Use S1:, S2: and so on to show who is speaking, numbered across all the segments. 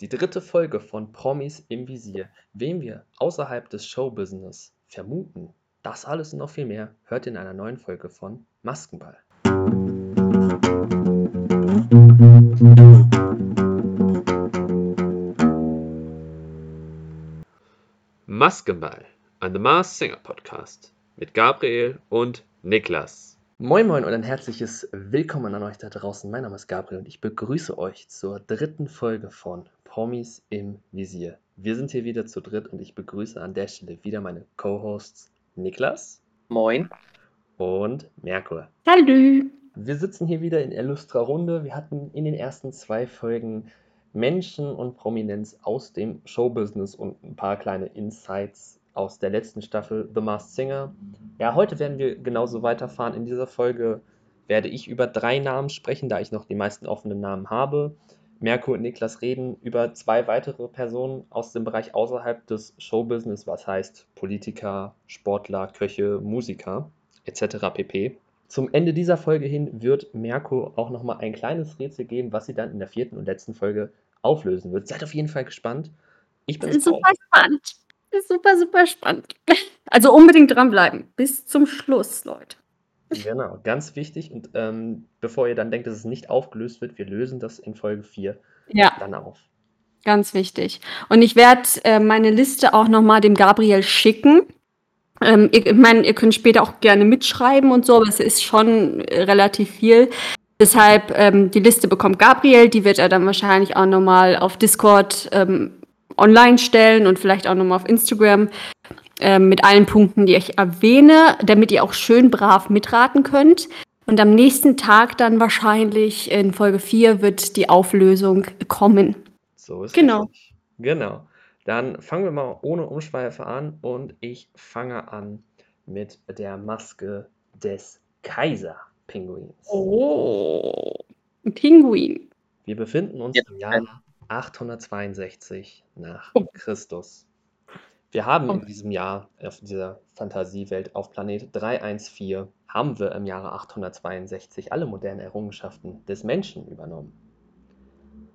S1: Die dritte Folge von Promis im Visier. Wem wir außerhalb des Showbusiness vermuten, das alles und noch viel mehr hört in einer neuen Folge von Maskenball. Maskenball, ein The Mars Singer Podcast mit Gabriel und Niklas. Moin Moin und ein herzliches Willkommen an euch da draußen. Mein Name ist Gabriel und ich begrüße euch zur dritten Folge von Promis im Visier. Wir sind hier wieder zu dritt und ich begrüße an der Stelle wieder meine Co-Hosts Niklas.
S2: Moin.
S1: Und Merkur.
S3: Hallo.
S1: Wir sitzen hier wieder in Illustra Runde. Wir hatten in den ersten zwei Folgen Menschen und Prominenz aus dem Showbusiness und ein paar kleine Insights aus der letzten Staffel The Masked Singer. Ja, heute werden wir genauso weiterfahren. In dieser Folge werde ich über drei Namen sprechen, da ich noch die meisten offenen Namen habe. Merkur und Niklas reden über zwei weitere Personen aus dem Bereich außerhalb des Showbusiness, was heißt Politiker, Sportler, Köche, Musiker etc. pp. Zum Ende dieser Folge hin wird Merkur auch nochmal ein kleines Rätsel geben, was sie dann in der vierten und letzten Folge auflösen wird. Seid auf jeden Fall gespannt.
S3: Ich bin super gespannt ist super, super spannend. Also unbedingt dranbleiben. Bis zum Schluss, Leute.
S1: Genau, ganz wichtig. Und ähm, bevor ihr dann denkt, dass es nicht aufgelöst wird, wir lösen das in Folge 4
S3: ja.
S1: dann auf.
S3: Ganz wichtig. Und ich werde äh, meine Liste auch nochmal dem Gabriel schicken. Ähm, ich meine, ihr könnt später auch gerne mitschreiben und so, aber es ist schon relativ viel. Deshalb, ähm, die Liste bekommt Gabriel, die wird er dann wahrscheinlich auch nochmal auf Discord ähm, online stellen und vielleicht auch nochmal auf Instagram äh, mit allen Punkten, die ich erwähne, damit ihr auch schön brav mitraten könnt. Und am nächsten Tag dann wahrscheinlich in Folge 4 wird die Auflösung kommen.
S1: So ist genau. Richtig. Genau. Dann fangen wir mal ohne Umschweife an und ich fange an mit der Maske des Kaiser-Pinguins.
S3: Oh, ein Pinguin.
S1: Wir befinden uns ja. im Jahr 862 nach oh. Christus. Wir haben in diesem Jahr, auf dieser Fantasiewelt auf Planet 314, haben wir im Jahre 862 alle modernen Errungenschaften des Menschen übernommen.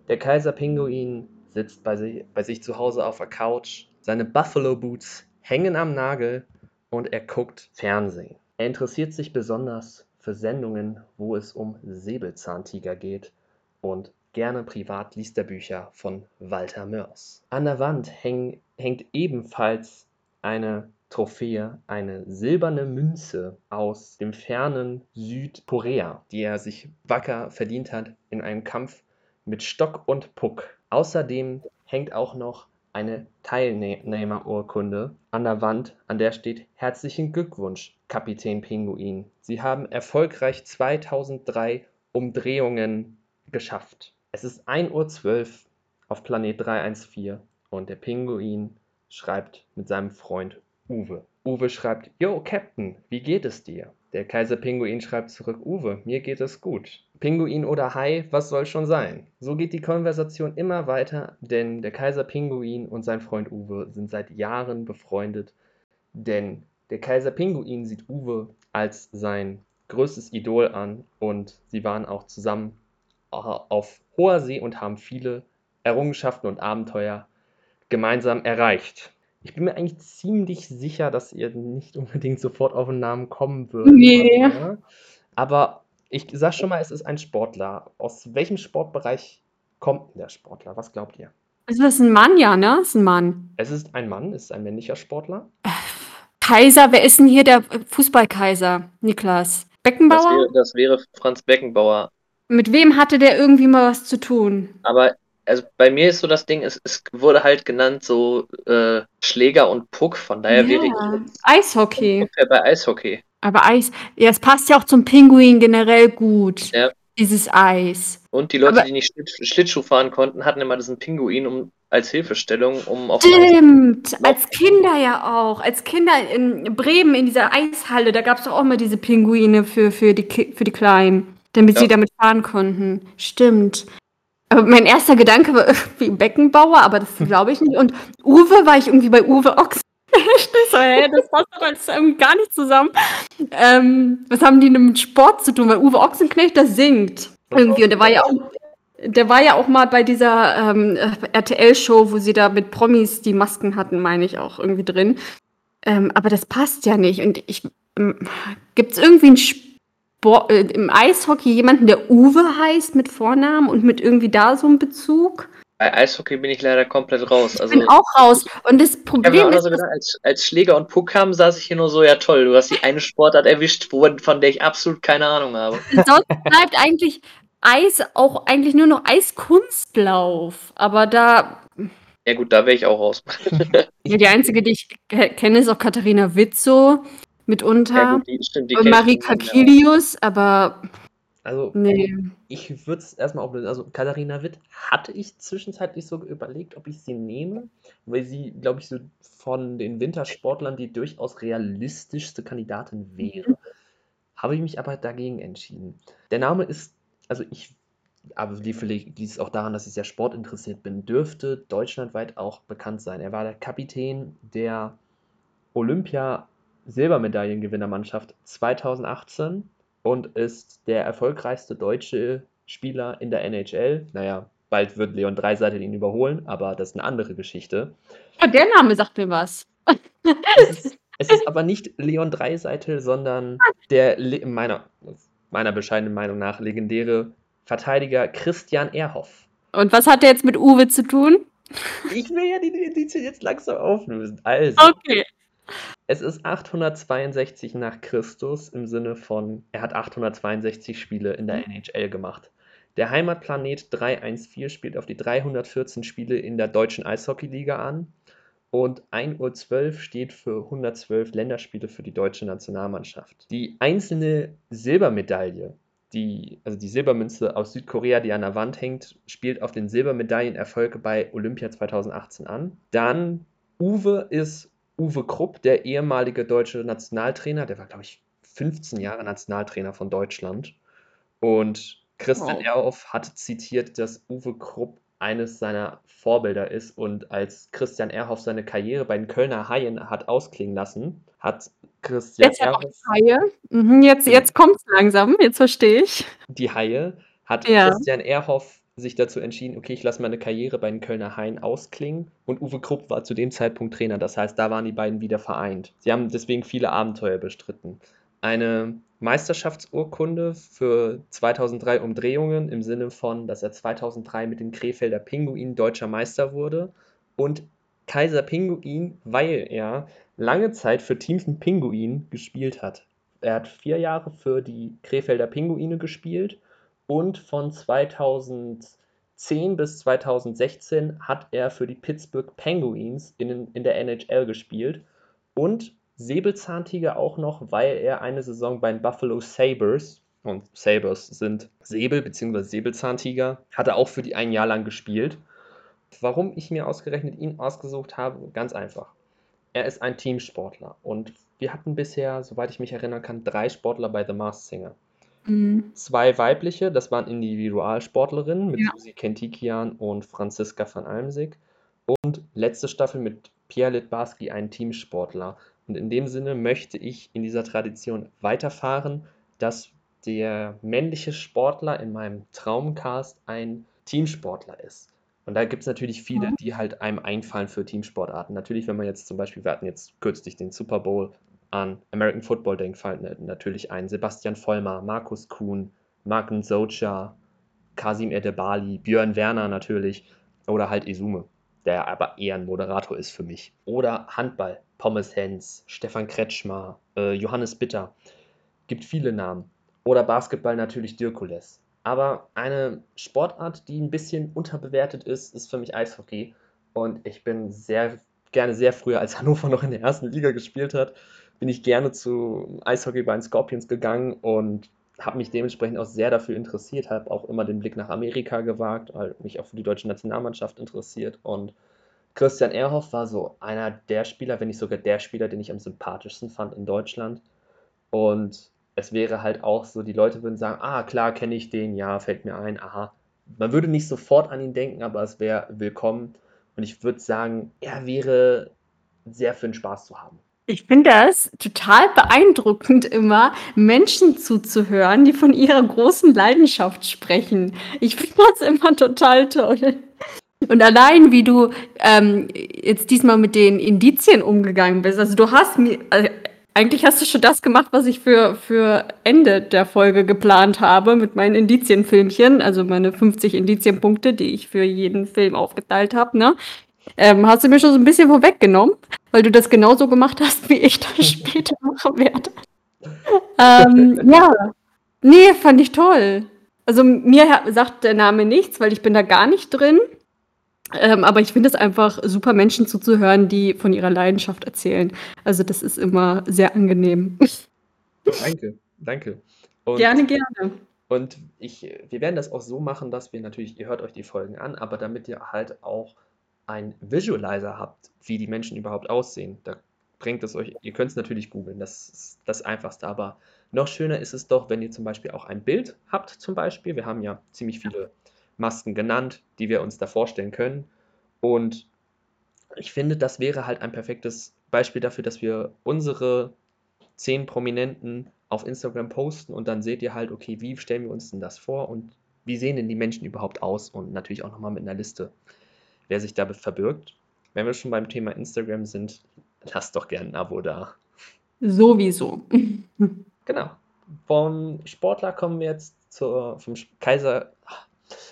S1: Der Kaiser Pinguin sitzt bei, sich, bei sich zu Hause auf der Couch, seine Buffalo Boots hängen am Nagel und er guckt Fernsehen. Er interessiert sich besonders für Sendungen, wo es um Säbelzahntiger geht und Gerne privat liest er Bücher von Walter Mörs. An der Wand häng, hängt ebenfalls eine Trophäe, eine silberne Münze aus dem fernen Südkorea, die er sich wacker verdient hat in einem Kampf mit Stock und Puck. Außerdem hängt auch noch eine Teilnehmerurkunde an der Wand, an der steht Herzlichen Glückwunsch, Kapitän Pinguin. Sie haben erfolgreich 2003 Umdrehungen geschafft. Es ist 1.12 Uhr auf Planet 314 und der Pinguin schreibt mit seinem Freund Uwe. Uwe schreibt, Yo, Captain, wie geht es dir? Der Kaiser Pinguin schreibt zurück, Uwe, mir geht es gut. Pinguin oder Hai, was soll schon sein? So geht die Konversation immer weiter, denn der Kaiser Pinguin und sein Freund Uwe sind seit Jahren befreundet, denn der Kaiser Pinguin sieht Uwe als sein größtes Idol an und sie waren auch zusammen auf hoher See und haben viele Errungenschaften und Abenteuer gemeinsam erreicht. Ich bin mir eigentlich ziemlich sicher, dass ihr nicht unbedingt sofort auf den Namen kommen würdet.
S3: Nee.
S1: Aber ich sag schon mal, es ist ein Sportler. Aus welchem Sportbereich kommt der Sportler? Was glaubt ihr?
S3: Es ist ein Mann, ja, ne? Es ist ein Mann.
S1: Es ist ein Mann, es ist ein männlicher Sportler.
S3: Kaiser, wer ist denn hier der Fußballkaiser? Niklas. Beckenbauer? Das
S2: wäre, das wäre Franz Beckenbauer.
S3: Mit wem hatte der irgendwie mal was zu tun?
S2: Aber also bei mir ist so das Ding, es, es wurde halt genannt so äh, Schläger und Puck, von daher wäre ich
S3: Eishockey.
S2: bei Eishockey.
S3: Aber Eis, ja, es passt ja auch zum Pinguin generell gut. Ja. Dieses Eis.
S2: Und die Leute, Aber die nicht Schlittschuh fahren konnten, hatten immer diesen Pinguin um, als Hilfestellung, um
S3: auf Stimmt, als Kinder ja auch. Als Kinder in Bremen in dieser Eishalle, da gab es doch auch immer diese Pinguine für, für, die, für die Kleinen. Damit ja. sie damit fahren konnten. Stimmt. Aber mein erster Gedanke war irgendwie Beckenbauer, aber das glaube ich nicht. Und Uwe war ich irgendwie bei Uwe Ochs. so, hä, das passt doch irgendwie gar nicht zusammen. Ähm, was haben die denn mit Sport zu tun? Weil Uwe Ochsenknecht, das singt. Irgendwie. Und der war ja auch. Der war ja auch mal bei dieser ähm, RTL-Show, wo sie da mit Promis die Masken hatten, meine ich auch irgendwie drin. Ähm, aber das passt ja nicht. Und ich ähm, gibt es irgendwie einen Sport, äh, im Eishockey jemanden, der Uwe heißt mit Vornamen und mit irgendwie da so einem Bezug?
S2: Bei Eishockey bin ich leider komplett raus.
S3: Ich bin
S2: Also,
S3: auch raus. Und das Problem ist,
S2: so
S3: dass
S2: gedacht, als, als Schläger und Puck kamen, saß ich hier nur so, ja toll, du hast die eine Sportart erwischt, von der ich absolut keine Ahnung habe.
S3: sonst bleibt eigentlich Eis auch eigentlich nur noch Eiskunstlauf. Aber da,
S2: Ja gut, da wäre ich auch raus.
S3: ja, die einzige, die ich ke- kenne, ist auch Katharina Witzow
S2: Ja
S3: mitunter.
S2: gut, die, stimmt, die
S3: Und Marika
S2: von, ja.
S3: Kilius, aber
S1: Also,
S3: nee.
S1: ich würde es erstmal auflösen. Also, Katharina Witt hatte ich zwischenzeitlich so überlegt, ob ich sie nehme, weil sie, glaube ich, so von den Wintersportlern die durchaus realistischste Kandidatin wäre. Habe ich mich aber dagegen entschieden. Der Name ist, also ich, aber die vielleicht liegt es auch daran, dass ich sehr sportinteressiert bin, dürfte deutschlandweit auch bekannt sein. Er war der Kapitän der Olympia-Silbermedaillengewinnermannschaft 2018 und ist der erfolgreichste deutsche Spieler in der NHL. Naja, bald wird Leon Dreiseitel ihn überholen, aber das ist eine andere Geschichte.
S3: Oh, der Name sagt mir was.
S1: Es ist, es ist aber nicht Leon Dreiseitel, sondern der meiner, meiner bescheidenen Meinung nach legendäre Verteidiger Christian Ehrhoff.
S3: Und was hat der jetzt mit Uwe zu tun?
S1: Ich will ja die Indizien jetzt langsam auflösen. Also,
S3: Okay.
S1: Es ist 862 nach Christus im Sinne von, er hat 862 Spiele in der NHL gemacht. Der Heimatplanet 314 spielt auf die 314 Spiele in der deutschen Eishockeyliga an. Und 1.12 Uhr steht für 112 Länderspiele für die deutsche Nationalmannschaft. Die einzelne Silbermedaille, die, also die Silbermünze aus Südkorea, die an der Wand hängt, spielt auf den Silbermedaillenerfolg bei Olympia 2018 an. Dann Uwe ist Uwe Krupp, der ehemalige deutsche Nationaltrainer. Der war, glaube ich, 15 Jahre Nationaltrainer von Deutschland. Und Christian
S3: Wow.
S1: Ehrhoff hat zitiert, dass Uwe Krupp eines seiner Vorbilder ist und als Christian Ehrhoff seine Karriere bei den Kölner Haien hat ausklingen lassen, hat Christian
S3: Jetzt
S1: Ehrhoff
S3: Haie. Mhm, jetzt, jetzt kommt's langsam, jetzt verstehe ich.
S1: die Haie, hat
S3: Ja.
S1: Christian Ehrhoff sich dazu entschieden, okay, ich lasse meine Karriere bei den Kölner Haien ausklingen und Uwe Krupp war zu dem Zeitpunkt Trainer. Das heißt, da waren die beiden wieder vereint. Sie haben deswegen viele Abenteuer bestritten. Eine Meisterschaftsurkunde für 2003 Umdrehungen im Sinne von, dass er 2003 mit den Krefelder Pinguinen deutscher Meister wurde und Kaiser Pinguin, weil er lange Zeit für Teams Pinguin gespielt hat. Er hat vier Jahre für die Krefelder Pinguine gespielt und von 2010 bis 2016 hat er für die Pittsburgh Penguins in, in der NHL gespielt und Säbelzahntiger auch noch, weil er eine Saison bei den Buffalo Sabres, und Sabres sind Säbel bzw. Säbelzahntiger, hat er auch für die ein Jahr lang gespielt. Warum ich mir ausgerechnet ihn ausgesucht habe, ganz einfach. Er ist ein Teamsportler und wir hatten bisher, soweit ich mich erinnern kann, drei Sportler bei The Masked Singer.
S3: Mhm.
S1: Zwei weibliche, das waren Individualsportlerinnen mit
S3: Ja.
S1: Susi Kentikian und Franziska van Almsick. Und letzte Staffel mit Pierre Litbarski, ein Teamsportler. Und in dem Sinne möchte ich in dieser Tradition weiterfahren, dass der männliche Sportler in meinem Traumcast ein Teamsportler ist. Und da gibt es natürlich viele,
S3: Mhm.
S1: die halt einem einfallen für Teamsportarten. Natürlich, wenn man jetzt zum Beispiel, wir hatten jetzt kürzlich den Super Bowl an American Football denkt, natürlich ein Sebastian Vollmer, Markus Kuhn, Marken Socha, Kasim Edebali, Björn Werner natürlich oder halt Izume, der aber eher ein Moderator ist für mich. Oder Handball, Pommes Hens, Stefan Kretschmer, äh, Johannes Bitter, gibt viele Namen. Oder Basketball natürlich Dirkules. Aber eine Sportart, die ein bisschen unterbewertet ist, ist für mich Eishockey. Und ich bin sehr gerne sehr früher, als Hannover noch in der ersten Liga gespielt hat, bin ich gerne zu Eishockey bei den Scorpions gegangen und habe mich dementsprechend auch sehr dafür interessiert, habe auch immer den Blick nach Amerika gewagt, weil mich auch für die deutsche Nationalmannschaft interessiert. Und Christian Ehrhoff war so einer der Spieler, wenn nicht sogar der Spieler, den ich am sympathischsten fand in Deutschland. Und es wäre halt auch so, die Leute würden sagen, ah, klar, kenne ich den, ja, fällt mir ein, aha. Man würde nicht sofort an ihn denken, aber es wäre willkommen. Und ich würde sagen, er wäre sehr für den Spaß zu haben.
S3: Ich finde das total beeindruckend immer, Menschen zuzuhören, die von ihrer großen Leidenschaft sprechen. Ich finde das immer total toll. Und allein, wie du ähm, jetzt diesmal mit den Indizien umgegangen bist. Also du hast mir, also eigentlich hast du schon das gemacht, was ich für, für Ende der Folge geplant habe mit meinen Indizienfilmchen, also meine 50 Indizienpunkte, die ich für jeden Film aufgeteilt habe, ne? Ähm, hast du mir schon so ein bisschen vorweggenommen, weil du das genauso gemacht hast, wie ich das später machen werde. ähm, ja. Nee, fand ich toll. Also mir sagt der Name nichts, weil ich bin da gar nicht drin. Ähm, aber ich finde es einfach super, Menschen zuzuhören, die von ihrer Leidenschaft erzählen. Also das ist immer sehr angenehm.
S1: Danke, danke.
S3: Und, gerne, gerne.
S1: Und ich, wir werden das auch so machen, dass wir natürlich, ihr hört euch die Folgen an, aber damit ihr halt auch einen Visualizer habt, wie die Menschen überhaupt aussehen, da bringt es euch, ihr könnt es natürlich googeln, das ist das Einfachste, aber noch schöner ist es doch, wenn ihr zum Beispiel auch ein Bild habt, zum Beispiel. Wir haben ja ziemlich viele Masken genannt, die wir uns da vorstellen können. Und ich finde, das wäre halt ein perfektes Beispiel dafür, dass wir unsere zehn Prominenten auf Instagram posten und dann seht ihr halt, okay, wie stellen wir uns denn das vor und wie sehen denn die Menschen überhaupt aus und natürlich auch nochmal mit einer Liste, wer sich da verbirgt. Wenn wir schon beim Thema Instagram sind, lasst doch gerne ein Abo da.
S3: Sowieso.
S1: Genau. Vom Sportler kommen wir jetzt zur, vom Kaiser,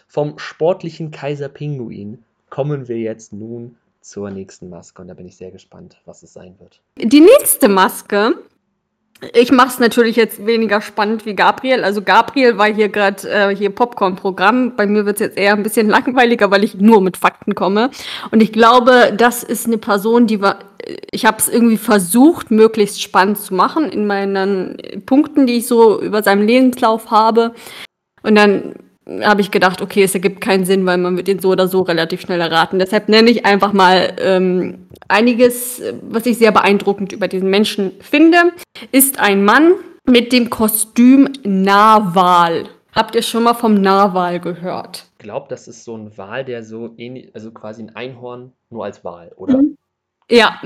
S1: vom sportlichen Kaiser Pinguin kommen wir jetzt nun zur nächsten Maske und da bin ich sehr gespannt, was es sein wird.
S3: Die nächste Maske, ich mache es natürlich jetzt weniger spannend wie Gabriel. Also Gabriel war hier gerade äh, hier Popcorn-Programm. Bei mir wird es jetzt eher ein bisschen langweiliger, weil ich nur mit Fakten komme. Und ich glaube, das ist eine Person, die war. Ich habe es irgendwie versucht, möglichst spannend zu machen in meinen Punkten, die ich so über seinen Lebenslauf habe. Und dann habe ich gedacht, okay, es ergibt keinen Sinn, weil man wird ihn so oder so relativ schnell erraten. Deshalb nenne ich einfach mal ähm, einiges, was ich sehr beeindruckend über diesen Menschen finde. Ist ein Mann mit dem Kostüm Narwal. Habt ihr schon mal vom Narwal gehört?
S1: Ich glaube, das ist so ein Wal, der so ähnlich, also quasi ein Einhorn nur als Wal, oder?
S3: Mhm. Ja,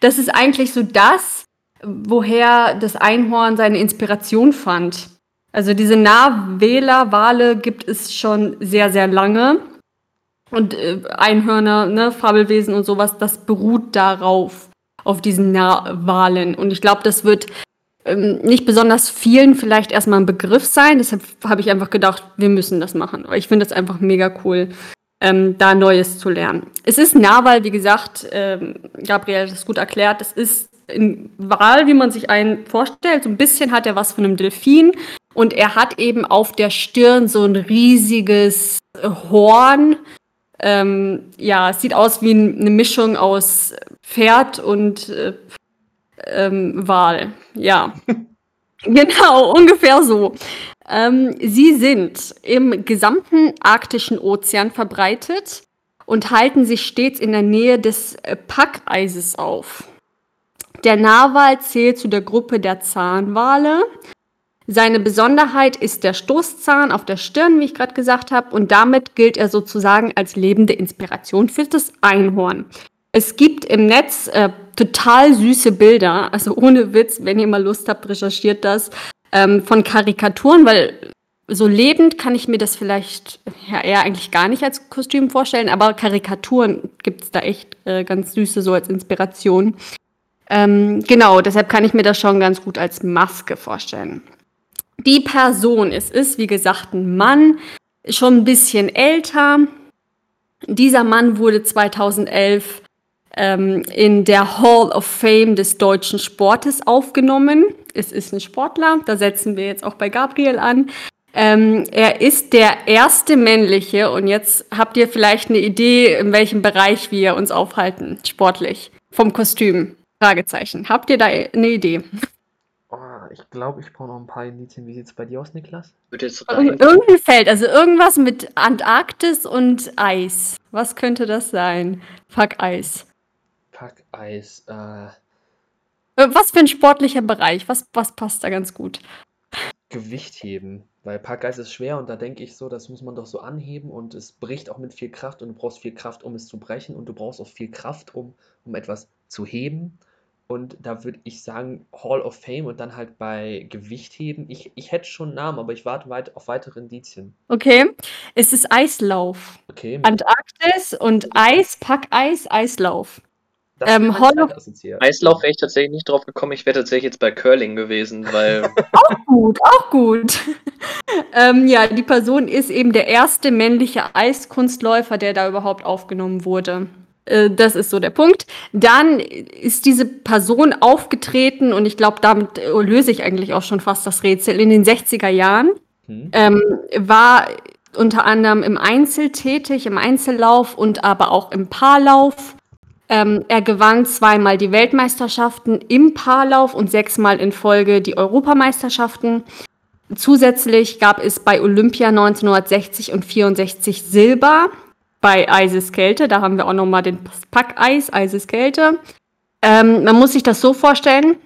S3: das ist eigentlich so das, woher das Einhorn seine Inspiration fand. Also diese Nahwählerwale gibt es schon sehr, sehr lange. Und äh, Einhörner, ne, Fabelwesen und sowas, das beruht darauf, auf diesen Nahwalen. Und ich glaube, das wird ähm, nicht besonders vielen vielleicht erstmal ein Begriff sein. Deshalb habe ich einfach gedacht, wir müssen das machen. Ich finde das einfach mega cool, ähm, da Neues zu lernen. Es ist Narwal, wie gesagt, ähm, Gabriel hat es gut erklärt. Es ist ein Wal, wie man sich einen vorstellt. So ein bisschen hat er was von einem Delfin. Und er hat eben auf der Stirn so ein riesiges Horn. Ähm, ja, es sieht aus wie eine Mischung aus Pferd und äh, ähm, Wal. Ja. genau, ungefähr so. Ähm, sie sind im gesamten arktischen Ozean verbreitet und halten sich stets in der Nähe des Packeises auf. Der Narwal zählt zu der Gruppe der Zahnwale seine Besonderheit ist der Stoßzahn auf der Stirn, wie ich gerade gesagt habe, und damit gilt er sozusagen als lebende Inspiration für das Einhorn. Es gibt im Netz äh, total süße Bilder, also ohne Witz, wenn ihr mal Lust habt, recherchiert das, ähm, von Karikaturen, weil so lebend kann ich mir das vielleicht ja, eher eigentlich gar nicht als Kostüm vorstellen, aber Karikaturen gibt es da echt äh, ganz süße so als Inspiration. Ähm, genau, deshalb kann ich mir das schon ganz gut als Maske vorstellen die Person, es ist wie gesagt ein Mann, schon ein bisschen älter. Dieser Mann wurde 2011 ähm, in der Hall of Fame des deutschen Sportes aufgenommen. Es ist ein Sportler, da setzen wir jetzt auch bei Gabriel an. Ähm, er ist der erste männliche, und jetzt habt ihr vielleicht eine Idee, in welchem Bereich wir uns aufhalten, sportlich, vom Kostüm. Fragezeichen. Habt ihr da eine Idee?
S1: Ich glaube, ich brauche noch ein paar Indizien. Wie sieht es bei dir aus, Niklas?
S2: Wird jetzt
S3: rein. Irgendein Feld, also irgendwas mit Antarktis und Eis. Was könnte das sein? Fuck Eis.
S1: Fuck Eis. Äh,
S3: äh, was für ein sportlicher Bereich? Was, was passt da ganz gut?
S1: Gewicht heben. Weil Packeis ist schwer und da denke ich so, das muss man doch so anheben und es bricht auch mit viel Kraft und du brauchst viel Kraft, um es zu brechen und du brauchst auch viel Kraft, um, um etwas zu heben. Und da würde ich sagen, Hall of Fame und dann halt bei Gewichtheben. Ich, ich hätte schon einen Namen, aber ich warte weit auf weitere Indizien.
S3: Okay, es ist Eislauf.
S1: Okay,
S3: Antarktis und Eis, Packeis, Eislauf.
S1: das
S3: ähm, Hall of-.
S2: Eislauf wäre ich tatsächlich nicht drauf gekommen. Ich wäre tatsächlich jetzt bei Curling gewesen, weil
S3: Gut, auch gut. ähm, ja, die Person ist eben der erste männliche Eiskunstläufer, der da überhaupt aufgenommen wurde. Äh, Das ist so der Punkt. Dann ist diese Person aufgetreten und ich glaube, damit äh, löse ich eigentlich auch schon fast das Rätsel. In den 60er Jahren
S1: Hm?
S3: ähm, war unter anderem im Einzel tätig, im Einzellauf und aber auch im Paarlauf. Ähm, er gewann zweimal die Weltmeisterschaften im Paarlauf und sechsmal in Folge die Europameisterschaften. Zusätzlich gab es bei Olympia 1960 und 64 Silber bei Eiseskälte. Da haben wir auch nochmal den Packeis, Eiseskälte. Ähm, man muss sich das so vorstellen,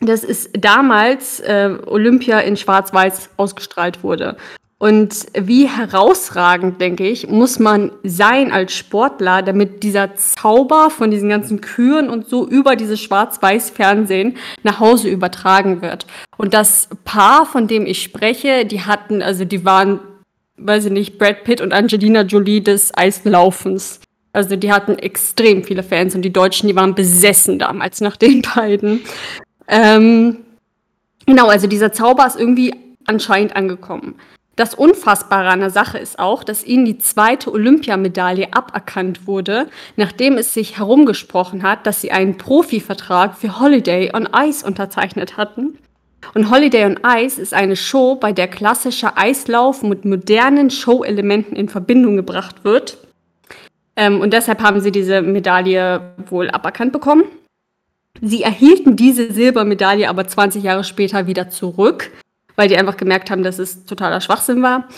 S3: dass es damals äh, Olympia in Schwarz-Weiß ausgestrahlt wurde. Und wie herausragend, denke ich, muss man sein als Sportler, damit dieser Zauber von diesen ganzen Kühen und so über dieses Schwarz-Weiß-Fernsehen nach Hause übertragen wird. Und das Paar, von dem ich spreche, die hatten, also die waren, weiß ich nicht, Brad Pitt und Angelina Jolie des Eislaufens. Also die hatten extrem viele Fans und die Deutschen, die waren besessen damals nach den beiden. Ähm, genau, also dieser Zauber ist irgendwie anscheinend angekommen. Das Unfassbare an der Sache ist auch, dass ihnen die zweite Olympiamedaille aberkannt wurde, nachdem es sich herumgesprochen hat, dass sie einen Profivertrag für Holiday on Ice unterzeichnet hatten. Und Holiday on Ice ist eine Show, bei der klassischer Eislauf mit modernen Show-Elementen in Verbindung gebracht wird. Ähm, und deshalb haben sie diese Medaille wohl aberkannt bekommen. Sie erhielten diese Silbermedaille aber 20 Jahre später wieder zurück, weil die einfach gemerkt haben, dass es totaler Schwachsinn war.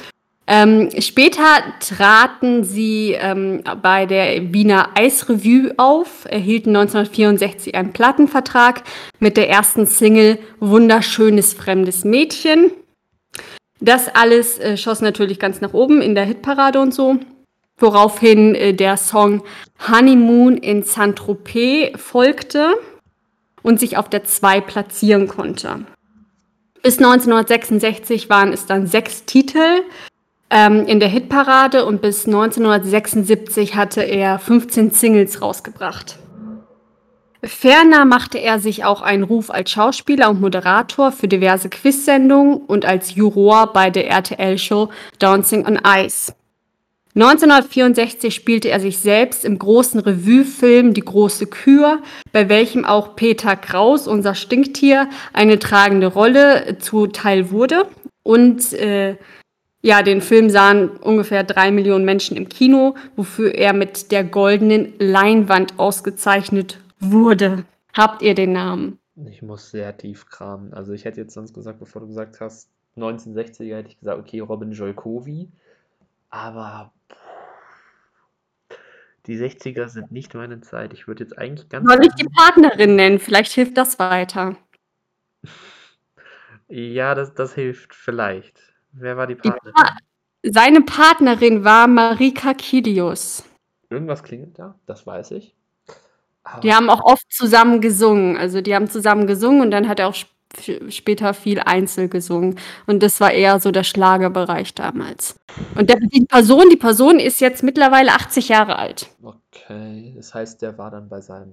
S3: Ähm, später traten sie ähm, bei der Wiener Eisrevue auf, erhielten 1964 einen Plattenvertrag mit der ersten Single Wunderschönes fremdes Mädchen. Das alles äh, schoss natürlich ganz nach oben in der Hitparade und so, woraufhin äh, der Song Honeymoon in Saint-Tropez folgte und sich auf der 2 platzieren konnte. Bis 1966 waren es dann sechs Titel ähm, in der Hitparade und bis 1976 hatte er 15 Singles rausgebracht. Ferner machte er sich auch einen Ruf als Schauspieler und Moderator für diverse Quizsendungen und als Juror bei der RTL-Show Dancing on Ice. 1964 spielte er sich selbst im großen Revuefilm Die große Kür, bei welchem auch Peter Kraus, unser Stinktier, eine tragende Rolle zuteil wurde. Und äh, ja, den Film sahen ungefähr drei Millionen Menschen im Kino, wofür er mit der goldenen Leinwand ausgezeichnet wurde. Habt ihr den Namen?
S1: Ich muss sehr tief kramen. Also ich hätte jetzt sonst gesagt, bevor du gesagt hast, 1960er, hätte ich gesagt, okay, Robin Jolkovi. Aber die 60er sind nicht meine Zeit. Ich würde jetzt eigentlich ganz.
S3: Soll ich die Partnerin nennen? Vielleicht hilft das weiter.
S1: Ja, das, das hilft vielleicht. Wer war die
S3: Die
S1: Partnerin?
S3: Pa Seine Partnerin war Marika Kilius.
S1: Irgendwas klingelt da, das weiß ich. Aber
S3: Die haben auch oft zusammen gesungen. Also die haben zusammen gesungen und dann hat er auch sp später viel Einzel gesungen. Und das war eher so der Schlagerbereich damals. Und der, die Person, die Person ist jetzt mittlerweile 80 Jahre alt.
S1: okay, das heißt, der war dann bei seinem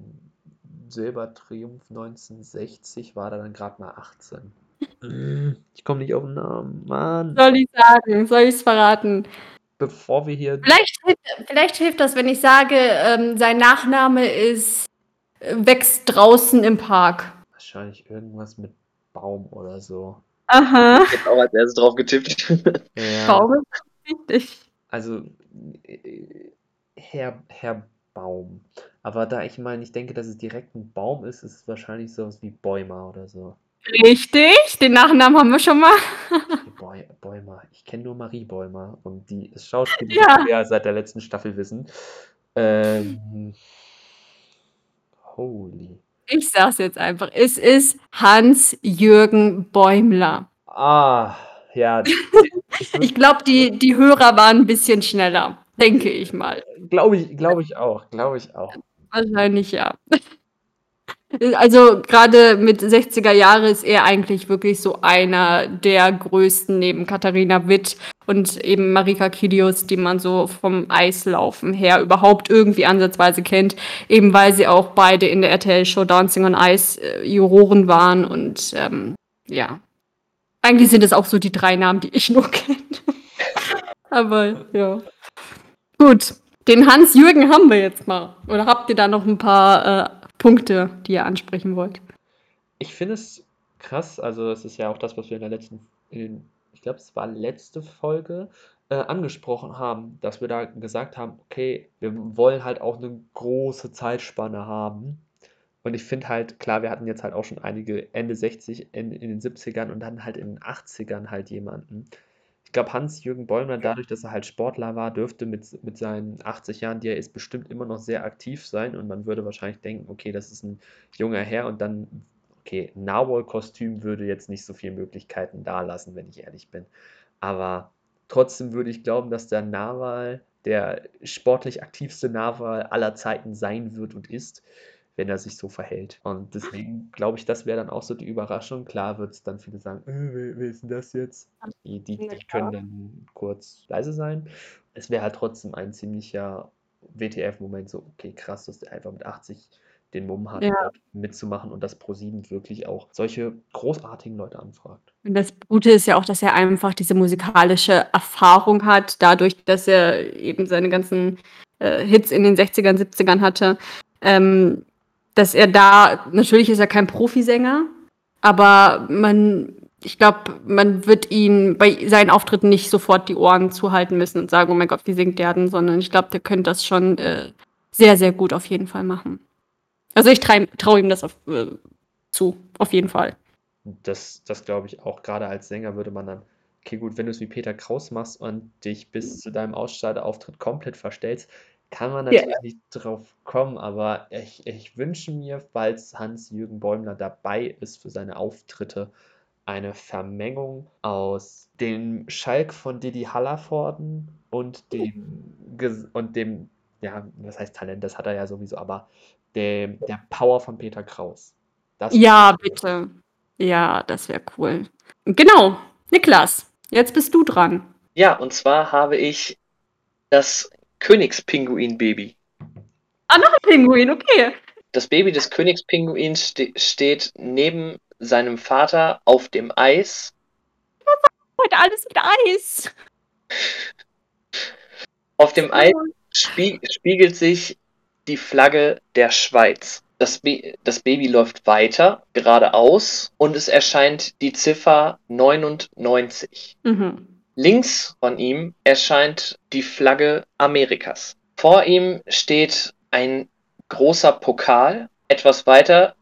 S1: Silbertriumph 1960, war er dann gerade mal 18. Mm, Ich komme nicht auf den Namen, Mann.
S3: Soll ich sagen? Soll ich es verraten?
S1: Bevor wir hier.
S3: Vielleicht, hilft- vielleicht hilft das, wenn ich sage, ähm, sein Nachname ist äh, wächst draußen im Park.
S1: Wahrscheinlich irgendwas mit Baum oder so.
S3: Aha.
S2: ich hab auch als erstes drauf getippt.
S1: Ja,
S3: Baum ist richtig.
S1: also äh, Herr, Herr Baum. Aber da ich mal nicht denke, dass es direkt ein Baum ist, ist es wahrscheinlich sowas wie Bäumer oder so.
S3: Richtig, den Nachnamen haben wir schon mal.
S1: Bäu Bäumer. Ich kenne nur Marie Bäumer und die ist Schauspielerin,
S3: Ja.
S1: wie wir seit der letzten Staffel wissen. Ähm, holy.
S3: Ich sag's jetzt einfach. Es ist Hans-Jürgen Bäumler.
S1: Ah, ja,
S3: Ich glaube, die, die Hörer waren ein bisschen schneller. Denke ich mal.
S1: glaube ich, glaube ich auch, glaube ich auch.
S3: Wahrscheinlich ja. Also gerade mit 60er Jahre ist er eigentlich wirklich so einer der größten neben Katharina Witt und eben Marika Kilius, die man so vom Eislaufen her überhaupt irgendwie ansatzweise kennt, eben weil sie auch beide in der RTL-Show Dancing on Ice äh, Juroren waren und ähm, ja. Eigentlich sind es auch so die drei Namen, die ich nur kenne. Aber ja. Gut, den Hans-Jürgen haben wir jetzt mal. Oder habt ihr da noch ein paar äh, Punkte, die ihr ansprechen wollt?
S1: Ich finde es krass, also es ist ja auch das, was wir in der letzten, in, ich glaube, es war letzte Folge, äh, angesprochen haben, dass wir da gesagt haben, okay, wir wollen halt auch eine große Zeitspanne haben. Und ich finde halt, klar, wir hatten jetzt halt auch schon einige Ende 60, in, in den 70ern und dann halt in den 80ern halt jemanden, glaube, Hans-Jürgen Bäumler, dadurch, dass er halt Sportler war, dürfte mit, mit seinen 80 Jahren, die er ist, bestimmt immer noch sehr aktiv sein. Und man würde wahrscheinlich denken, okay, das ist ein junger Herr und dann, okay, Narwhal-Kostüm würde jetzt nicht so viele Möglichkeiten da lassen, wenn ich ehrlich bin. Aber trotzdem würde ich glauben, dass der Narwal der sportlich aktivste Narwal aller Zeiten sein wird und ist wenn er sich so verhält. Und deswegen glaube ich, das wäre dann auch so die Überraschung. Klar wird es dann viele sagen, äh, wer, ist denn das jetzt? Die, die, die können dann kurz leise sein. Es wäre halt trotzdem ein ziemlicher WTF-Moment, so, okay, krass, dass der einfach mit 80 den Mumm hat, ja. mitzumachen und das ProSieben wirklich auch solche großartigen Leute anfragt.
S3: Und das Gute ist ja auch, dass er einfach diese musikalische Erfahrung hat, dadurch, dass er eben seine ganzen äh, Hits in den 60ern, 70ern hatte. Ähm, dass er da, natürlich ist er kein Profisänger, aber man, ich glaube, man wird ihn bei seinen Auftritten nicht sofort die Ohren zuhalten müssen und sagen, oh mein Gott, wie singt der denn, sondern ich glaube, der könnte das schon äh, sehr, sehr gut auf jeden Fall machen. Also ich traue trau ihm das auf, äh, zu, auf jeden Fall.
S1: Das, das glaube ich auch. Gerade als Sänger würde man dann, okay, gut, wenn du es wie Peter Kraus machst und dich bis zu deinem Ausscheideauftritt komplett verstellst, kann man natürlich ja. nicht drauf kommen, aber ich, ich wünsche mir, falls Hans-Jürgen Bäumler dabei ist für seine Auftritte, eine Vermengung aus dem Schalk von Didi Hallervorden und dem, und dem, ja, was heißt Talent, das hat er ja sowieso, aber dem, der Power von Peter Kraus.
S3: Das ja, bitte. Ja, das wäre cool. Genau, Niklas, jetzt bist du dran.
S2: Ja, und zwar habe ich das Königspinguin-Baby.
S3: Ah, noch ein Pinguin, okay.
S2: Das Baby des Königspinguins ste steht neben seinem Vater auf dem Eis.
S3: Heute alles mit Eis.
S2: Auf dem Eis spie spiegelt sich die Flagge der Schweiz. Das, Ba das, Baby läuft weiter, geradeaus, und es erscheint die Ziffer 99. Mhm. Links von ihm erscheint die Flagge Amerikas. Vor ihm steht ein großer Pokal, etwas weiter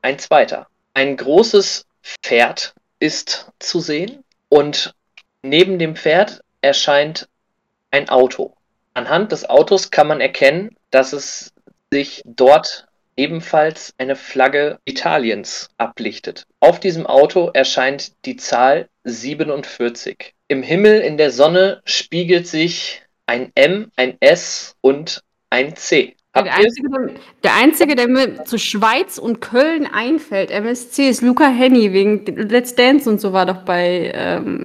S2: ein zweiter. Ein großes Pferd ist zu sehen und neben dem Pferd erscheint ein Auto. Anhand des Autos kann man erkennen, dass es sich dort ebenfalls eine Flagge Italiens ablichtet. Auf diesem Auto erscheint die Zahl 47. Im Himmel in der Sonne spiegelt sich ein M, ein S und ein C.
S3: Der einzige, der einzige, der mir zu Schweiz und Köln einfällt, MSC, ist Luca Henny wegen Let's Dance und so war doch bei ähm,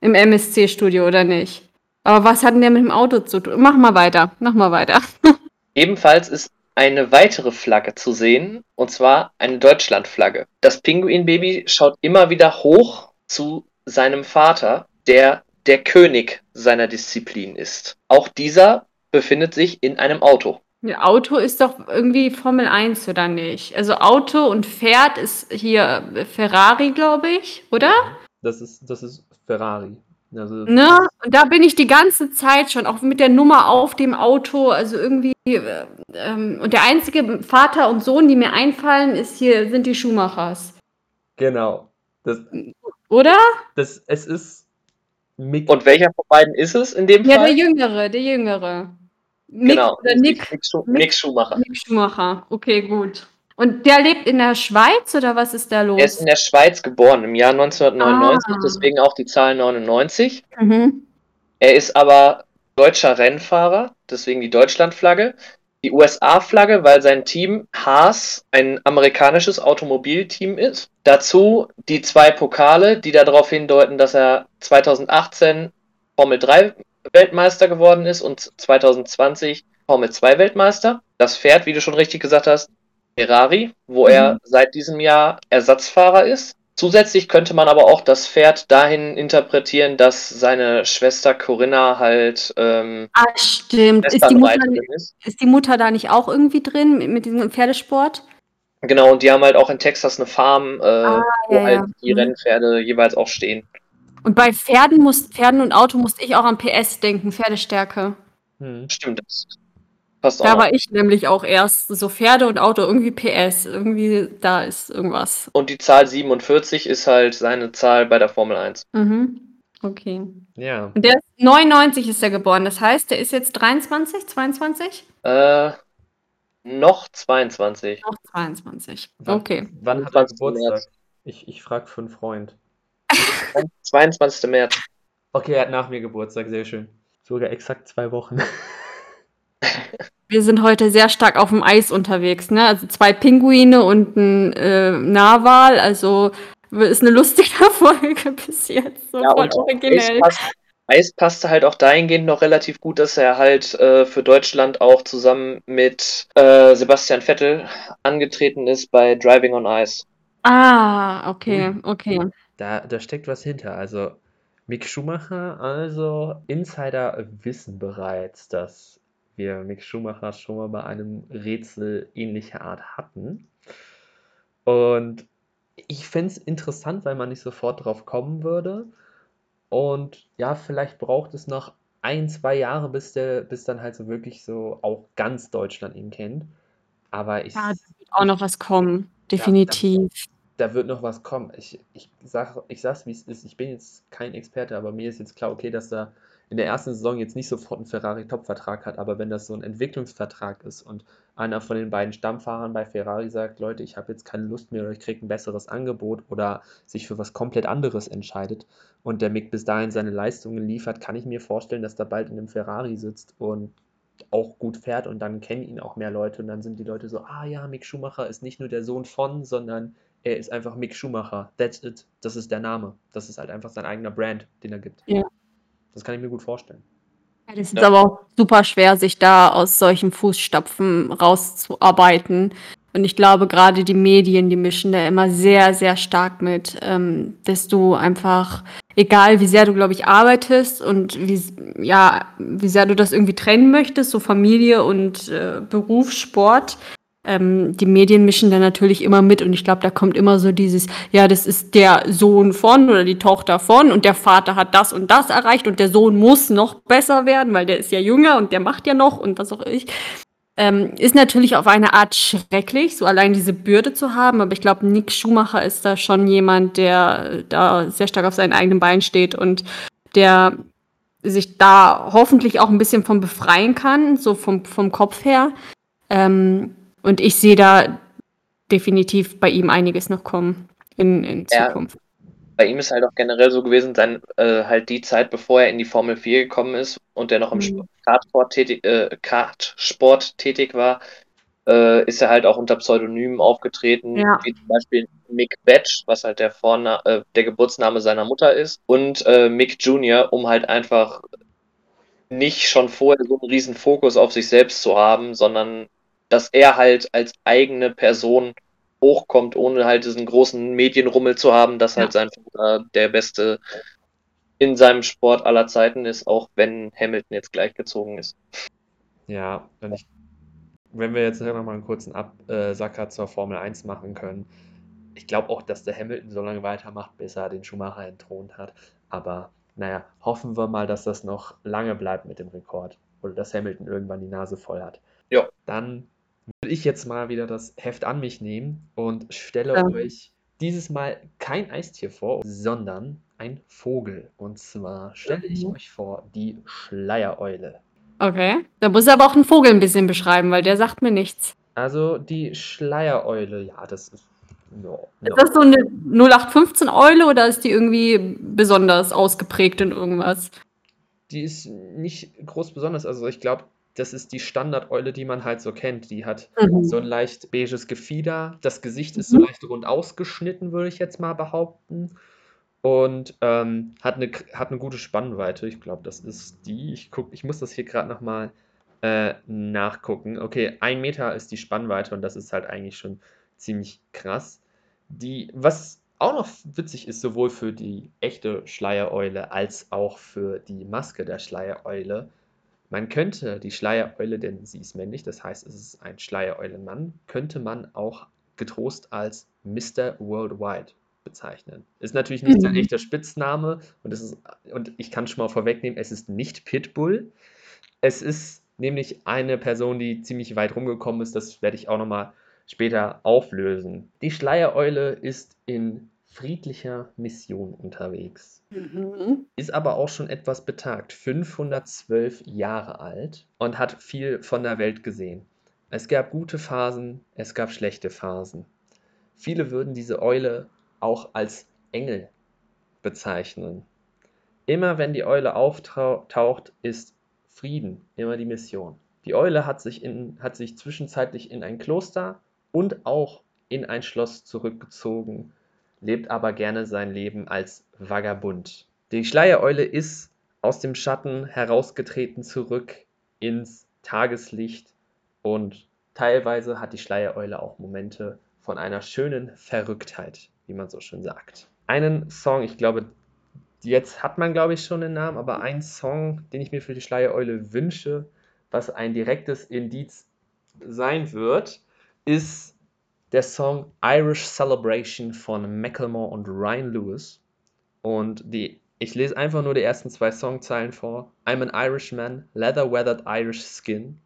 S3: im MSC-Studio, oder nicht? Aber was hat denn der mit dem Auto zu tun? Mach mal weiter, mach mal weiter.
S2: Ebenfalls ist eine weitere Flagge zu sehen, und zwar eine Deutschlandflagge. Das Pinguinbaby schaut immer wieder hoch zu seinem Vater, der der König seiner Disziplin ist. Auch dieser befindet sich in einem Auto.
S3: Ja, Auto ist doch irgendwie Formel 1, oder nicht? Also Auto und Pferd ist hier Ferrari, glaube ich, oder?
S1: Das ist, das ist Ferrari.
S3: Also, ne? Und da bin ich die ganze Zeit schon, auch mit der Nummer auf dem Auto, also irgendwie. Äh, ähm, und der einzige Vater und Sohn, die mir einfallen, ist hier, sind die Schumachers.
S1: Genau.
S3: Das, oder?
S1: Das, es ist
S2: Mick. Und welcher von beiden ist es in dem
S3: ja, Fall? Ja, der Jüngere, der Jüngere.
S2: Mick, genau, oder Nick, Nick, Schu Nick Schumacher.
S3: Nick Schumacher, okay, gut. Und der lebt in der Schweiz oder was ist da los?
S2: Er ist in der Schweiz geboren, im Jahr 1999, ah. deswegen auch die Zahl 99. Mhm. Er ist aber deutscher Rennfahrer, deswegen die Deutschlandflagge. Die USA-Flagge, weil sein Team Haas ein amerikanisches Automobilteam ist. Dazu die zwei Pokale, die darauf hindeuten, dass er 2018 Formel 3 Weltmeister geworden ist und 2020 Formel 2 Weltmeister. Das Pferd, wie du schon richtig gesagt hast, Ferrari, wo mhm. er seit diesem Jahr Ersatzfahrer ist. Zusätzlich könnte man aber auch das Pferd dahin interpretieren, dass seine Schwester Corinna halt. Ähm,
S3: ah, stimmt. Ist die, Mutter, ist. ist die, Mutter, da nicht auch irgendwie drin mit, mit diesem Pferdesport?
S2: Genau, und die haben halt auch in Texas eine Farm, äh, ah, wo ja, halt ja. die mhm. Rennpferde jeweils auch stehen.
S3: Und bei Pferden, muss, Pferden und Auto musste ich auch an PS denken, Pferdestärke.
S2: Hm. Stimmt, das
S3: Passt da war ich nämlich auch erst so Pferde und Auto, irgendwie PS, irgendwie da ist irgendwas.
S2: Und die Zahl 47 ist halt seine Zahl bei der Formel 1.
S3: Mhm. Okay.
S1: Ja.
S3: Und der ist 99 ist er geboren, das heißt, der ist jetzt 23, 22?
S2: Äh, noch 22.
S3: Noch 22. Okay.
S1: Wann hat er Geburtstag? Ich, ich frage für einen Freund.
S2: 22. März.
S1: Okay, er hat nach mir Geburtstag, sehr schön. Sogar exakt zwei Wochen.
S3: Wir sind heute sehr stark auf dem Eis unterwegs, ne? Also zwei Pinguine und ein äh, Narwal, also ist eine lustige Folge bis jetzt. So
S2: ja, voll originell. Eis, passt, Eis passte halt auch dahingehend noch relativ gut, dass er halt äh, für Deutschland auch zusammen mit äh, Sebastian Vettel angetreten ist bei Driving on Ice.
S3: Ah, okay, okay.
S1: Da, da steckt was hinter. Also Mick Schumacher, also Insider wissen bereits, dass wir Mick Schumacher schon mal bei einem Rätsel ähnlicher Art hatten. Und ich fände es interessant, weil man nicht sofort drauf kommen würde. Und ja, vielleicht braucht es noch ein, zwei Jahre, bis, der, bis dann halt so wirklich so auch ganz Deutschland ihn kennt. Aber ich.
S3: Ja, da wird auch noch was kommen, definitiv.
S1: Ja, da, da, wird noch was kommen. Ich, ich, sag, ich sag's, wie es ist. Ich bin jetzt kein Experte, aber mir ist jetzt klar, okay, dass da in der ersten Saison jetzt nicht sofort einen Ferrari-Top-Vertrag hat, aber wenn das so ein Entwicklungsvertrag ist und einer von den beiden Stammfahrern bei Ferrari sagt, Leute, ich habe jetzt keine Lust mehr oder ich kriege ein besseres Angebot oder sich für was komplett anderes entscheidet und der Mick bis dahin seine Leistungen liefert, kann ich mir vorstellen, dass da bald in einem Ferrari sitzt und auch gut fährt und dann kennen ihn auch mehr Leute und dann sind die Leute so, ah ja, Mick Schumacher ist nicht nur der Sohn von, sondern er ist einfach Mick Schumacher. That's it. Das ist der Name. Das ist halt einfach sein eigener Brand, den er gibt.
S3: Ja.
S1: Das kann ich mir gut vorstellen.
S3: Ja, das ist ja. aber auch super schwer, sich da aus solchen Fußstapfen rauszuarbeiten. Und ich glaube, gerade die Medien, die mischen da immer sehr, sehr stark mit, ähm, dass du einfach, egal wie sehr du, glaube ich, arbeitest und wie, ja, wie sehr du das irgendwie trennen möchtest, so Familie und äh, Beruf, Sport, ähm, die Medien mischen da natürlich immer mit und ich glaube, da kommt immer so dieses, ja, das ist der Sohn von oder die Tochter von und der Vater hat das und das erreicht und der Sohn muss noch besser werden, weil der ist ja jünger und der macht ja noch und was auch ich. Ähm, ist natürlich auf eine Art schrecklich, so allein diese Bürde zu haben, aber ich glaube, Nick Schumacher ist da schon jemand, der da sehr stark auf seinen eigenen Beinen steht und der sich da hoffentlich auch ein bisschen von befreien kann, so vom, vom Kopf her. Ähm, und ich sehe da definitiv bei ihm einiges noch kommen in, in Zukunft. Ja,
S2: bei ihm ist halt auch generell so gewesen, dann äh, halt die Zeit, bevor er in die Formel 4 gekommen ist und er noch im mhm. Kartsport, tätig, äh, Kartsport tätig war, äh, ist er halt auch unter Pseudonymen aufgetreten, ja. wie zum Beispiel Mick Batch, was halt der, Vorna äh, der Geburtsname seiner Mutter ist, und äh, Mick Jr., um halt einfach nicht schon vorher so einen riesen Fokus auf sich selbst zu haben, sondern dass er halt als eigene Person hochkommt, ohne halt diesen großen Medienrummel zu haben, dass halt ja. halt sein Vater der Beste in seinem Sport aller Zeiten ist, auch wenn Hamilton jetzt gleichgezogen ist.
S1: Ja, wenn, ich, wenn wir jetzt noch mal einen kurzen Absacker zur Formel 1 machen können. Ich glaube auch, dass der Hamilton so lange weitermacht, bis er den Schumacher entthront hat. Aber naja, hoffen wir mal, dass das noch lange bleibt mit dem Rekord. Oder dass Hamilton irgendwann die Nase voll hat.
S2: Ja.
S1: Dann würde ich jetzt mal wieder das Heft an mich nehmen und stelle ja. euch dieses Mal kein Eistier vor, sondern ein Vogel. Und zwar stelle ich mhm. euch vor die Schleiereule.
S3: Okay, da muss er aber auch einen Vogel ein bisschen beschreiben, weil der sagt mir nichts.
S1: Also die Schleiereule, ja, das ist. No,
S3: no. Ist das so eine 0815-Eule oder ist die irgendwie besonders ausgeprägt in irgendwas?
S1: Die ist nicht groß besonders. Also ich glaube, das ist die Standardeule, die man halt so kennt. Die hat
S3: Mhm.
S1: so ein leicht beiges Gefieder. Das Gesicht ist so
S3: Mhm.
S1: leicht rund ausgeschnitten, würde ich jetzt mal behaupten. Und ähm, hat, eine, hat eine gute Spannweite. Ich glaube, das ist die. Ich, guck, ich muss das hier gerade nochmal äh, nachgucken. Okay, ein Meter ist die Spannweite und das ist halt eigentlich schon ziemlich krass. Die, was auch noch witzig ist, sowohl für die echte Schleiereule als auch für die Maske der Schleiereule. Man könnte die Schleiereule, denn sie ist männlich, das heißt, es ist ein Schleiereulenmann, könnte man auch getrost als Mr. Worldwide bezeichnen. Ist natürlich nicht sein
S3: Mhm.
S1: echter Spitzname und, es ist, und ich kann schon mal vorwegnehmen, es ist nicht Pitbull. Es ist nämlich eine Person, die ziemlich weit rumgekommen ist. Das werde ich auch nochmal später auflösen. Die Schleiereule ist in friedlicher Mission unterwegs.
S3: Mhm.
S1: Ist aber auch schon etwas betagt. 512 Jahre alt und hat viel von der Welt gesehen. Es gab gute Phasen, es gab schlechte Phasen. Viele würden diese Eule auch als Engel bezeichnen. Immer wenn die Eule auftaucht, ist Frieden immer die Mission. Die Eule hat sich, in, hat sich zwischenzeitlich in ein Kloster und auch in ein Schloss zurückgezogen, lebt aber gerne sein Leben als Vagabund. Die Schleiereule ist aus dem Schatten herausgetreten zurück ins Tageslicht und teilweise hat die Schleiereule auch Momente von einer schönen Verrücktheit, wie man so schön sagt. Einen Song, ich glaube, jetzt hat man, glaube ich, schon den Namen, aber ein Song, den ich mir für die Schleiereule wünsche, was ein direktes Indiz sein wird, ist der Song Irish Celebration von Macklemore und Ryan Lewis. Und die, ich lese einfach nur die ersten zwei Songzeilen vor. I'm an Irishman, leather-weathered Irish skin.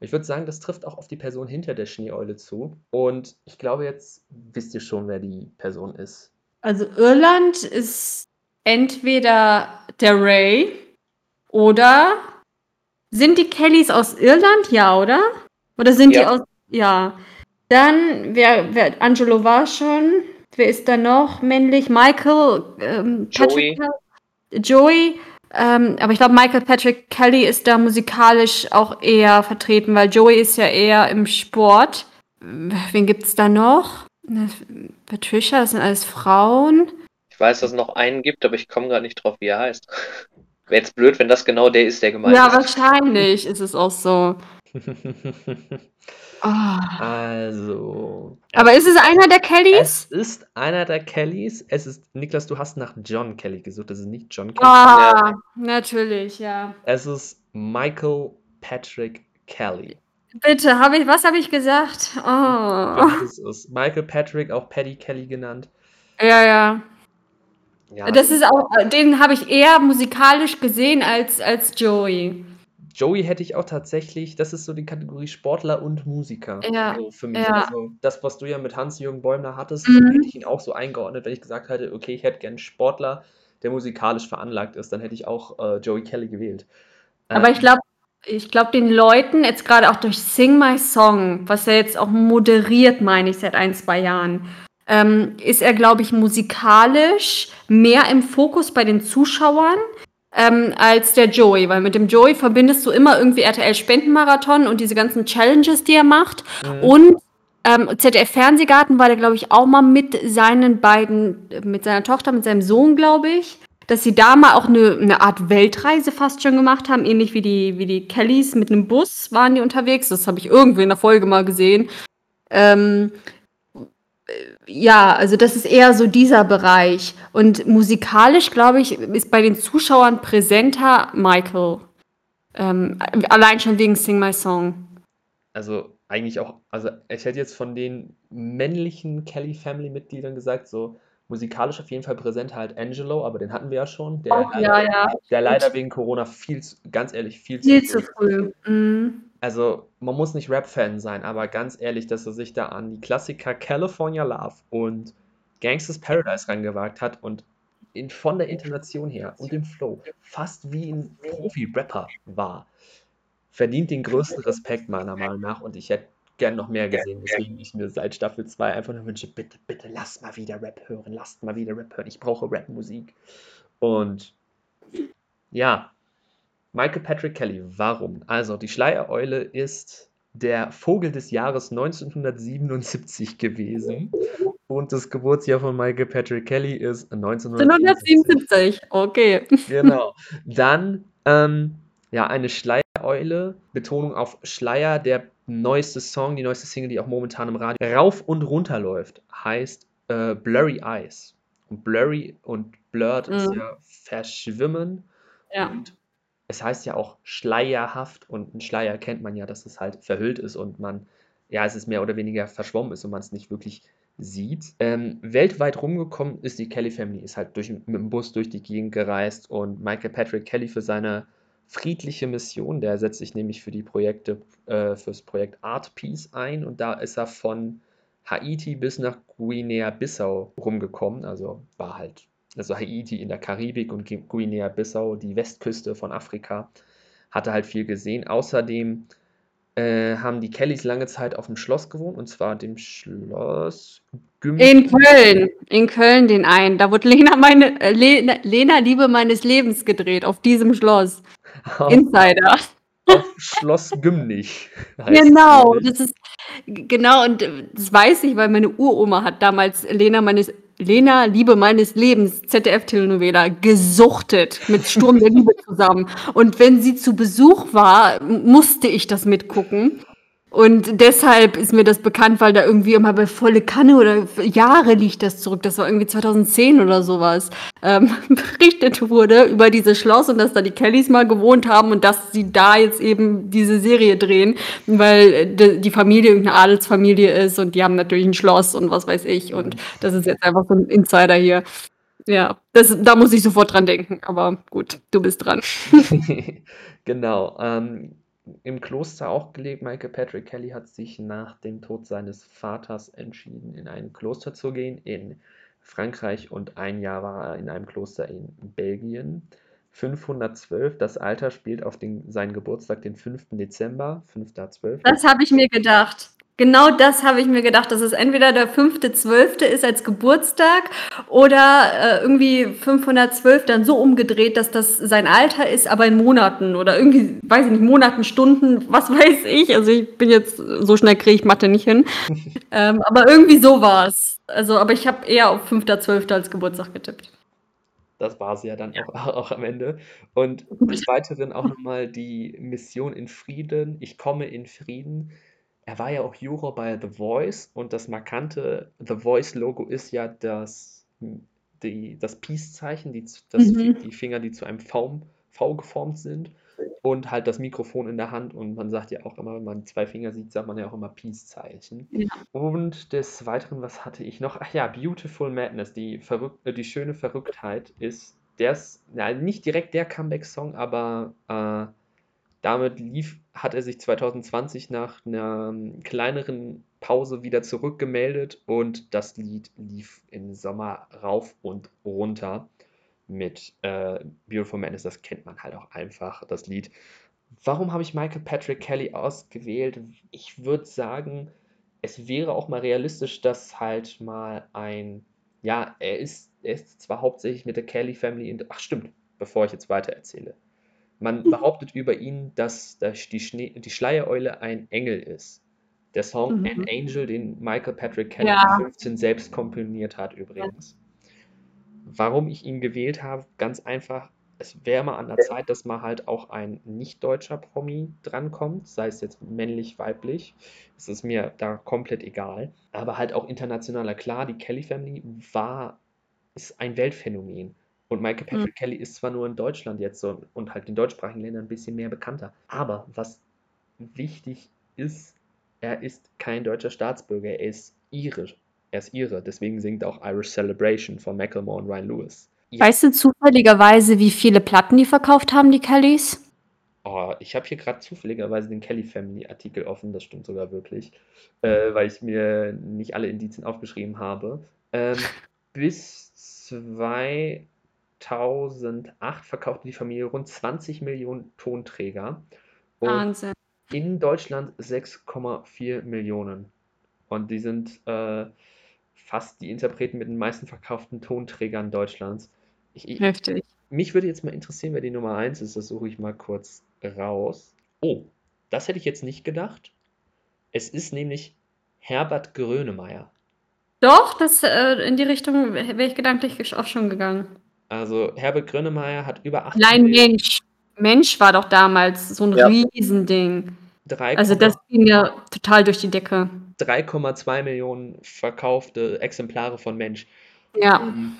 S1: Ich würde sagen, das trifft auch auf die Person hinter der Schneeeule zu. Und ich glaube, jetzt wisst ihr schon, wer die Person ist.
S3: Also Irland ist entweder der Ray oder sind die Kellys aus Irland? Ja, oder? Oder sind
S2: Ja.
S3: die aus. Ja. Dann, wer, wer Angelo war schon. Wer ist da noch männlich? Michael, ähm,
S2: Joey.
S3: Patrick Joey. Ähm, aber ich glaube, Michael Patrick Kelly ist da musikalisch auch eher vertreten, weil Joey ist ja eher im Sport. Wen gibt's da noch? Ne, Patricia, das sind alles Frauen.
S2: Ich weiß, dass es noch einen gibt, aber ich komme gerade nicht drauf, wie er heißt. Wäre jetzt blöd, wenn das genau der ist, der gemeint
S3: Ja,
S2: ist.
S3: wahrscheinlich ist es auch so. Ah.
S1: also.
S3: Aber ist es einer der Kellys?
S1: Es ist einer der Kellys. Es ist, Niklas, du hast nach John Kelly gesucht. Das ist nicht John Kelly.
S3: Ah, natürlich, ja.
S1: Es ist Michael Patrick Kelly.
S3: Bitte, habe ich, was habe ich gesagt? Oh.
S1: Das ist. Michael Patrick, auch Paddy Kelly genannt.
S3: Ja, ja.
S1: Ja,
S3: Das ist auch, den habe ich eher musikalisch gesehen als, als Joey.
S1: Joey hätte ich auch tatsächlich, das ist so die Kategorie Sportler und Musiker.
S3: Ja,
S1: So für mich.
S3: ja.
S1: Also das, was du ja mit Hans-Jürgen Bäumler hattest,
S3: Mhm.
S1: hätte ich ihn auch so eingeordnet, wenn ich gesagt hätte, okay, ich hätte gern einen Sportler, der musikalisch veranlagt ist, dann hätte ich auch äh, Joey Kelly gewählt.
S3: Aber
S1: Ähm,
S3: ich glaube, ich glaube, den Leuten, jetzt gerade auch durch Sing My Song, was er jetzt auch moderiert, meine ich, seit ein, zwei Jahren, ähm, ist er, glaube ich, musikalisch mehr im Fokus bei den Zuschauern ähm, als der Joey, weil mit dem Joey verbindest du immer irgendwie RTL-Spendenmarathon und diese ganzen Challenges, die er macht.
S1: Mhm.
S3: Und ähm, ZDF-Fernsehgarten war der, glaube ich, auch mal mit seinen beiden, mit seiner Tochter, mit seinem Sohn, glaube ich, dass sie da mal auch eine, eine Art Weltreise fast schon gemacht haben, ähnlich wie die, wie die Kellys mit einem Bus waren die unterwegs. Das habe ich irgendwie in der Folge mal gesehen. Ähm, äh, ja, also das ist eher so dieser Bereich. Und musikalisch, glaube ich, ist bei den Zuschauern präsenter Michael. Ähm, allein schon wegen Sing My Song.
S1: Also eigentlich auch, also ich hätte jetzt von den männlichen Kelly Family Mitgliedern gesagt, so musikalisch auf jeden Fall präsent halt Angelo, aber den hatten wir ja schon, der, leider,
S3: ja, ja.
S1: der leider wegen Corona viel, zu, ganz ehrlich, viel,
S3: Viel
S1: zu
S3: zu früh. Mhm.
S1: Also man muss nicht Rap-Fan sein, aber ganz ehrlich, dass er sich da an die Klassiker California Love und Gangsters Paradise rangewagt hat und in, von der Intonation her und dem Flow fast wie ein Profi-Rapper war, verdient den größten Respekt meiner Meinung nach und ich hätte gern noch mehr gesehen, weswegen ich mir seit Staffel 2 einfach nur wünsche, bitte, bitte lasst mal wieder Rap hören, lasst mal wieder Rap hören, ich brauche Rap-Musik. Und ja, Michael Patrick Kelly, warum? Also, die Schleiereule ist der Vogel des Jahres 1977 gewesen. Und das Geburtsjahr von Michael Patrick Kelly ist 1977.
S3: 1977, okay.
S1: Genau. Dann, ähm, ja, eine Schleiereule, Betonung auf Schleier, der neueste Song, die neueste Single, die auch momentan im Radio rauf und runter läuft, heißt äh, Blurry Eyes. Und Blurry und Blurred ist
S3: Mhm.
S1: ja verschwimmen.
S3: Ja.
S1: Und es heißt ja auch schleierhaft und ein Schleier kennt man ja, dass es halt verhüllt ist und man, ja, es ist mehr oder weniger verschwommen ist und man es nicht wirklich sieht. Ähm, weltweit rumgekommen ist die Kelly Family, ist halt durch, mit dem Bus durch die Gegend gereist und Michael Patrick Kelly für seine friedliche Mission, der setzt sich nämlich für die Projekte, äh, fürs Projekt Art Peace ein und da ist er von Haiti bis nach Guinea-Bissau rumgekommen, also war halt also Haiti in der Karibik und Gu- Guinea-Bissau, die Westküste von Afrika, hatte halt viel gesehen. Außerdem äh, haben die Kellys lange Zeit auf dem Schloss gewohnt, und zwar dem Schloss Güm
S3: In Köln, in Köln den einen. Da wurde Lena meine äh, Lena, Lena Liebe meines Lebens gedreht auf diesem Schloss. Insider.
S1: Auf Schloss Gümnich.
S3: Genau, das ist genau und äh, das weiß ich, weil meine Uroma hat damals Lena meines Lena Liebe meines Lebens ZDF Telenovela gesuchtet mit Sturm der Liebe zusammen und wenn sie zu Besuch war, musste ich das mitgucken. Und deshalb ist mir das bekannt, weil da irgendwie immer bei volle Kanne oder Jahre liegt das zurück. Das war irgendwie 2010 oder sowas. Ähm, berichtet wurde über dieses Schloss und dass da die Kellys mal gewohnt haben und dass sie da jetzt eben diese Serie drehen, weil äh, die die Familie irgendeine Adelsfamilie ist und die haben natürlich ein Schloss und was weiß ich. Und das ist jetzt einfach so ein Insider hier. Ja, das, da muss ich sofort dran denken. Aber gut, du bist dran.
S1: Genau. Ähm, Im Kloster auch gelebt. Michael Patrick Kelly hat sich nach dem Tod seines Vaters entschieden, in ein Kloster zu gehen in Frankreich und ein Jahr war er in einem Kloster in Belgien. 512, das Alter spielt auf den, seinen Geburtstag, den 5. Dezember, 5.12.
S3: Das habe ich mir gedacht. Genau das habe ich mir gedacht, dass es entweder der 5.12. ist als Geburtstag oder äh, irgendwie 512 dann so umgedreht, dass das sein Alter ist, aber in Monaten oder irgendwie, weiß ich nicht, Monaten, Stunden, was weiß ich. Also ich bin jetzt, so schnell kriege ich Mathe nicht hin. ähm, aber irgendwie so war es. Also, aber ich habe eher auf 5.12. als Geburtstag getippt.
S1: Das war sie ja dann auch, auch am Ende. Und des Weiteren auch nochmal die Mission in Frieden. Ich komme in Frieden. Er war ja auch Juror bei The Voice und das markante The Voice-Logo ist ja das, die, das Peace-Zeichen, die, das,
S3: Mhm.
S1: die Finger, die zu einem V, v geformt sind und halt das Mikrofon in der Hand. Und man sagt ja auch immer, wenn man zwei Finger sieht, sagt man ja auch immer Peace-Zeichen.
S3: Ja.
S1: Und des Weiteren, was hatte ich noch? Ach ja, Beautiful Madness, die, verrück äh, die schöne Verrücktheit ist, der ist ja, nicht direkt der Comeback-Song, aber äh, damit lief, hat er sich 2020 nach einer ähm, kleineren Pause wieder zurückgemeldet und das Lied lief im Sommer rauf und runter mit äh, Beautiful Madness. Das kennt man halt auch einfach, das Lied. Warum habe ich Michael Patrick Kelly ausgewählt? Ich würde sagen, es wäre auch mal realistisch, dass halt mal ein, ja, er ist, er ist zwar hauptsächlich mit der Kelly Family in, ach stimmt, bevor ich jetzt weiter erzähle. Man behauptet über ihn, dass, dass die, Schnee, die Schleiereule ein Engel ist. Der Song
S3: Mhm.
S1: An Angel, den Michael Patrick Kelly
S3: Ja.
S1: 15 selbst komponiert hat übrigens. Warum ich ihn gewählt habe, ganz einfach, es wäre mal an der Zeit, dass mal halt auch ein nicht-deutscher Promi drankommt, sei es jetzt männlich, weiblich. Es ist mir da komplett egal. Aber halt auch internationaler. Klar, die Kelly Family war, ist ein Weltphänomen. Und Michael
S3: Mhm.
S1: Patrick Kelly ist zwar nur in Deutschland jetzt so und halt in deutschsprachigen Ländern ein bisschen mehr bekannter. Aber was wichtig ist, er ist kein deutscher Staatsbürger, er ist irisch. Er ist Ire, deswegen singt auch Irish Celebration von Macklemore und Ryan Lewis. Ja,
S3: Weißt du zufälligerweise, wie viele Platten die verkauft haben, die Kellys?
S1: oh, ich habe hier gerade zufälligerweise den Kelly Family Artikel offen, das stimmt sogar wirklich, äh, weil ich mir nicht alle Indizien aufgeschrieben habe. Ähm, bis 2008 verkaufte die Familie rund 20 Millionen Tonträger und
S3: Wahnsinn.
S1: in Deutschland 6,4 Millionen. Und die sind äh, fast die Interpreten mit den meisten verkauften Tonträgern Deutschlands. Ich, ich,
S3: Heftig.
S1: mich würde jetzt mal interessieren, wer die Nummer 1 ist. Das suche ich mal kurz raus. Oh, das hätte ich jetzt nicht gedacht. Es ist nämlich Herbert Grönemeyer.
S3: Doch, das, äh, in die Richtung wäre ich gedanklich auch schon gegangen.
S1: Also Herbert Grönemeyer hat über 8
S3: Nein, Mensch. Mensch war doch damals so ein ja. Riesending. 3, also das ging ja total durch die Decke.
S1: 3,2 Millionen verkaufte Exemplare von Mensch.
S3: Ja. Ähm,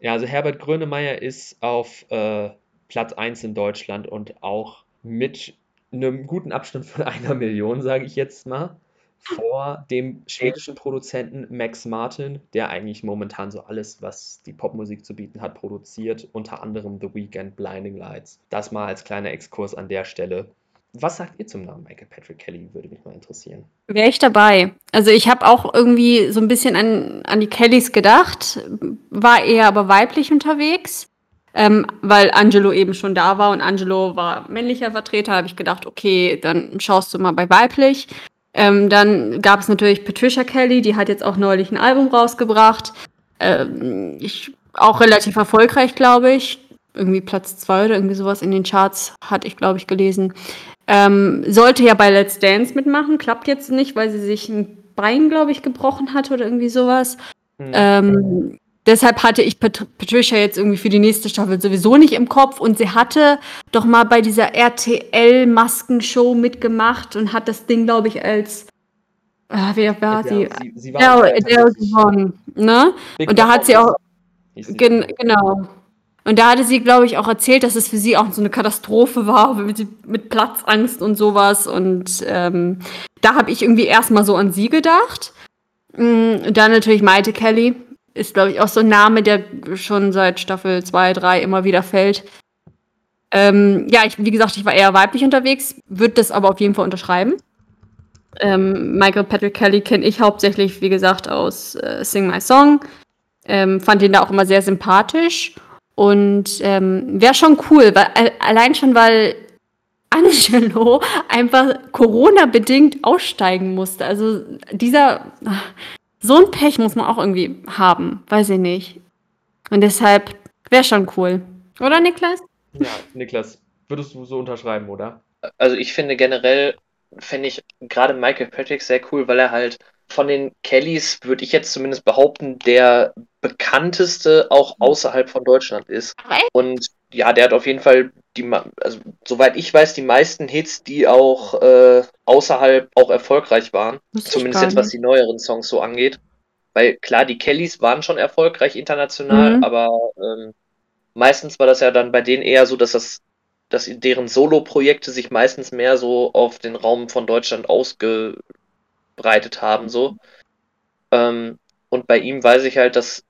S1: ja, also Herbert Grönemeyer ist auf äh, Platz 1 in Deutschland und auch mit einem guten Abstand von einer Million, sage ich jetzt mal, vor dem schwedischen Produzenten Max Martin, der eigentlich momentan so alles, was die Popmusik zu bieten hat, produziert, unter anderem The Weekend, Blinding Lights. Das mal als kleiner Exkurs an der Stelle. Was sagt ihr zum Namen Michael Patrick Kelly? Würde mich mal interessieren.
S3: Wäre ich dabei. Also ich habe auch irgendwie so ein bisschen an, an die Kellys gedacht, war eher aber weiblich unterwegs, ähm, weil Angelo eben schon da war und Angelo war männlicher Vertreter, habe ich gedacht, okay, dann schaust du mal bei weiblich. Ähm, dann gab es natürlich Patricia Kelly, die hat jetzt auch neulich ein Album rausgebracht. Ähm, ich, auch relativ erfolgreich, glaube ich. Irgendwie Platz zwei oder irgendwie sowas in den Charts, hatte ich, glaube ich, gelesen. Ähm, sollte ja bei Let's Dance mitmachen, klappt jetzt nicht, weil sie sich ein Bein, glaube ich, gebrochen hat oder irgendwie sowas. Mhm. Ähm, deshalb hatte ich Pat Patricia jetzt irgendwie für die nächste Staffel sowieso nicht im Kopf und sie hatte doch mal bei dieser RTL-Maskenshow mitgemacht und hat das Ding, glaube ich, als äh, wer war sie? sie? sie war ja, der gewonnen, ne? und da hat sie auch gen genau. Und da hatte sie, glaube ich, auch erzählt, dass es für sie auch so eine Katastrophe war, mit, mit Platzangst und sowas. Und ähm, da habe ich irgendwie erstmal so an sie gedacht. Und mm, dann natürlich Maite Kelly. Ist, glaube ich, auch so ein Name, der schon seit Staffel 2, 3 immer wieder fällt. Ähm, ja, ich, wie gesagt, ich war eher weiblich unterwegs, würde das aber auf jeden Fall unterschreiben. Ähm, Michael Patrick Kelly kenne ich hauptsächlich, wie gesagt, aus äh, Sing My Song. Ähm, fand ihn da auch immer sehr sympathisch. Und ähm, wäre schon cool, weil äh, allein schon, weil Angelo einfach Corona-bedingt aussteigen musste. Also dieser so ein Pech muss man auch irgendwie haben, weiß ich nicht. Und deshalb wäre schon cool. Oder Niklas?
S1: Ja, Niklas, würdest du so unterschreiben, oder?
S2: Also ich finde generell, fände ich gerade Michael Patrick sehr cool, weil er halt von den Kellys, würde ich jetzt zumindest behaupten, der bekannteste auch außerhalb von Deutschland ist. Und ja, der hat auf jeden Fall die, also soweit ich weiß, die meisten Hits, die auch äh, außerhalb auch erfolgreich waren. Zumindest jetzt, was die neueren Songs so angeht. Weil klar, die Kellys waren schon erfolgreich international, mhm. aber ähm, meistens war das ja dann bei denen eher so, dass das, dass deren Solo-Projekte sich meistens mehr so auf den Raum von Deutschland ausge verbreitet haben, so. Ähm, und bei ihm weiß ich halt, dass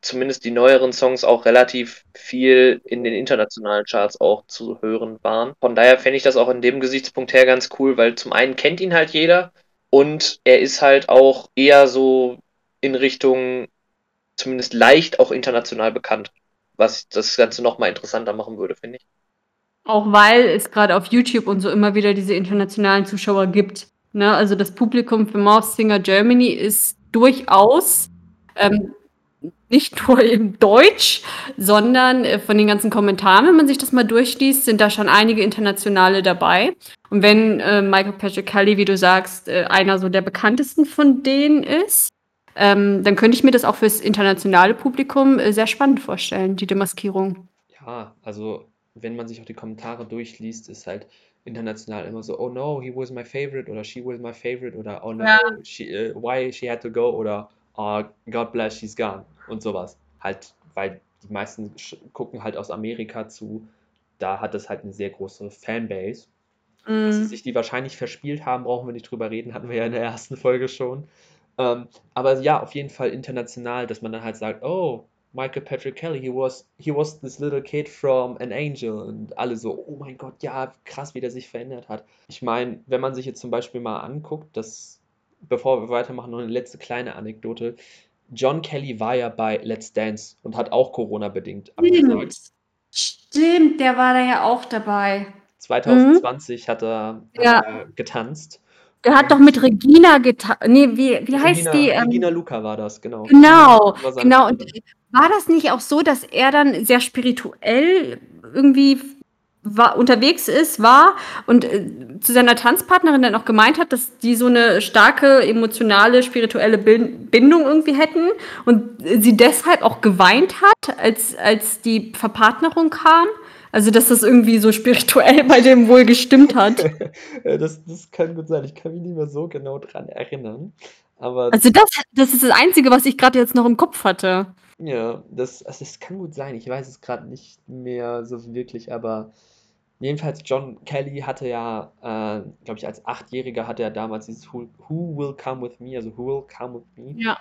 S2: zumindest die neueren Songs auch relativ viel in den internationalen Charts auch zu hören waren. Von daher fände ich das auch in dem Gesichtspunkt her ganz cool, weil zum einen kennt ihn halt jeder und er ist halt auch eher so in Richtung zumindest leicht auch international bekannt, was das Ganze nochmal interessanter machen würde, finde ich.
S3: Auch weil es gerade auf YouTube und so immer wieder diese internationalen Zuschauer gibt. Ne? Also das Publikum für Mouth Singer Germany ist durchaus ähm, nicht nur im Deutsch, sondern äh, von den ganzen Kommentaren, wenn man sich das mal durchliest, sind da schon einige internationale dabei. Und wenn äh, Michael Patrick Kelly, wie du sagst, äh, einer so der bekanntesten von denen ist, ähm, dann könnte ich mir das auch fürs internationale Publikum äh, sehr spannend vorstellen, die Demaskierung.
S1: Ja, also wenn man sich auch die Kommentare durchliest, ist halt international immer so, oh no, he was my favorite oder she was my favorite oder oh no, ja. she, uh, why she had to go oder oh, God bless, she's gone und sowas. Halt, weil die meisten gucken halt aus Amerika zu, da hat es halt eine sehr große Fanbase. Mm. Dass sie mhm. sich die wahrscheinlich verspielt haben, brauchen wir nicht drüber reden, hatten wir ja in der ersten Folge schon. Ähm, aber ja, auf jeden Fall international, dass man dann halt sagt, oh, Michael Patrick Kelly, he was, he was this little kid from an angel. Und alle so, oh mein Gott, ja, krass, wie der sich verändert hat. Ich meine, wenn man sich jetzt zum Beispiel mal anguckt, dass, bevor wir weitermachen, noch eine letzte kleine Anekdote. John Kelly war ja bei Let's Dance und hat auch Corona-bedingt
S3: abgesagt. Stimmt, der war da ja auch dabei.
S1: 2020 mhm. hat, er, hat ja. er getanzt.
S3: Der hat doch mit Regina getan. Nee, wie, wie heißt
S1: Regina,
S3: die? Ähm,
S1: Regina Luca war das, genau.
S3: genau, genau. Und war das nicht auch so, dass er dann sehr spirituell irgendwie war, unterwegs ist, war und äh, zu seiner Tanzpartnerin dann auch gemeint hat, dass die so eine starke emotionale, spirituelle Bin- Bindung irgendwie hätten und sie deshalb auch geweint hat, als, als die Verpartnerung kam? Also, dass das irgendwie so spirituell bei dem wohl gestimmt hat.
S1: Äh, das, das kann gut sein. Ich kann mich nicht mehr so genau dran erinnern. Aber
S3: Also, das, das ist das Einzige, was ich gerade jetzt noch im Kopf hatte.
S1: ja, das, also das kann gut sein. Ich weiß es gerade nicht mehr so wirklich, aber jedenfalls John Kelly hatte ja, äh, glaube ich, als Achtjähriger hatte er damals dieses Who, Who Will Come With Me, also Who Will Come With Me.
S3: Ja.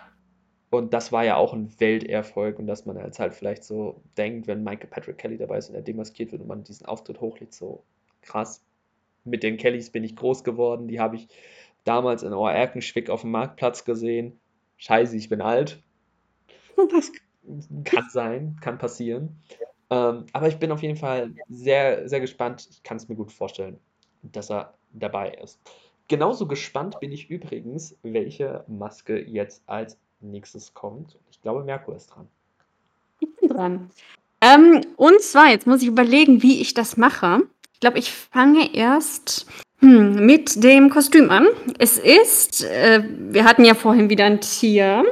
S1: Und das war ja auch ein Welterfolg und dass man jetzt halt vielleicht so denkt, wenn Michael Patrick Kelly dabei ist und er demaskiert wird und man diesen Auftritt hochlädt, so krass. Mit den Kellys bin ich groß geworden, die habe ich damals in Oerkenschwick auf dem Marktplatz gesehen. Scheiße, ich bin alt. Das kann sein, kann passieren. Ähm, aber ich bin auf jeden Fall sehr, sehr gespannt. Ich kann es mir gut vorstellen, dass er dabei ist. Genauso gespannt bin ich übrigens, welche Maske jetzt als nächstes kommt. Ich glaube, Merkur ist dran.
S3: Ich bin dran. Ähm, und zwar, jetzt muss ich überlegen, wie ich das mache. Ich glaube, ich fange erst hm, mit dem Kostüm an. Es ist, äh, wir hatten ja vorhin wieder ein Tier.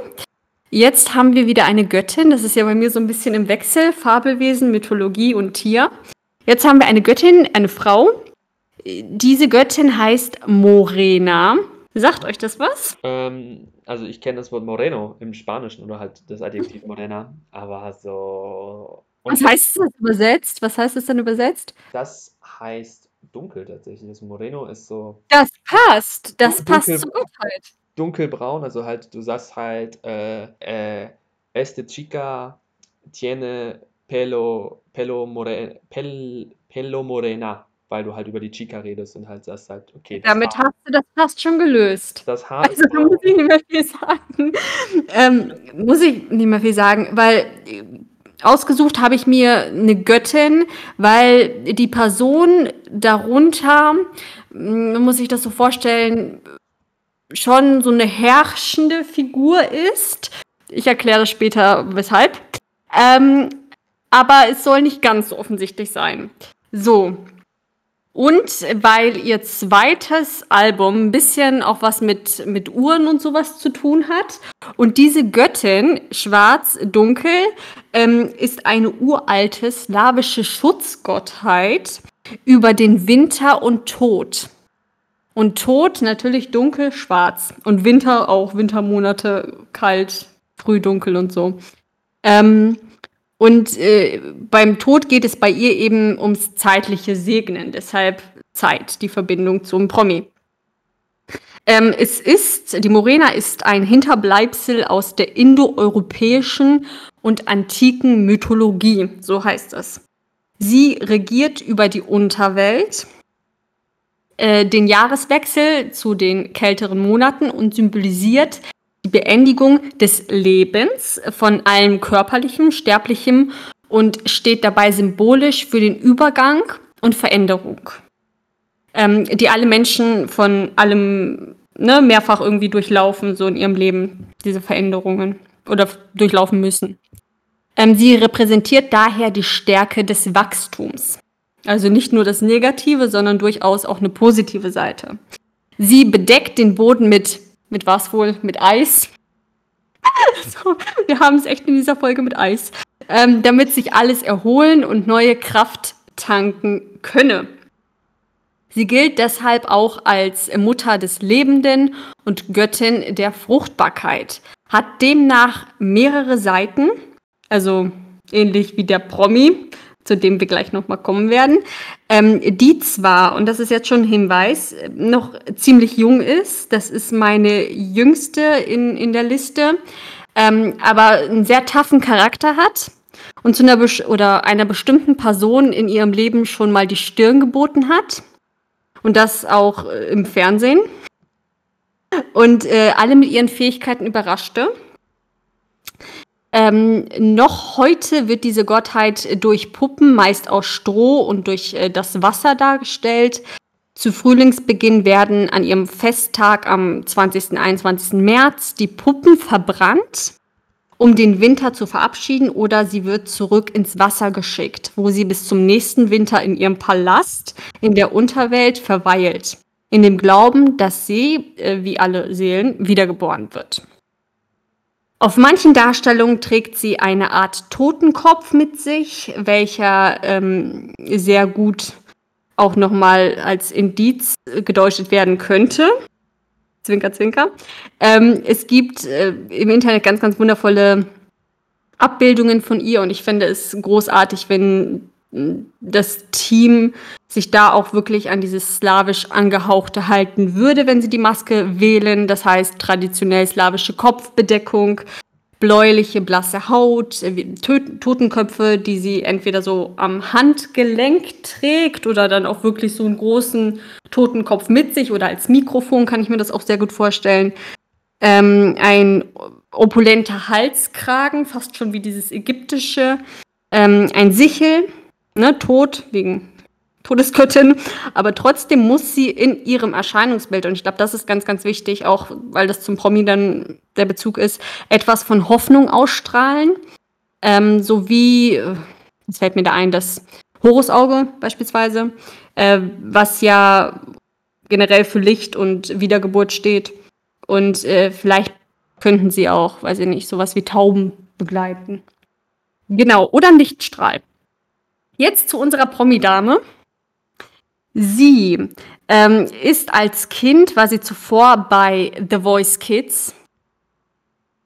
S3: Jetzt haben wir wieder eine Göttin. Das ist ja bei mir so ein bisschen im Wechsel. Fabelwesen, Mythologie und Tier. Jetzt haben wir eine Göttin, eine Frau. Diese Göttin heißt Morena. Sagt euch das was?
S1: Ähm, also ich kenne das Wort Moreno im Spanischen oder halt das Adjektiv Morena, aber so. Und
S3: Was heißt das übersetzt? Was heißt das dann übersetzt?
S1: das heißt dunkel tatsächlich. Das Moreno ist so
S3: Das passt. Das
S1: Dun-
S3: passt
S1: dunkel-
S3: zur Gottheit.
S1: Dunkelbraun, also halt, du sagst halt, äh, äh, este chica tiene pelo, pelo, more, pel, pelo morena, weil du halt über die Chica redest und halt sagst halt, okay,
S3: Damit
S1: Haar,
S3: hast du das fast schon gelöst.
S1: das Haar
S3: Also da muss ich nicht mehr viel sagen. Ähm, muss ich nicht mehr viel sagen, weil äh, ausgesucht habe ich mir eine Göttin, weil die Person darunter, mh, muss ich das so vorstellen, schon so eine herrschende Figur ist. Ich erkläre später weshalb. Ähm, aber es soll nicht ganz so offensichtlich sein. So. Und weil ihr zweites Album ein bisschen auch was mit, mit Uhren und sowas zu tun hat. Und diese Göttin, schwarz, dunkel, ähm, ist eine uralte slawische Schutzgottheit über den Winter und Tod. Und Tod natürlich dunkel, schwarz. Und Winter auch, Wintermonate, kalt, früh dunkel und so. Ähm, und äh, beim Tod geht es bei ihr eben ums zeitliche Segnen, deshalb Zeit, die Verbindung zum Promi. Ähm, es ist, die Morena ist ein Hinterbleibsel aus der indoeuropäischen und antiken Mythologie, so heißt es. Sie regiert über die Unterwelt, äh, den Jahreswechsel zu den kälteren Monaten und symbolisiert die Beendigung des Lebens von allem Körperlichem, Sterblichem und steht dabei symbolisch für den Übergang und Veränderung, ähm, die alle Menschen von allem ne, mehrfach irgendwie durchlaufen, so in ihrem Leben, diese Veränderungen oder durchlaufen müssen. Ähm, sie repräsentiert daher die Stärke des Wachstums. Also nicht nur das Negative, sondern durchaus auch eine positive Seite. Sie bedeckt den Boden mit, mit was wohl? Mit Eis. so, wir haben es echt in dieser Folge mit Eis. Ähm, damit sich alles erholen und neue Kraft tanken könne. Sie gilt deshalb auch als Mutter des Lebenden und Göttin der Fruchtbarkeit, hat demnach mehrere Seiten, also ähnlich wie der Promi, zu dem wir gleich nochmal kommen werden, ähm, die zwar, und das ist jetzt schon ein Hinweis, noch ziemlich jung ist, das ist meine jüngste in, in der Liste, ähm, aber einen sehr taffen Charakter hat und zu einer oder einer bestimmten Person in ihrem Leben schon mal die Stirn geboten hat. Und das auch äh, im Fernsehen. Und äh, alle mit ihren Fähigkeiten überraschte. Ähm, noch heute wird diese Gottheit durch Puppen, meist aus Stroh und durch äh, das Wasser dargestellt, Zu Frühlingsbeginn werden an ihrem Festtag am 20. und 21. März die Puppen verbrannt, um den Winter zu verabschieden, oder sie wird zurück ins Wasser geschickt, wo sie bis zum nächsten Winter in ihrem Palast in der Unterwelt verweilt, in dem Glauben, dass sie, äh, wie alle Seelen, wiedergeboren wird. Auf manchen Darstellungen trägt sie eine Art Totenkopf mit sich, welcher ähm, sehr gut auch nochmal als Indiz gedeutet werden könnte. Zwinker, zwinker. Ähm, es gibt äh, im Internet ganz, ganz wundervolle Abbildungen von ihr und ich finde es großartig, wenn das Team sich da auch wirklich an dieses slawisch angehauchte halten würde, wenn sie die Maske wählen. Das heißt traditionell slawische Kopfbedeckung, bläuliche, blasse Haut, äh, Totenköpfe, die sie entweder so am Handgelenk trägt oder dann auch wirklich so einen großen Totenkopf mit sich oder als Mikrofon kann ich mir das auch sehr gut vorstellen. Ähm, ein opulenter Halskragen, fast schon wie dieses ägyptische. Ähm, ein Sichel, ne, tot, wegen Todesgöttin, aber trotzdem muss sie in ihrem Erscheinungsbild, und ich glaube, das ist ganz, ganz wichtig, auch weil das zum Promi dann der Bezug ist, etwas von Hoffnung ausstrahlen, ähm, sowie, es fällt mir da ein, das Horusauge beispielsweise, äh, was ja generell für Licht und Wiedergeburt steht. Und äh, vielleicht könnten sie auch, weiß ich nicht, sowas wie Tauben begleiten. Genau, oder Lichtstrahl. Jetzt zu unserer Promi-Dame. Sie ähm, ist als Kind, war sie zuvor bei The Voice Kids.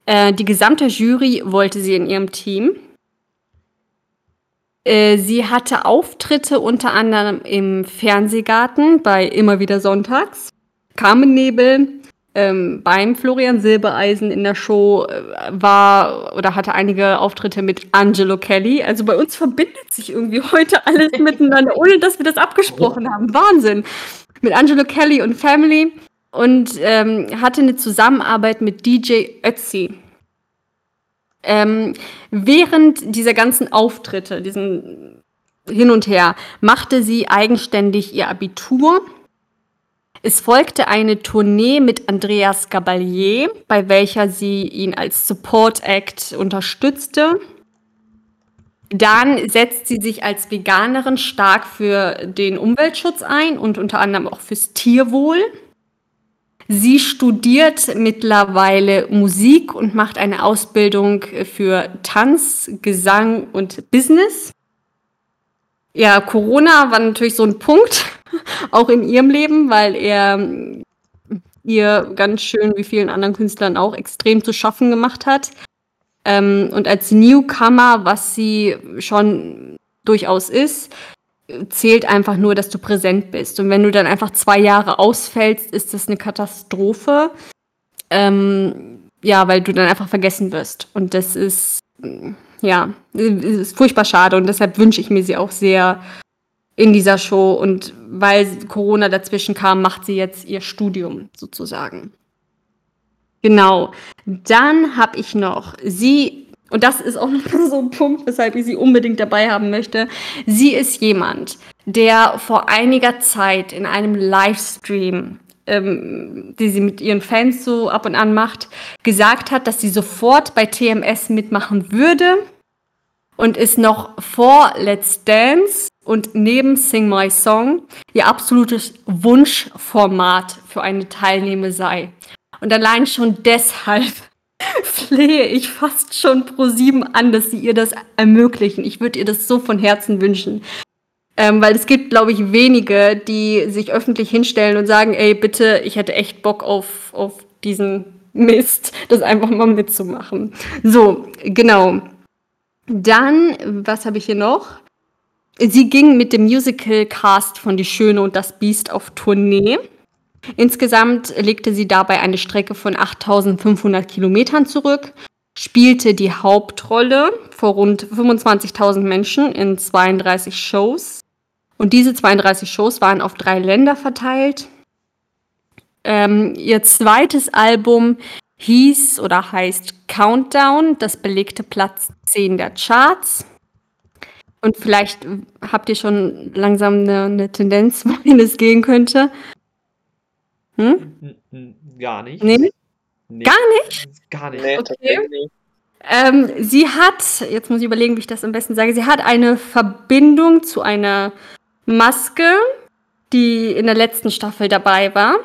S3: Äh, die gesamte Jury wollte sie in ihrem Team. Äh, sie hatte Auftritte unter anderem im Fernsehgarten bei Immer wieder Sonntags, Carmen Nebel, ähm, beim Florian Silbereisen in der Show äh, war oder hatte einige Auftritte mit Angelo Kelly. Also bei uns verbindet sich irgendwie heute alles miteinander, ohne dass wir das abgesprochen haben. Wahnsinn. Mit Angelo Kelly und Family und ähm, hatte eine Zusammenarbeit mit DJ Ötzi. Ähm, während dieser ganzen Auftritte, diesen hin und her, machte sie eigenständig ihr Abitur es folgte eine Tournee mit Andreas Gabalier, bei welcher sie ihn als Support Act unterstützte. Dann setzt sie sich als Veganerin stark für den Umweltschutz ein und unter anderem auch fürs Tierwohl. Sie studiert mittlerweile Musik und macht eine Ausbildung für Tanz, Gesang und Business. Ja, Corona war natürlich so ein Punkt, auch in ihrem Leben, weil er mm, ihr ganz schön, wie vielen anderen Künstlern auch, extrem zu schaffen gemacht hat. Ähm, und als Newcomer, was sie schon durchaus ist, zählt einfach nur, dass du präsent bist. Und wenn du dann einfach zwei Jahre ausfällst, ist das eine Katastrophe. Ähm, ja, weil du dann einfach vergessen wirst. Und das ist, ja, ist furchtbar schade. Und deshalb wünsche ich mir sie auch sehr in dieser Show und weil Corona dazwischen kam, macht sie jetzt ihr Studium sozusagen. Genau. Dann habe ich noch sie, und das ist auch noch so ein Punkt, weshalb ich sie unbedingt dabei haben möchte. Sie ist jemand, der vor einiger Zeit in einem Livestream, ähm, die sie mit ihren Fans so ab und an macht, gesagt hat, dass sie sofort bei TMS mitmachen würde und ist noch vor Let's Dance und neben Sing My Song ihr absolutes Wunschformat für eine Teilnehmer sei. Und allein schon deshalb flehe ich fast schon pro sieben an, dass sie ihr das ermöglichen. Ich würde ihr das so von Herzen wünschen. Ähm, weil es gibt, glaube ich, wenige, die sich öffentlich hinstellen und sagen, ey, bitte, ich hätte echt Bock auf, auf diesen Mist, das einfach mal mitzumachen. So, genau. Dann, was habe ich hier noch? Sie ging mit dem Musical-Cast von Die Schöne und das Biest auf Tournee. Insgesamt legte sie dabei eine Strecke von 8500 Kilometern zurück, spielte die Hauptrolle vor rund 25.000 Menschen in 32 Shows. Und diese 32 Shows waren auf drei Länder verteilt. Ähm, ihr zweites Album hieß oder heißt Countdown. Das belegte Platz 10 der Charts. Und vielleicht habt ihr schon langsam eine, 'ne Tendenz, wohin es gehen könnte?
S1: Hm? gar nicht.
S3: Ne? Ne. Gar nicht?
S1: Gar nicht. Ne,
S3: Okay. Ähm, sie hat jetzt muss ich überlegen, wie ich das am besten sage. Sie hat eine Verbindung zu einer Maske, die in der letzten Staffel dabei war.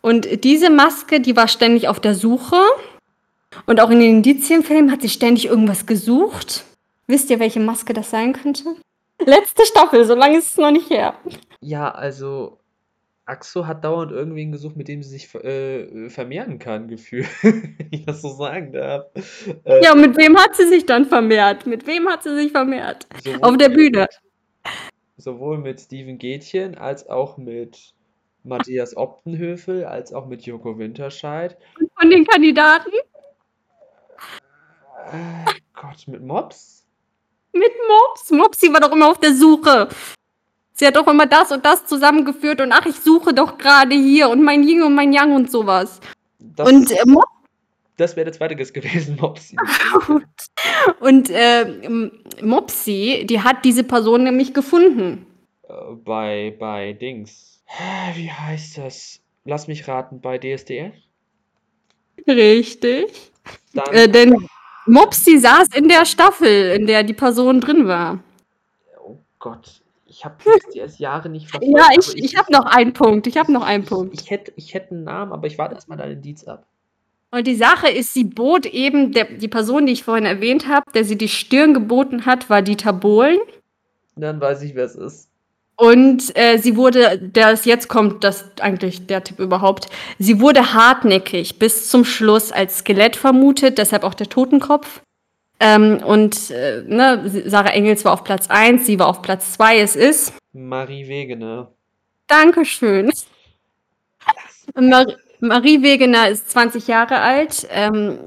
S3: Und diese Maske, die war ständig auf der Suche. Und auch in den Indizienfilmen hat sie ständig irgendwas gesucht. Wisst ihr, welche Maske das sein könnte? Letzte Staffel, so lange ist es noch nicht her.
S1: Ja, also Axo hat dauernd irgendwen gesucht, mit dem sie sich äh, vermehren kann, gefühlt, wenn ich das so sagen darf.
S3: Äh, ja, und mit wem hat sie sich dann vermehrt? Mit wem hat sie sich vermehrt? Auf der Bühne.
S1: Sowohl mit Steven Gätchen als auch mit Matthias Optenhöfel, als auch mit Joko Winterscheid.
S3: Und von den Kandidaten?
S1: Äh, Gott, mit Mops?
S3: Mit Mops? Mopsi war doch immer auf der Suche. Sie hat doch immer das und das zusammengeführt und ach, ich suche doch gerade hier und mein Yin und mein Yang und sowas.
S1: Das, und äh, Mop das wäre der zweite Guess gewesen, Mopsi.
S3: und äh, Mopsi, die hat diese Person nämlich gefunden.
S1: Äh, bei, bei Dings. Wie heißt das? Lass mich raten, bei DSDF?
S3: Richtig. Äh, denn Mopsi saß in der Staffel, in der die Person drin war.
S1: Oh Gott, ich habe DSDS Jahre nicht
S3: verfolgt. Ja, ich, ich, ich habe noch einen Punkt. Ich habe noch einen Punkt.
S1: Ich, ich, hätte, ich hätte einen Namen, aber ich warte erstmal deinen Indiz ab.
S3: Und die Sache ist, sie bot eben, der, die Person, die ich vorhin erwähnt habe, der sie die Stirn geboten hat, war Dieter Bohlen.
S1: Dann weiß ich, wer es ist.
S3: Und äh, sie wurde, das jetzt kommt das eigentlich der Tipp überhaupt. Sie wurde hartnäckig bis zum Schluss als Skelett vermutet, deshalb auch der Totenkopf. Ähm, und äh, ne, Sarah Engels war auf Platz 1, sie war auf Platz 2, es ist.
S1: Marie Wegener.
S3: Dankeschön. Mar Marie Wegener ist 20 Jahre alt. Ähm,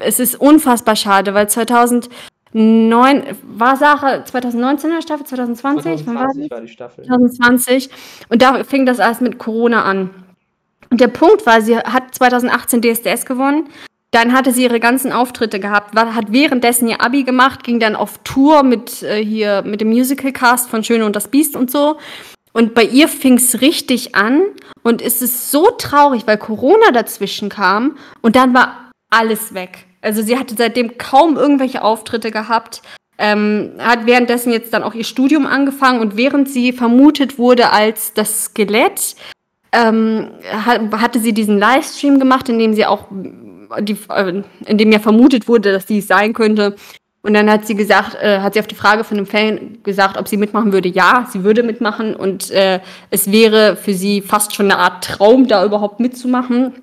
S3: es ist unfassbar schade, weil 2000 Neun, war Sache 2019 in der Staffel, 2020?
S1: 2020 war, die Staffel.
S3: 2020. Und da fing das alles mit Corona an. Und der Punkt war, sie hat 2018 DSDS gewonnen. Dann hatte sie ihre ganzen Auftritte gehabt, war, hat währenddessen ihr Abi gemacht, ging dann auf Tour mit äh, hier mit dem Musical-Cast von Schöne und das Biest und so. Und bei ihr fing es richtig an und es ist so traurig, weil Corona dazwischen kam und dann war alles weg. Also sie hatte seitdem kaum irgendwelche Auftritte gehabt, ähm, hat währenddessen jetzt dann auch ihr Studium angefangen und während sie vermutet wurde als das Skelett, ähm, hatte sie diesen Livestream gemacht, in dem sie auch, die, äh, in dem ja vermutet wurde, dass sie es sein könnte. Und dann hat sie gesagt, äh, hat sie auf die Frage von einem Fan gesagt, ob sie mitmachen würde. Ja, sie würde mitmachen und äh, es wäre für sie fast schon eine Art Traum, da überhaupt mitzumachen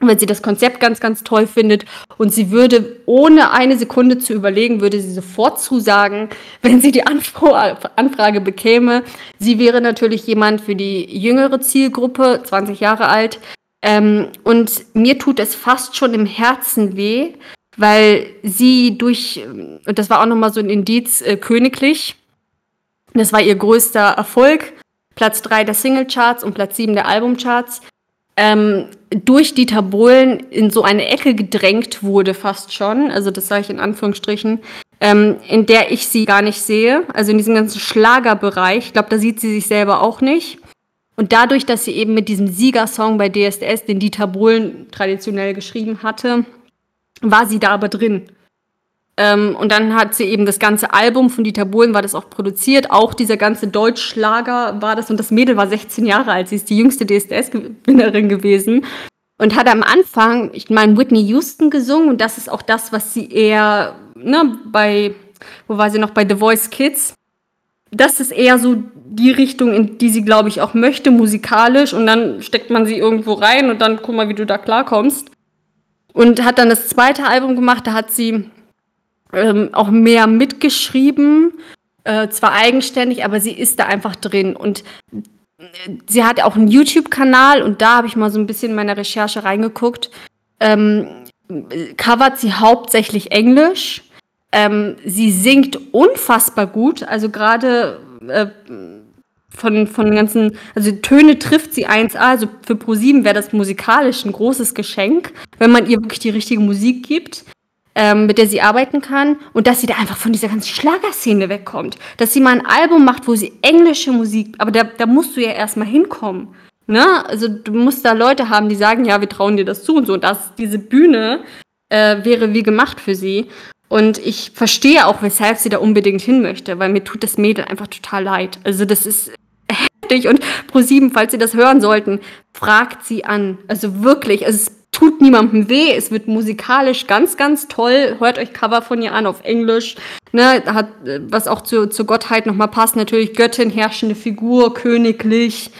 S3: weil sie das Konzept ganz, ganz toll findet. Und sie würde, ohne eine Sekunde zu überlegen, würde sie sofort zusagen, wenn sie die Anfrage bekäme. Sie wäre natürlich jemand für die jüngere Zielgruppe, 20 Jahre alt. Ähm, und mir tut es fast schon im Herzen weh, weil sie durch, und das war auch nochmal so ein Indiz, äh, königlich. Das war ihr größter Erfolg. Platz 3 der Singlecharts und Platz 7 der Albumcharts ähm, durch Dieter Bohlen in so eine Ecke gedrängt wurde, fast schon, also das sage ich in Anführungsstrichen, ähm, in der ich sie gar nicht sehe, also in diesem ganzen Schlagerbereich. Ich glaube, da sieht sie sich selber auch nicht. Und dadurch, dass sie eben mit diesem Siegersong bei DSDS, den Dieter Bohlen traditionell geschrieben hatte, war sie da aber drin. Ähm, und dann hat sie eben das ganze Album von Dieter Bohlen, war das auch produziert. Auch dieser ganze Deutschschlager war das. Und das Mädel war 16 Jahre alt. Sie ist die jüngste DSDS-Gewinnerin gewesen. Und hat am Anfang, ich meine, Whitney Houston gesungen. Und das ist auch das, was sie eher, ne, bei, wo war sie noch, bei The Voice Kids. Das ist eher so die Richtung, in die sie, glaube ich, auch möchte, musikalisch. Und dann steckt man sie irgendwo rein und dann guck mal, wie du da klarkommst. Und hat dann das zweite Album gemacht, da hat sie ähm, auch mehr mitgeschrieben, äh, zwar eigenständig, aber sie ist da einfach drin. Und äh, sie hat auch einen YouTube-Kanal und da habe ich mal so ein bisschen in meiner Recherche reingeguckt. Ähm, covert sie hauptsächlich Englisch. Ähm, sie singt unfassbar gut, also gerade äh, von, von ganzen, also Töne trifft sie 1A, also für ProSieben wäre das musikalisch ein großes Geschenk, wenn man ihr wirklich die richtige Musik gibt. ähm, mit der sie arbeiten kann und dass sie da einfach von dieser ganzen Schlagerszene wegkommt. Dass sie mal ein Album macht, wo sie englische Musik, aber da, da musst du ja erstmal hinkommen. Ne? Also du musst da Leute haben, die sagen, ja, wir trauen dir das zu und so. Und das, diese Bühne äh, wäre wie gemacht für sie. Und ich verstehe auch, weshalb sie da unbedingt hin möchte, weil mir tut das Mädel einfach total leid. Also das ist heftig. Und ProSieben, falls Sie das hören sollten, fragt sie an. Also wirklich, es tut niemandem weh. Es wird musikalisch ganz, ganz toll. Hört euch Cover von ihr an auf Englisch. Ne, hat, was auch zu, zur Gottheit nochmal passt. Natürlich Göttin, herrschende Figur, königlich.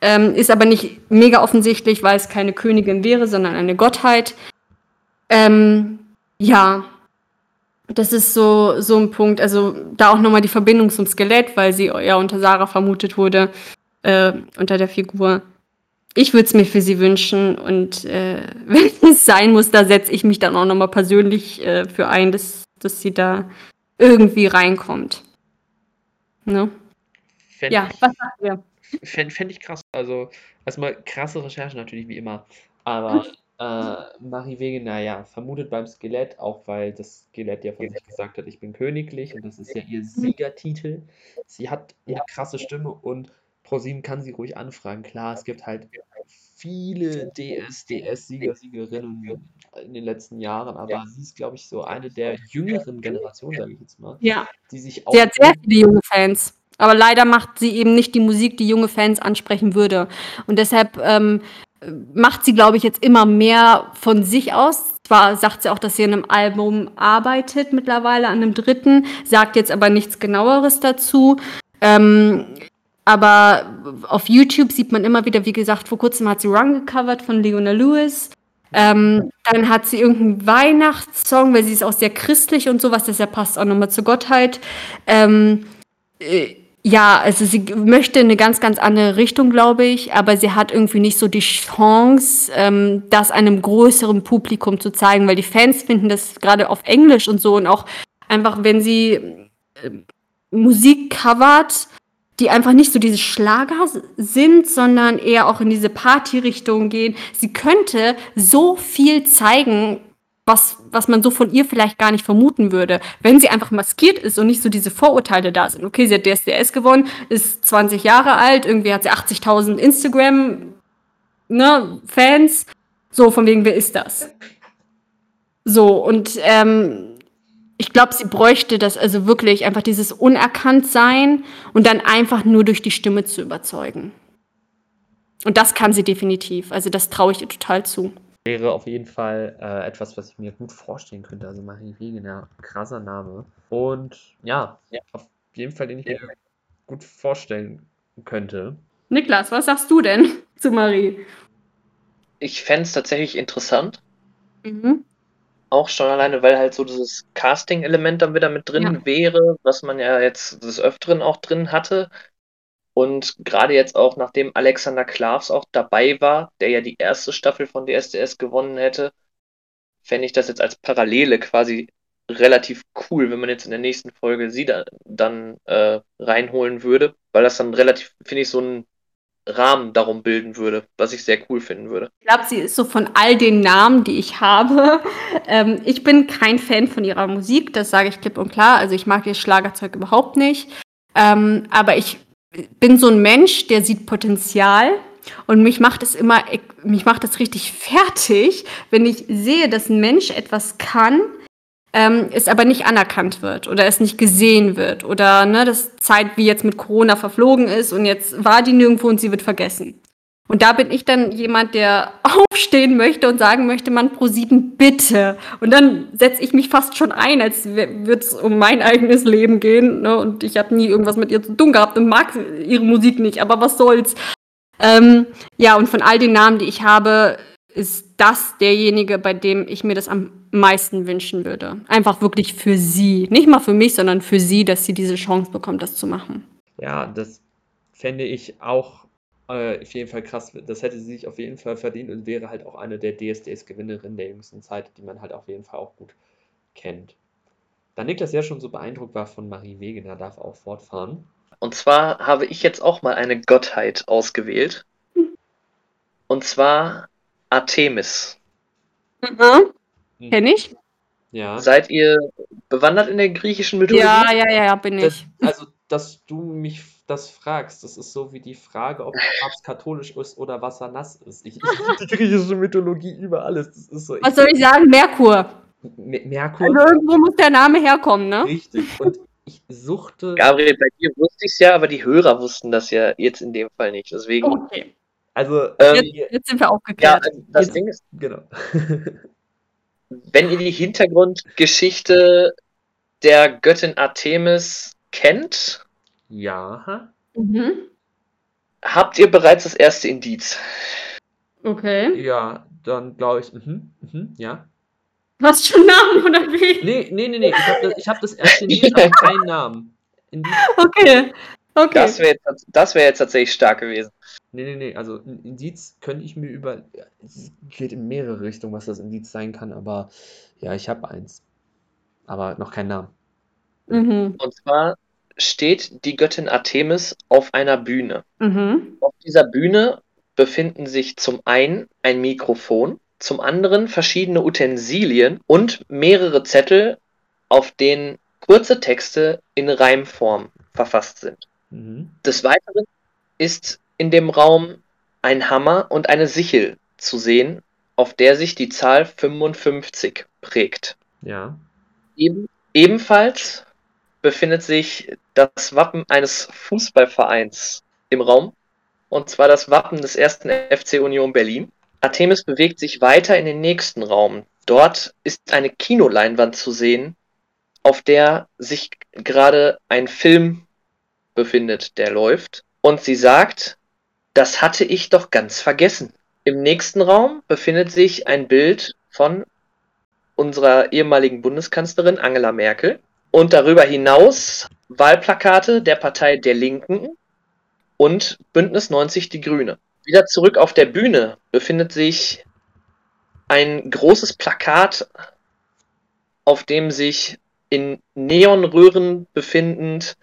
S3: Ähm, ist aber nicht mega offensichtlich, weil es keine Königin wäre, sondern eine Gottheit. Ähm, ja, das ist so, so ein Punkt. Also da auch nochmal die Verbindung zum Skelett, weil sie ja unter Sarah vermutet wurde, äh, unter der Figur. Ich würde es mir für sie wünschen und äh, wenn es sein muss, da setze ich mich dann auch nochmal persönlich äh, für ein, dass, dass sie da irgendwie reinkommt. Ne?
S1: Fänd ja, ich, was sagt ihr? Fände fänd ich krass. Also erstmal krasse Recherche natürlich wie immer. Aber äh, Marie Wegener, ja, vermutet beim Skelett, auch weil das Skelett ja von sich gesagt hat, ich bin königlich und das ist ja ihr Siegertitel. Sie hat eine krasse Stimme und ProSieben kann sie ruhig anfragen. Klar, es gibt halt viele DSDS-Sieger, Siegerinnen in den letzten Jahren, aber ja. sie ist, glaube ich, so eine der jüngeren Generationen, sage ich jetzt mal.
S3: Ja. Die sich auch sie hat sehr viele junge Fans. Aber leider macht sie eben nicht die Musik, die junge Fans ansprechen würde. Und deshalb ähm, macht sie, glaube ich, jetzt immer mehr von sich aus. Zwar sagt sie auch, dass sie an einem Album arbeitet mittlerweile, an einem dritten, sagt jetzt aber nichts genaueres dazu. Ähm, aber auf YouTube sieht man immer wieder, wie gesagt, vor kurzem hat sie Run gecovert von Leona Lewis. Ähm, dann hat sie irgendeinen Weihnachtssong, weil sie ist auch sehr christlich und sowas, das ja passt auch nochmal zur Gottheit. Ähm, äh, ja, also sie möchte eine ganz, ganz andere Richtung, glaube ich, aber sie hat irgendwie nicht so die Chance, ähm, das einem größeren Publikum zu zeigen, weil die Fans finden das gerade auf Englisch und so und auch einfach, wenn sie äh, Musik covert, die einfach nicht so diese Schlager sind, sondern eher auch in diese Party-Richtung gehen. Sie könnte so viel zeigen, was, was man so von ihr vielleicht gar nicht vermuten würde, wenn sie einfach maskiert ist und nicht so diese Vorurteile da sind. Okay, sie hat DSDS gewonnen, ist 20 Jahre alt, irgendwie hat sie 80.000 Instagram ne, Fans. So, von wegen, wer ist das? So, und ähm, ich glaube, sie bräuchte das also wirklich einfach dieses Unerkanntsein und dann einfach nur durch die Stimme zu überzeugen. Und das kann sie definitiv. Also das traue ich ihr total zu.
S1: Wäre auf jeden Fall äh, etwas, was ich mir gut vorstellen könnte. Also Marie Wegener, krasser Name. Und ja, ja, auf jeden Fall, den ich mir gut vorstellen könnte.
S3: Niklas, was sagst du denn zu Marie?
S2: Ich fände es tatsächlich interessant. Mhm. Auch schon alleine, weil halt so dieses Casting-Element dann wieder mit drin ja. wäre, was man ja jetzt des Öfteren auch drin hatte. Und gerade jetzt auch, nachdem Alexander Klavs auch dabei war, der ja die erste Staffel von DSDS gewonnen hätte, fände ich das jetzt als Parallele quasi relativ cool, wenn man jetzt in der nächsten Folge sie da, dann äh, reinholen würde, weil das dann relativ, finde ich, so einen Rahmen darum bilden würde, was ich sehr cool finden würde.
S3: Ich glaube, sie ist so von all den Namen, die ich habe. Ähm, ich bin kein Fan von ihrer Musik, das sage ich klipp und klar. Also ich mag ihr Schlagerzeug überhaupt nicht. Ähm, aber ich bin so ein Mensch, der sieht Potenzial und mich macht es immer, mich macht es richtig fertig, wenn ich sehe, dass ein Mensch etwas kann, ähm, es aber nicht anerkannt wird oder es nicht gesehen wird oder ne, das Zeit wie jetzt mit Corona verflogen ist und jetzt war die nirgendwo und sie wird vergessen. Und da bin ich dann jemand, der aufstehen möchte und sagen möchte, man pro sieben bitte. Und dann setze ich mich fast schon ein, als würde es um mein eigenes Leben gehen. Ne? Und ich habe nie irgendwas mit ihr zu tun gehabt und mag ihre Musik nicht, aber was soll's. Ähm, ja, und von all den Namen, die ich habe, ist das derjenige, bei dem ich mir das am meisten wünschen würde. Einfach wirklich für sie. Nicht mal für mich, sondern für sie, dass sie diese Chance bekommt, das zu machen.
S1: Ja, das fände ich auch äh, auf jeden Fall krass. Das hätte sie sich auf jeden Fall verdient und wäre halt auch eine der DSDS-Gewinnerinnen der jüngsten Zeit, die man halt auf jeden Fall auch gut kennt. Da Niklas ja schon so beeindruckt war von Marie Wegener, darf auch fortfahren.
S2: Und zwar habe ich jetzt auch mal eine Gottheit ausgewählt. Und zwar Artemis.
S3: Mhm. Kenn ich.
S1: Ja.
S2: Seid ihr bewandert in der griechischen Mythologie?
S3: Ja, ja, ja, bin
S1: Das,
S3: ich.
S1: also, dass du mich das fragst, das ist so wie die Frage, ob der Papst katholisch ist oder Wasser nass ist. Ich, ich liebe die griechische Mythologie über alles. Das ist so.
S3: Was soll ich sagen? Merkur.
S1: Me- Merkur.
S3: Also irgendwo muss der Name herkommen, ne?
S1: Richtig. Und ich suchte.
S2: Gabriel, bei dir wusste ich es ja, aber die Hörer wussten das ja jetzt in dem Fall nicht. Deswegen,
S3: Okay,
S1: Also,
S2: Ähm,
S1: äh,
S3: jetzt sind wir
S2: ja,
S3: aufgeklärt.
S2: das
S1: Jetzt-
S2: Ding ist,
S1: genau.
S2: wenn ihr die Hintergrundgeschichte der Göttin Artemis kennt,
S1: ja.
S3: Mhm.
S2: habt ihr bereits das erste Indiz.
S3: Okay.
S1: Ja, dann glaube ich. Mhm, mhm, ja.
S3: Du hast schon Namen oder wie?
S1: Nee, nee, nee, nee. Ich habe das, ich hab das erste Lied, aber keinen Namen. In die,
S3: Okay. Okay.
S2: Das wäre jetzt, das wär jetzt tatsächlich stark gewesen.
S1: nee, nee, nee. Also ein Indiz könnte ich mir über. Es geht in mehrere Richtungen, was das Indiz sein kann, aber ja, ich habe eins. Aber noch keinen Namen.
S3: Mhm.
S2: Und zwar steht die Göttin Artemis auf einer Bühne.
S3: Mhm.
S2: Auf dieser Bühne befinden sich zum einen ein Mikrofon, zum anderen verschiedene Utensilien und mehrere Zettel, auf denen kurze Texte in Reimform verfasst sind.
S1: Mhm.
S2: Des Weiteren ist in dem Raum ein Hammer und eine Sichel zu sehen, auf der sich die Zahl 55 prägt.
S1: Ja.
S2: Eben, ebenfalls befindet sich das Wappen eines Fußballvereins im Raum, und zwar das Wappen des ersten FC Union Berlin. Artemis bewegt sich weiter in den nächsten Raum. Dort ist eine Kinoleinwand zu sehen, auf der sich gerade ein Film befindet, der läuft. Und sie sagt, das hatte ich doch ganz vergessen. Im nächsten Raum befindet sich ein Bild von unserer ehemaligen Bundeskanzlerin Angela Merkel und darüber hinaus Wahlplakate der Partei der Linken und Bündnis 90 Die Grüne. Wieder zurück auf der Bühne befindet sich ein großes Plakat, auf dem sich in Neonröhren befindend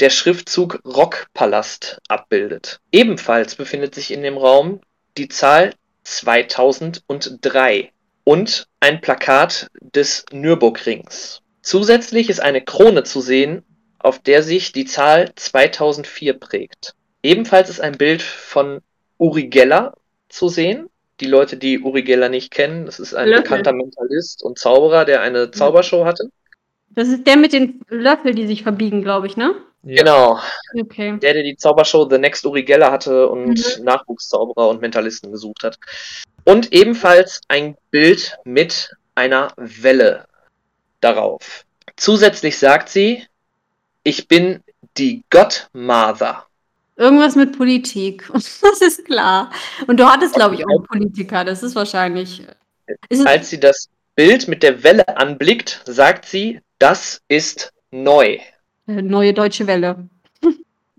S2: der Schriftzug Rockpalast abbildet. Ebenfalls befindet sich in dem Raum die Zahl 2003 und ein Plakat des Nürburgrings. Zusätzlich ist eine Krone zu sehen, auf der sich die Zahl 2004 prägt. Ebenfalls ist ein Bild von Uri Geller zu sehen. Die Leute, die Uri Geller nicht kennen, das ist ein
S3: Löffel.
S2: bekannter Mentalist und Zauberer, der eine Zaubershow hatte.
S3: Das ist der mit den Löffeln, die sich verbiegen, glaube ich, ne?
S1: ja.
S2: Genau,
S3: Okay.
S2: der, der die Zaubershow The Next Uri Geller hatte und
S3: Mhm.
S2: Nachwuchszauberer und Mentalisten gesucht hat. Und ebenfalls ein Bild mit einer Welle darauf. Zusätzlich sagt sie, ich bin die Godmother.
S3: Irgendwas mit Politik. Das ist klar. Und du hattest, glaube ich, auch einen Politiker. Das ist wahrscheinlich. Ist
S2: Als sie das Bild mit der Welle anblickt, sagt sie, das ist neu.
S3: äh, neue deutsche Welle.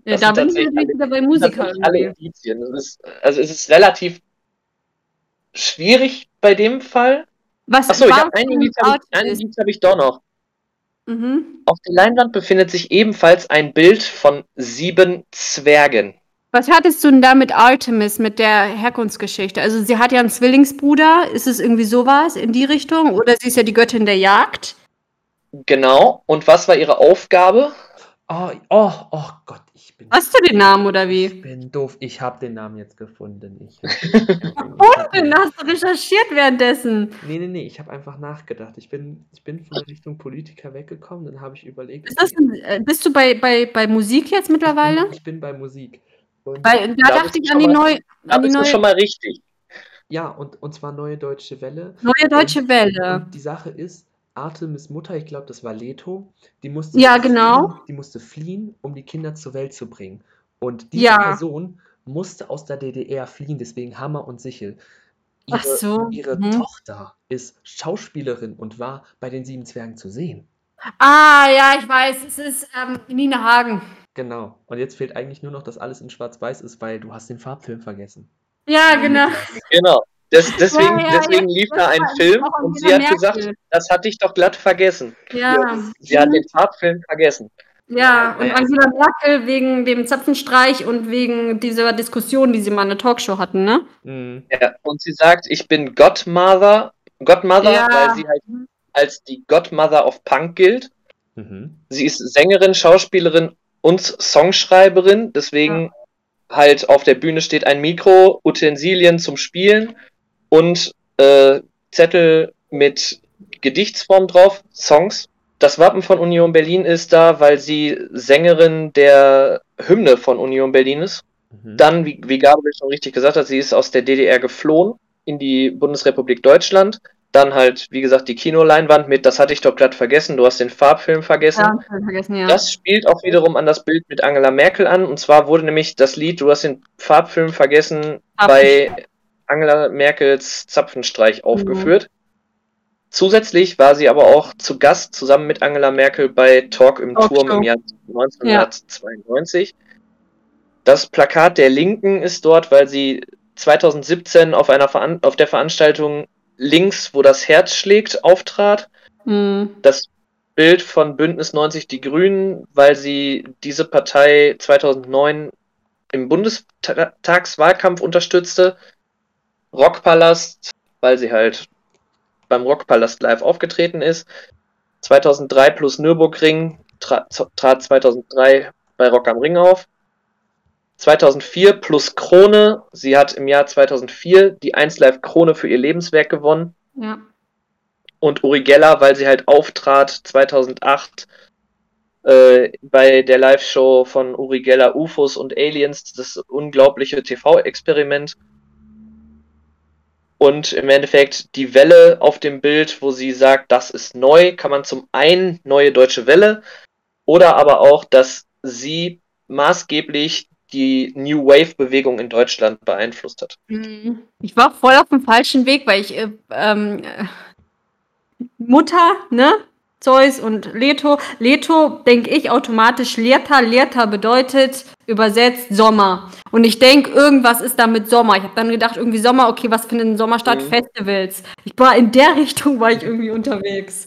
S2: Das
S3: da bin ich wieder bei Musikern.
S2: alle Indizien. Ist, also es ist relativ schwierig bei dem Fall.
S3: Was
S2: Achso, ich
S3: war
S2: habe ein
S3: für
S2: Indiz, habe ich, habe ich doch noch.
S3: Mhm.
S2: Auf der Leinwand befindet sich ebenfalls ein Bild von sieben Zwergen.
S3: Was hattest du denn da mit Artemis, mit der Herkunftsgeschichte? Also sie hat ja einen Zwillingsbruder. Ist es irgendwie sowas in die Richtung? Oder sie ist ja die Göttin der Jagd?
S2: Genau. Und was war ihre Aufgabe?
S1: Oh, oh, oh Gott, ich bin.
S3: Hast du den Namen oder
S1: Ich
S3: wie?
S1: bin doof. Ich habe den Namen jetzt gefunden. Ich
S3: Und den hast du recherchiert währenddessen.
S1: Nee, nee, nee, ich habe einfach nachgedacht. Ich bin, ich bin von der Richtung Politiker weggekommen, dann habe ich überlegt.
S3: Ist das ein, äh, bist du bei, bei, bei Musik jetzt mittlerweile?
S1: Ich bin bei Musik. Und,
S3: Weil da
S2: Da
S3: dachte ich an die neue,
S2: Da
S3: an die
S2: bist du
S3: neue,
S2: schon mal richtig.
S1: ja, und, und zwar Neue Deutsche Welle.
S3: neue deutsche Welle.
S1: Und die Sache ist, Artemis Mutter, ich glaube, das war Leto, die musste,
S3: Ja, genau.
S1: fliehen, die musste fliehen, um die Kinder zur Welt zu bringen. Und diese
S3: Ja.
S1: Person musste aus der DDR fliehen, deswegen Hammer und Sichel. Ihre,
S3: Ach so,
S1: ihre
S3: mhm.
S1: Tochter ist Schauspielerin und war bei den Sieben Zwergen zu sehen.
S3: Ah, ja, ich weiß. Es ist ähm, Nina Hagen.
S1: Genau. Und jetzt fehlt eigentlich nur noch, dass alles in Schwarz-Weiß ist, weil du hast den Farbfilm vergessen.
S3: Ja, genau.
S2: Genau. Das, deswegen
S3: Ja, ja,
S2: deswegen
S3: ja.
S2: lief da ein Film und sie hat
S3: Merkel.
S2: gesagt, das hatte ich doch glatt vergessen.
S3: Ja,
S2: Sie hat den Farbfilm vergessen.
S3: ja. Und Angela Merkel wegen dem Zapfenstreich und wegen dieser Diskussion, die sie mal in der Talkshow hatten, ne?
S1: Mhm.
S2: Ja, und sie sagt, ich bin Godmother, Godmother,
S3: Ja.
S2: weil sie halt als die Godmother of Punk gilt.
S1: Mhm.
S2: Sie ist Sängerin, Schauspielerin und Songschreiberin, deswegen halt auf der Bühne steht ein Mikro, Utensilien zum Spielen und äh, Zettel mit Gedichtsform drauf, Songs. Das Wappen von Union Berlin ist da, weil sie Sängerin der Hymne von Union Berlin ist.
S1: Mhm.
S2: Dann, wie, wie Gabriel schon richtig gesagt hat, sie ist aus der DDR geflohen in die Bundesrepublik Deutschland. Dann halt, wie gesagt, die Kinoleinwand mit, das hatte ich doch gerade vergessen, du hast den Farbfilm vergessen.
S3: Ja, vergessen, ja.
S2: Das spielt auch wiederum an das Bild mit Angela Merkel an. Und zwar wurde nämlich das Lied, du hast den Farbfilm vergessen, bei Angela Merkels Zapfenstreich aufgeführt. Zusätzlich war sie aber auch zu Gast zusammen mit Angela Merkel bei Talk im
S3: Talkshow.
S2: Turm im Jahr 1992. Das Plakat der Linken ist dort, weil sie 2017 auf, einer Veran auf der Veranstaltung Links, wo das Herz schlägt, auftrat
S3: Mhm.
S2: das Bild von Bündnis 90 Die Grünen, weil sie diese Partei 2009 im Bundestagswahlkampf unterstützte. Rockpalast, weil sie halt beim Rockpalast live aufgetreten ist. 2003 plus Nürburgring tra trat 2003 bei Rock am Ring auf. 2004 plus Krone. Sie hat im Jahr 2004 die 1 Live Krone für ihr Lebenswerk gewonnen
S3: Ja.
S2: und Uri Geller, weil sie halt auftrat 2008 äh, bei der Live-Show von Uri Geller UFOs und Aliens, das unglaubliche TV-Experiment. Und im Endeffekt die Welle auf dem Bild, wo sie sagt, das ist neu, kann man zum einen neue deutsche Welle oder aber auch, dass sie maßgeblich die New Wave-Bewegung in Deutschland beeinflusst hat.
S3: Mhm. Ich war voll auf dem falschen Weg, weil ich äh, ähm, äh, Mutter, ne? Zeus und Leto. Leto denke ich automatisch Lerta. Lerta bedeutet übersetzt Sommer. Und ich denke, irgendwas ist da mit Sommer. Ich habe dann gedacht, irgendwie Sommer, okay, was findet im Sommer statt?
S2: Mhm.
S3: Festivals. Ich war in der Richtung, war ich irgendwie unterwegs.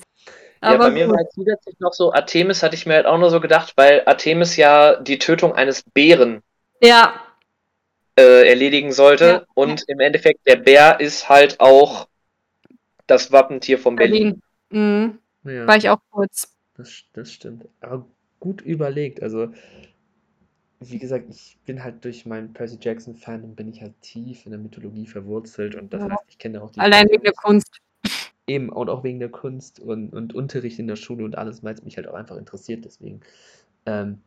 S2: Ja,
S3: Aber
S2: bei mir
S3: gut.
S2: war halt zusätzlich noch so, Artemis hatte ich mir halt auch nur so gedacht, weil Artemis ja die Tötung eines Bären
S3: ja,
S2: äh, erledigen sollte.
S3: Ja,
S2: und im Endeffekt, der Bär ist halt auch das Wappentier von Berlin.
S3: Berlin. Mhm.
S1: Ja,
S3: War ich auch kurz.
S1: das, das stimmt. Aber gut überlegt. Also, wie gesagt, ich bin halt durch meinen Percy Jackson-Fan und bin ich halt tief in der Mythologie verwurzelt und das
S3: Ja.
S1: heißt, ich kenne auch die
S3: Allein wegen der Kunst.
S1: Eben, und auch wegen der Kunst und, und Unterricht in der Schule und alles, weil es mich halt auch einfach interessiert. Deswegen ähm,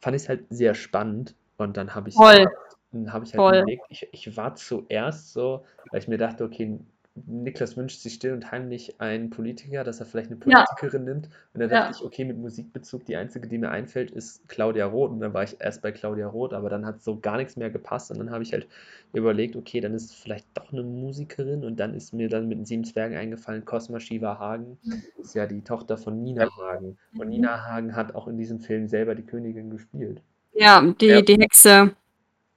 S1: fand ich es halt sehr spannend. Und dann habe ich,
S3: Voll.
S1: dann habe ich halt
S3: Voll.
S1: überlegt, ich, ich war zuerst so, weil ich mir dachte, okay, Niklas wünscht sich still und heimlich einen Politiker, dass er vielleicht eine
S3: Ja.
S1: Politikerin nimmt. Und dann
S3: Ja.
S1: dachte ich, okay, mit Musikbezug, die einzige, die mir einfällt, ist Claudia Roth. Und dann war ich erst bei Claudia Roth, aber dann hat so gar nichts mehr gepasst. Und dann habe ich halt überlegt, okay, dann ist es vielleicht doch eine Musikerin. Und dann ist mir dann mit den Sieben Zwergen eingefallen, Cosma Shiva Hagen ist ja die Tochter von Nina Hagen. Und Nina Hagen hat auch in diesem Film selber die Königin gespielt.
S3: Ja, die,
S2: Ja.
S3: die Hexe.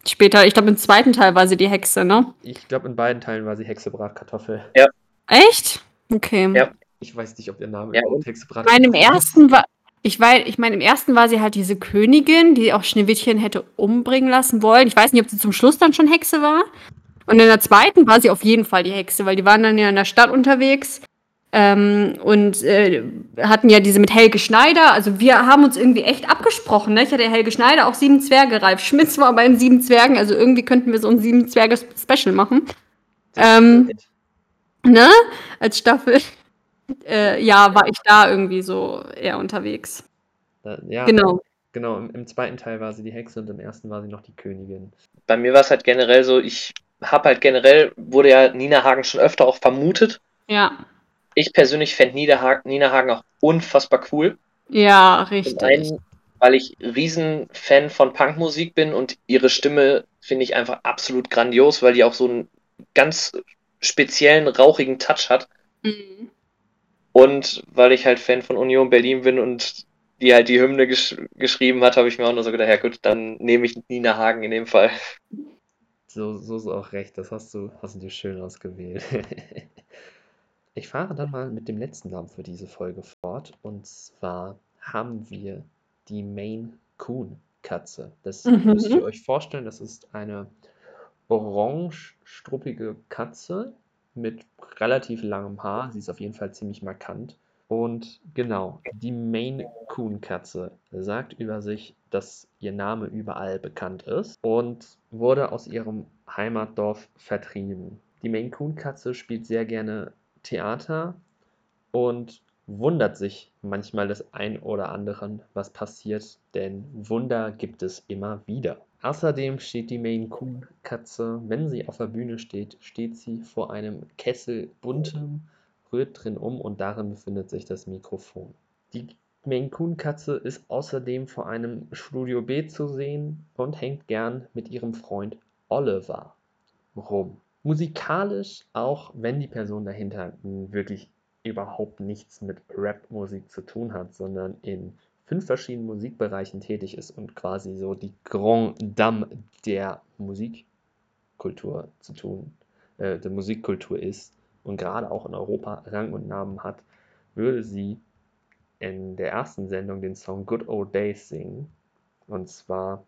S3: Später, ich glaube, im zweiten Teil war sie die Hexe, ne?
S1: Ich glaube, in beiden Teilen war sie Hexe Bratkartoffel.
S3: Echt? Okay.
S2: Ja.
S1: Ich weiß nicht, ob ihr Name
S2: Ja,
S1: Hexe
S3: im
S1: Bratkartoffel ist.
S3: ersten war. Ich weiß, ich meine, im ersten war sie halt diese Königin, die auch Schneewittchen hätte umbringen lassen wollen. Ich weiß nicht, ob sie zum Schluss dann schon Hexe war. Und in der zweiten war sie auf jeden Fall die Hexe, weil die waren dann ja in der Stadt unterwegs ähm, und äh, hatten ja diese mit Helge Schneider. Also wir haben uns irgendwie echt abgesprochen. Ne? Ich hatte Helge Schneider auch sieben Zwerge. Ralf Schmitz war bei den sieben Zwergen. Also irgendwie könnten wir so ein sieben Zwerge Special machen. Ähm, ne? Als Staffel. Äh, ja, war ich da irgendwie so eher unterwegs.
S1: Ja,
S3: Genau.
S1: genau. Im, Im zweiten Teil war sie die Hexe und im ersten war sie noch die Königin.
S2: Bei mir war es halt generell so, ich habe halt generell, wurde ja Nina Hagen schon öfter auch vermutet.
S3: Ja.
S2: Ich persönlich fände Nina, Ha- Nina Hagen auch unfassbar cool.
S3: Ja, richtig.
S2: einen, weil ich Riesenfan von Punkmusik bin und ihre Stimme finde ich einfach absolut grandios, weil die auch so einen ganz speziellen, rauchigen Touch hat.
S3: Mhm.
S2: Und weil ich halt Fan von Union Berlin bin und die halt die Hymne gesch geschrieben hat, habe ich mir auch nur so gedacht, ja gut, dann nehme ich Nina Hagen in dem Fall.
S1: So, so ist auch recht. Das hast du, hast du dir schön ausgewählt. Ich fahre dann mal mit dem letzten Namen für diese Folge fort. Und zwar haben wir die Maine Coon Katze. Das
S3: Mhm.
S1: müsst ihr euch vorstellen, das ist eine orange-struppige Katze mit relativ langem Haar. Sie ist auf jeden Fall ziemlich markant. Und genau, die Maine Coon Katze sagt über sich, dass ihr Name überall bekannt ist und wurde aus ihrem Heimatdorf vertrieben. Die Maine Coon Katze spielt sehr gerne Theater und wundert sich manchmal des ein oder anderen, was passiert, denn Wunder gibt es immer wieder. Außerdem steht die Maine Coon Katze, wenn sie auf der Bühne steht, steht sie vor einem Kessel buntem rührt drin um und darin befindet sich das Mikrofon. Die Maine Coon Katze ist außerdem vor einem Studio B zu sehen und hängt gern mit ihrem Freund Oliver rum. Musikalisch, auch wenn die Person dahinter wirklich überhaupt nichts mit Rap-Musik zu tun hat, sondern in fünf verschiedenen Musikbereichen tätig ist und quasi so die Grand Dame der Musikkultur zu tun, äh, der Musikkultur ist, und gerade auch in Europa Rang und Namen hat, würde sie in der ersten Sendung den Song Good Old Days singen. Und zwar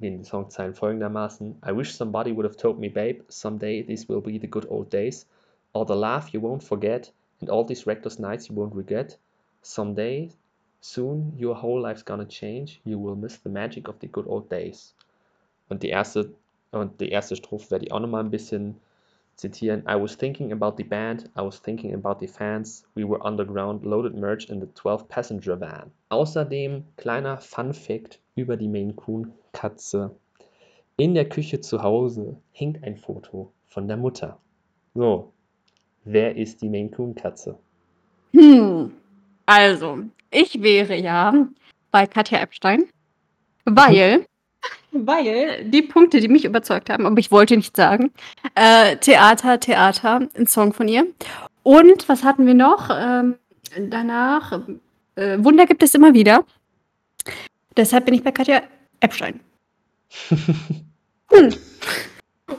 S1: die Songzeilen folgendermaßen: I wish somebody would have told me, babe, someday these will be the good old days. All the laugh you won't forget, and all these reckless nights you won't regret. Someday, soon, your whole life's gonna change. You will miss the magic of the good old days. Und die erste, und die erste Strophe werde ich auch nochmal ein bisschen zitieren: I was thinking about the band, I was thinking about the fans, we were underground, loaded merch in the 12-passenger van. Außerdem kleiner Fun-Fact über die Maine Coon Katze. In der Küche zu Hause hängt ein Foto von der Mutter. So, wer ist die Maine Coon Katze?
S3: Hm, also, ich wäre ja bei Katja Epstein, weil weil die Punkte, die mich überzeugt haben, aber ich wollte nicht sagen, äh, Theater, Theater, ein Song von ihr. Und was hatten wir noch? Ähm, danach, äh, Wunder gibt es immer wieder. Deshalb bin ich bei Katja Epstein. hm.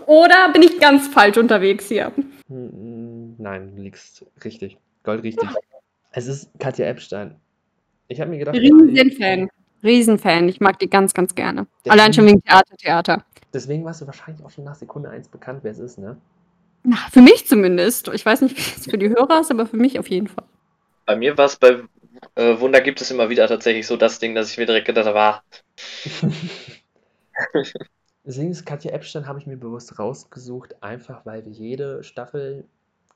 S3: Oder bin ich ganz falsch unterwegs hier?
S1: Hm, nein, du liegst richtig. Gold richtig. Es ist Katja Epstein. Ich habe mir gedacht.
S3: Riesen-Fan. Riesenfan. Ich mag die ganz, ganz gerne. Deswegen, Allein schon wegen Theater, Theater.
S1: Deswegen warst du wahrscheinlich auch schon nach Sekunde 1 bekannt, wer es ist, ne?
S3: Na, für mich zumindest. Ich weiß nicht, wie es für die Hörer ist, aber für mich auf jeden Fall.
S2: Bei mir war es bei äh, Wunder gibt es immer wieder tatsächlich so das Ding, dass ich mir direkt gedacht habe, ah.
S1: Deswegen ist Katja Epstein, habe ich mir bewusst rausgesucht, einfach weil wir jede Staffel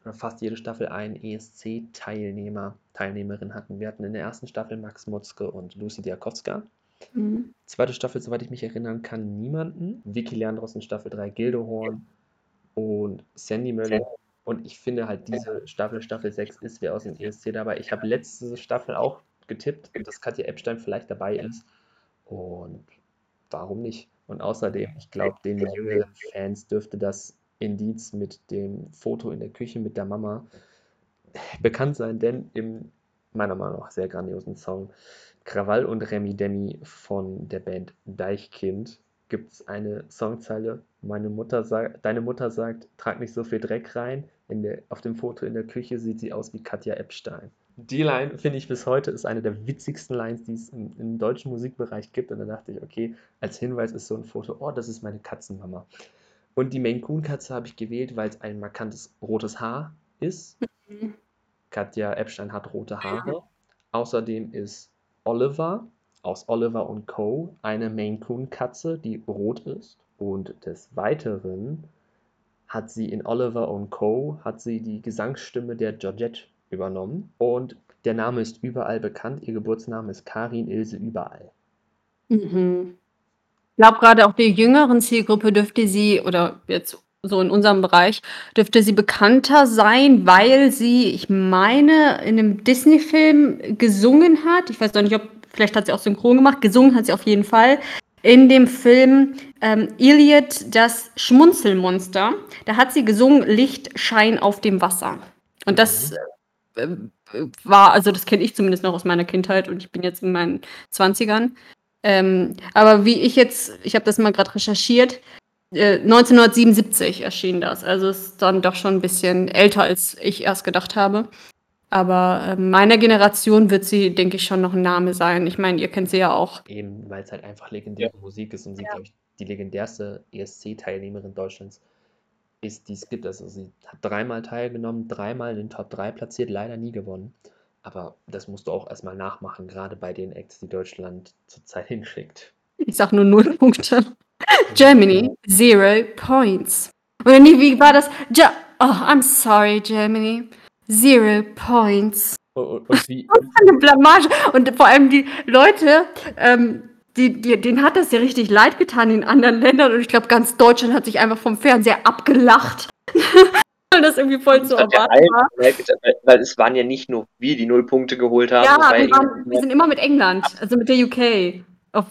S1: oder fast jede Staffel einen ESC-Teilnehmer, Teilnehmerin hatten. Wir hatten in der ersten Staffel Max Mutzke und Lucy Diakowska. Mhm. Zweite Staffel, soweit ich mich erinnern kann, niemanden. Vicky Leandros in Staffel 3 Gildehorn und Sandy Möller. Und ich finde halt, diese Staffel, Staffel 6 ist wer aus dem ESC dabei. Ich habe letzte Staffel auch getippt, dass Katja Epstein vielleicht dabei ist. Und warum nicht? Und außerdem, ich glaube, den jüngeren Fans dürfte das Indiz mit dem Foto in der Küche mit der Mama bekannt sein, denn im meiner Meinung nach sehr grandiosen Song Krawall und Remi Demi von der Band Deichkind gibt es eine Songzeile. Meine Mutter sagt, deine Mutter sagt, trag nicht so viel Dreck rein. Der, auf dem Foto in der Küche sieht sie aus wie Katja Epstein. Die Line finde ich bis heute ist eine der witzigsten Lines, die es im, im, deutschen Musikbereich gibt. Und da dachte ich, okay, als Hinweis ist so ein Foto, oh, das ist meine Katzenmama. Und die Maine Coon Katze habe ich gewählt, weil es ein markantes rotes Haar ist. Mhm. Katja Epstein hat rote Haare. Außerdem ist Oliver aus Oliver und Co. eine Maine Coon Katze, die rot ist. Und des Weiteren hat sie in Oliver und Co. hat sie die Gesangsstimme der Georgette übernommen. Und der Name ist überall bekannt. Ihr Geburtsname ist Karin Ilse überall.
S3: Mhm glaube, gerade auch der jüngeren Zielgruppe dürfte sie oder jetzt so in unserem Bereich, dürfte sie bekannter sein, weil sie, ich meine, in einem Disney-Film gesungen hat. Ich weiß noch nicht, ob vielleicht hat sie auch synchron gemacht. Gesungen hat sie auf jeden Fall. In dem Film ähm, Iliad, das Schmunzelmonster, da hat sie gesungen Licht, Schein auf dem Wasser. Und das äh, war, also das kenne ich zumindest noch aus meiner Kindheit und ich bin jetzt in meinen 20ern. Ähm, aber wie ich jetzt, ich habe das mal gerade recherchiert, äh, 1977 erschien das. Also ist dann doch schon ein bisschen älter, als ich erst gedacht habe. Aber äh, meiner Generation wird sie, denke ich, schon noch ein Name sein. Ich meine, ihr kennt sie ja auch.
S1: Eben, weil es halt einfach legendäre ja. Musik ist und sie, ja. glaube ich, die legendärste ESC-Teilnehmerin Deutschlands ist, die es gibt. Also sie hat dreimal teilgenommen, dreimal in den Top 3 platziert, leider nie gewonnen. Aber das musst du auch erstmal nachmachen, gerade bei den Acts, die Deutschland zurzeit hinschickt.
S3: Ich sag nur null Punkte. Germany, zero points. Oder nee, wie war das? Ja oh, I'm sorry, Germany. Zero points.
S1: Und, und wie,
S3: Eine Blamage. Und vor allem die Leute, ähm, die, die, denen hat das ja richtig leid getan in anderen Ländern. Und ich glaube, ganz Deutschland hat sich einfach vom Fernseher abgelacht. Weil das irgendwie voll zu
S2: Das
S3: erwarten war.
S2: weil- Weil es waren ja nicht nur wir, die null Punkte geholt haben.
S3: Ja,
S2: es
S3: wir, waren, wir sind immer mit England, also mit der UK. Auf,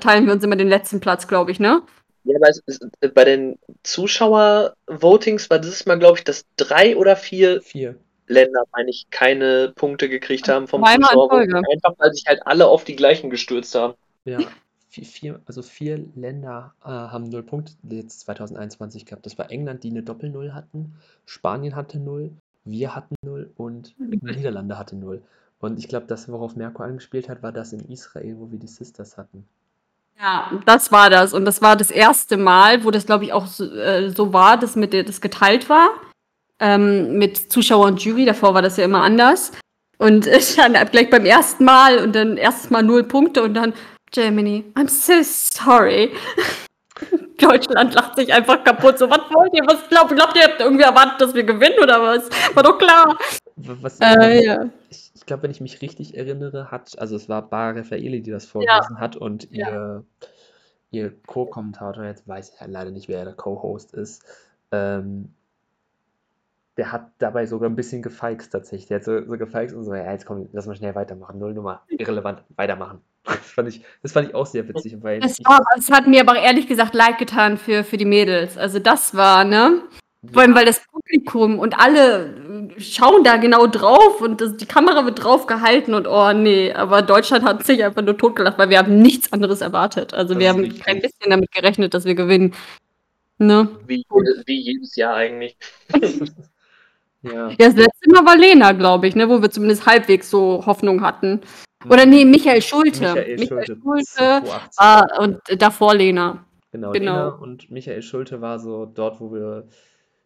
S3: teilen wir uns immer den letzten Platz, glaube ich, ne?
S2: Ja, aber es ist, äh, bei den Zuschauer-Votings war dieses Mal, glaube ich, dass drei oder vier
S1: vier.
S2: Länder, meine ich, keine Punkte gekriegt haben vom
S3: Zweimal. Folge.
S2: Einfach, weil sich halt alle auf die gleichen gestürzt haben.
S1: Ja, vier, vier, also vier Länder äh, haben null Punkte jetzt 2021 gehabt. Das war England, die eine Doppel-Null hatten, Spanien hatte null, wir hatten null und Niederlande hatte null. Und ich glaube, das, worauf Merkur angespielt hat, war das in Israel, wo wir die Sisters hatten.
S3: Ja, das war das. Und das war das erste Mal, wo das, glaube ich, auch so, äh, so war, dass mit der, das geteilt war. Ähm, mit Zuschauer und Jury. Davor war das ja immer anders. Und äh, dann gleich beim ersten Mal und dann erstes Mal null Punkte und dann Germany, I'm so sorry. Deutschland lacht sich einfach kaputt. So, was wollt ihr? Was glaubt, glaubt ihr, habt irgendwie erwartet, dass wir gewinnen oder was? War doch klar.
S1: Was,
S3: Äh, ja.
S1: Ich, ich glaube, wenn ich mich richtig erinnere, hat, also es war Bar Raffaeli, die das vorgelesen hat und
S3: Ja.
S1: ihr, ihr Co-Kommentator, jetzt weiß ich halt leider nicht, wer der Co-Host ist, ähm, der hat dabei sogar ein bisschen gefeixt tatsächlich. Der hat so, so gefeixt und so, ja, jetzt komm, lass mal schnell weitermachen. Null Nummer, irrelevant, weitermachen. Das fand ich, das fand ich auch sehr witzig, weil
S3: Das,
S1: ich,
S3: war, das hat mir aber ehrlich gesagt leid getan für, für die Mädels. Also das war, ne? Vor allem, weil das Publikum und alle schauen da genau drauf und das, die Kamera wird drauf gehalten und oh nee, aber Deutschland hat sich einfach nur totgelacht, weil wir haben nichts anderes erwartet. Also
S1: Das
S3: wir haben
S1: richtig.
S3: kein bisschen damit gerechnet, dass wir gewinnen. Ne?
S2: Wie, wie jedes Jahr eigentlich.
S1: ja,
S3: Ja, das letzte Mal war Lena, glaube ich, ne, wo wir zumindest halbwegs so Hoffnung hatten. Oder nee, Michael Schulte.
S1: Michael Schulte,
S3: Schulte
S1: 2018.
S3: war und davor Lena.
S1: Genau,
S3: Genau.
S1: Lena und Michael Schulte war so dort, wo wir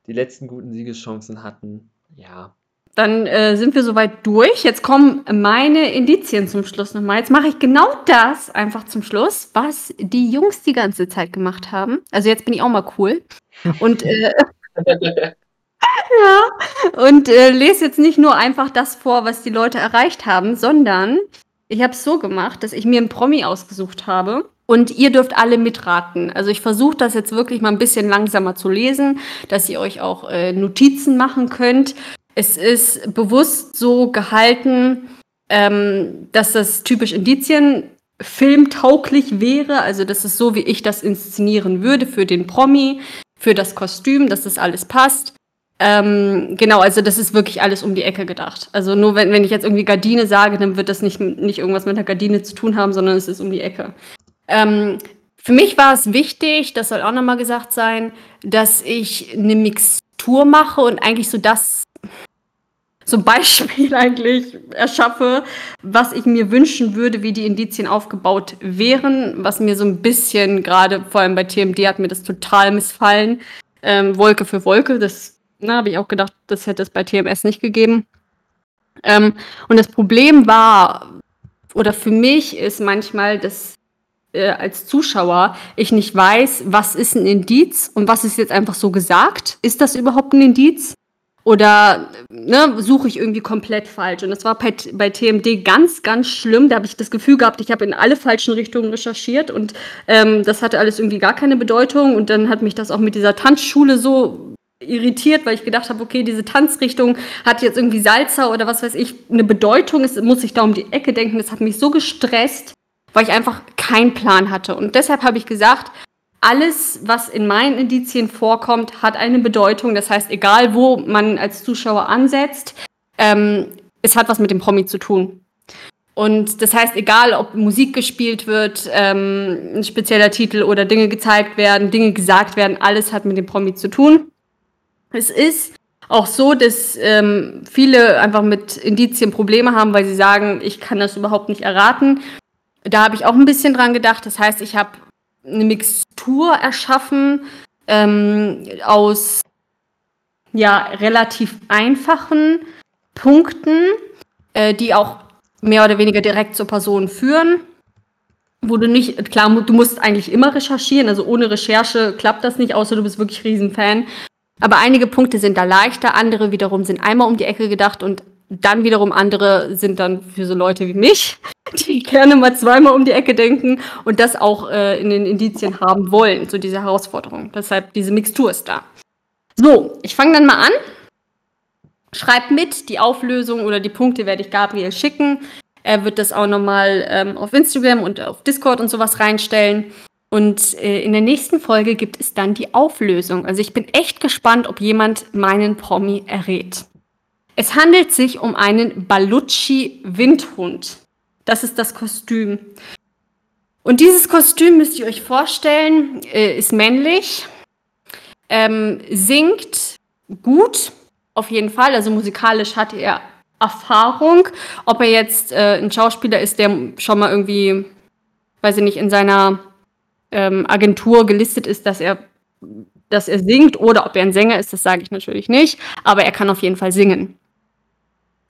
S1: die letzten guten Siegeschancen hatten. Ja,
S3: Dann äh, sind wir soweit durch. Jetzt kommen meine Indizien zum Schluss nochmal. Jetzt mache ich genau das einfach zum Schluss, was die Jungs die ganze Zeit gemacht haben. Also jetzt bin ich auch mal cool. Und, äh, ja, und äh, lese jetzt nicht nur einfach das vor, was die Leute erreicht haben, sondern ich habe es so gemacht, dass ich mir einen Promi ausgesucht habe. Und ihr dürft alle mitraten. Also ich versuche das jetzt wirklich mal ein bisschen langsamer zu lesen, dass ihr euch auch äh, Notizen machen könnt. Es ist bewusst so gehalten, ähm, dass das typisch Indizien filmtauglich wäre. Also das ist so, wie ich das inszenieren würde für den Promi, für das Kostüm, dass das alles passt. Ähm, genau, also das ist wirklich alles um die Ecke gedacht. Also nur wenn, wenn ich jetzt irgendwie Gardine sage, dann wird das nicht, nicht irgendwas mit der Gardine zu tun haben, sondern es ist um die Ecke. Ähm, für mich war es wichtig, das soll auch nochmal gesagt sein, dass ich eine Mixtur mache und eigentlich so das, so ein Beispiel eigentlich erschaffe, was ich mir wünschen würde, wie die Indizien aufgebaut wären, was mir so ein bisschen, gerade vor allem bei TMD hat mir das total missfallen. Ähm, Wolke für Wolke, das habe ich auch gedacht, das hätte es bei TMS nicht gegeben. Ähm, und das Problem war, oder für mich ist manchmal, dass äh, als Zuschauer ich nicht weiß, was ist ein Indiz und was ist jetzt einfach so gesagt. Ist das überhaupt ein Indiz? Oder ne, suche ich irgendwie komplett falsch? Und das war bei, bei TMD ganz, ganz schlimm. Da habe ich das Gefühl gehabt, ich habe in alle falschen Richtungen recherchiert und ähm, das hatte alles irgendwie gar keine Bedeutung. Und dann hat mich das auch mit dieser Tanzschule so irritiert, weil ich gedacht habe, okay, diese Tanzrichtung hat jetzt irgendwie Salzer oder was weiß ich, eine Bedeutung. Es muss ich da um die Ecke denken. Das hat mich so gestresst, weil ich einfach keinen Plan hatte. Und deshalb habe ich gesagt, alles, was in meinen Indizien vorkommt, hat eine Bedeutung. Das heißt, egal wo man als Zuschauer ansetzt, ähm, es hat was mit dem Promi zu tun. Und das heißt, egal ob Musik gespielt wird, ähm, ein spezieller Titel oder Dinge gezeigt werden, Dinge gesagt werden, alles hat mit dem Promi zu tun. Es ist auch so, dass ähm, viele einfach mit Indizien Probleme haben, weil sie sagen, ich kann das überhaupt nicht erraten. Da habe ich auch ein bisschen dran gedacht. Das heißt, ich habe eine Mixtur erschaffen ähm, aus ja relativ einfachen Punkten, äh, die auch mehr oder weniger direkt zur Person führen. Wo du nicht, klar, du musst eigentlich immer recherchieren, also ohne Recherche klappt das nicht, außer du bist wirklich Riesenfan. Aber einige Punkte sind da leichter, andere wiederum sind einmal um die Ecke gedacht und dann wiederum andere sind dann für so Leute wie mich, die gerne mal zweimal um die Ecke denken und das auch äh, in den Indizien haben wollen, so diese Herausforderung. Deshalb diese Mixtur ist da. So, ich fange dann mal an. Schreibt mit, die Auflösung oder die Punkte werde ich Gabriel schicken. Er wird das auch nochmal ähm, auf Instagram und auf Discord und sowas reinstellen. Und äh, in der nächsten Folge gibt es dann die Auflösung. Also ich bin echt gespannt, ob jemand meinen Promi errät. Es handelt sich um einen Balucci-Windhund. Das ist das Kostüm. Und dieses Kostüm müsst ihr euch vorstellen, äh, ist männlich, ähm, singt gut, auf jeden Fall. Also musikalisch hat er Erfahrung. Ob er jetzt äh, ein Schauspieler ist, der schon mal irgendwie, weiß ich nicht, in seiner ähm, Agentur gelistet ist, dass er, dass er singt, oder ob er ein Sänger ist, das sage ich natürlich nicht. Aber er kann auf jeden Fall singen.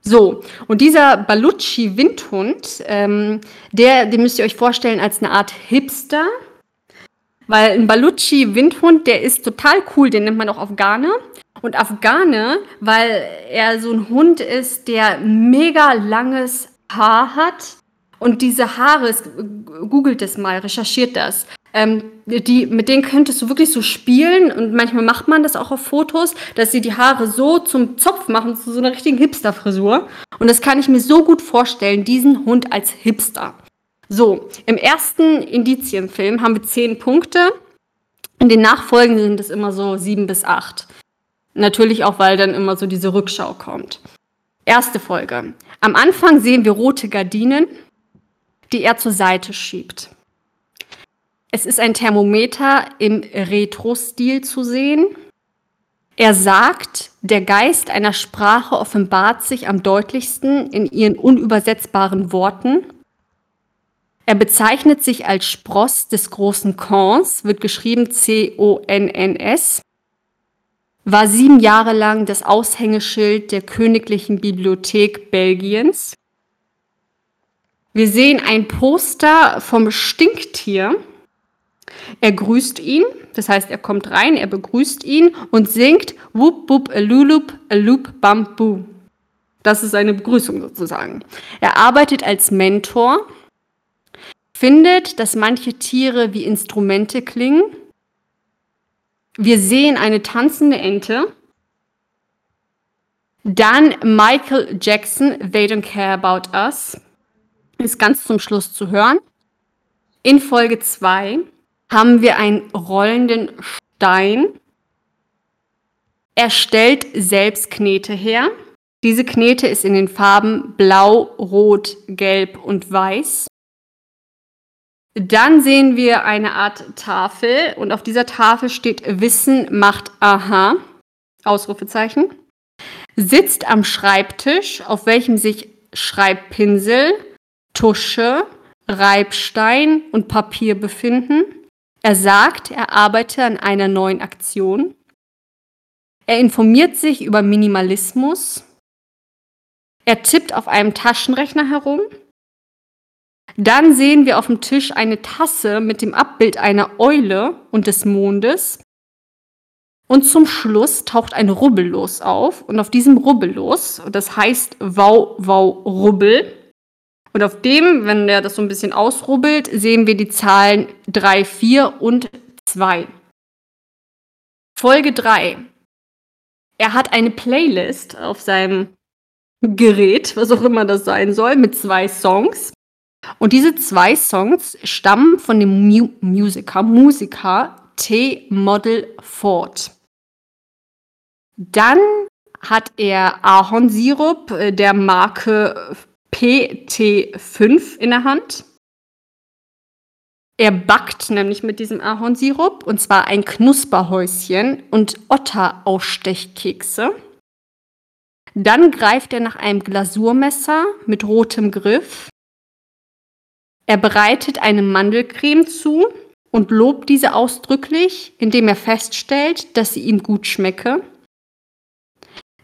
S3: So, und dieser Balucci-Windhund, ähm, der, den müsst ihr euch vorstellen als eine Art Hipster. Weil ein Balucci-Windhund, der ist total cool, den nennt man auch Afghane. Und Afghane, weil er so ein Hund ist, der mega langes Haar hat. Und diese Haare, googelt es mal, recherchiert das. Ähm, die, mit denen könntest du wirklich so spielen und manchmal macht man das auch auf Fotos, dass sie die Haare so zum Zopf machen, zu so einer richtigen Hipster-Frisur. Und das kann ich mir so gut vorstellen, diesen Hund als Hipster. So, im ersten Indizienfilm haben wir zehn Punkte. In den Nachfolgenden sind es immer so sieben bis acht. Natürlich auch, weil dann immer so diese Rückschau kommt. Erste Folge. Am Anfang sehen wir rote Gardinen, die er zur Seite schiebt. Es ist ein Thermometer im Retro-Stil zu sehen. Er sagt, der Geist einer Sprache offenbart sich am deutlichsten in ihren unübersetzbaren Worten. Er bezeichnet sich als Spross des großen Cons, wird geschrieben C-O-N-N-S, war sieben Jahre lang das Aushängeschild der Königlichen Bibliothek Belgiens. Wir sehen ein Poster vom Stinktier, er grüßt ihn, das heißt, er kommt rein, er begrüßt ihn und singt Wup Wup Lulup Loop Bambu. Das ist seine Begrüßung sozusagen. Er arbeitet als Mentor, findet, dass manche Tiere wie Instrumente klingen. Wir sehen eine tanzende Ente. Dann Michael Jackson, They Don't Care About Us, ist ganz zum Schluss zu hören. In Folge 2 haben wir einen rollenden Stein. Er stellt selbst Knete her. Diese Knete ist in den Farben Blau, Rot, Gelb und Weiß. Dann sehen wir eine Art Tafel und auf dieser Tafel steht Wissen macht Aha. Ausrufezeichen. Sitzt am Schreibtisch, auf welchem sich Schreibpinsel, Tusche, Reibstein und Papier befinden. Er sagt, er arbeite an einer neuen Aktion. Er informiert sich über Minimalismus. Er tippt auf einem Taschenrechner herum. Dann sehen wir auf dem Tisch eine Tasse mit dem Abbild einer Eule und des Mondes. Und zum Schluss taucht ein Rubbellos auf. Und auf diesem Rubbellos, das heißt Wow, Wow, Rubbel, und auf dem, wenn der das so ein bisschen ausrubbelt, sehen wir die Zahlen 3, 4 und 2. Folge 3. Er hat eine Playlist auf seinem Gerät, was auch immer das sein soll, mit zwei Songs. Und diese zwei Songs stammen von dem Mu Musiker, Musiker T. Model Ford. Dann hat er Ahornsirup äh, der Marke PT5 in der Hand. Er backt nämlich mit diesem Ahornsirup und zwar ein Knusperhäuschen und Otterausstechkekse. Dann greift er nach einem Glasurmesser mit rotem Griff. Er bereitet eine Mandelcreme zu und lobt diese ausdrücklich, indem er feststellt, dass sie ihm gut schmecke.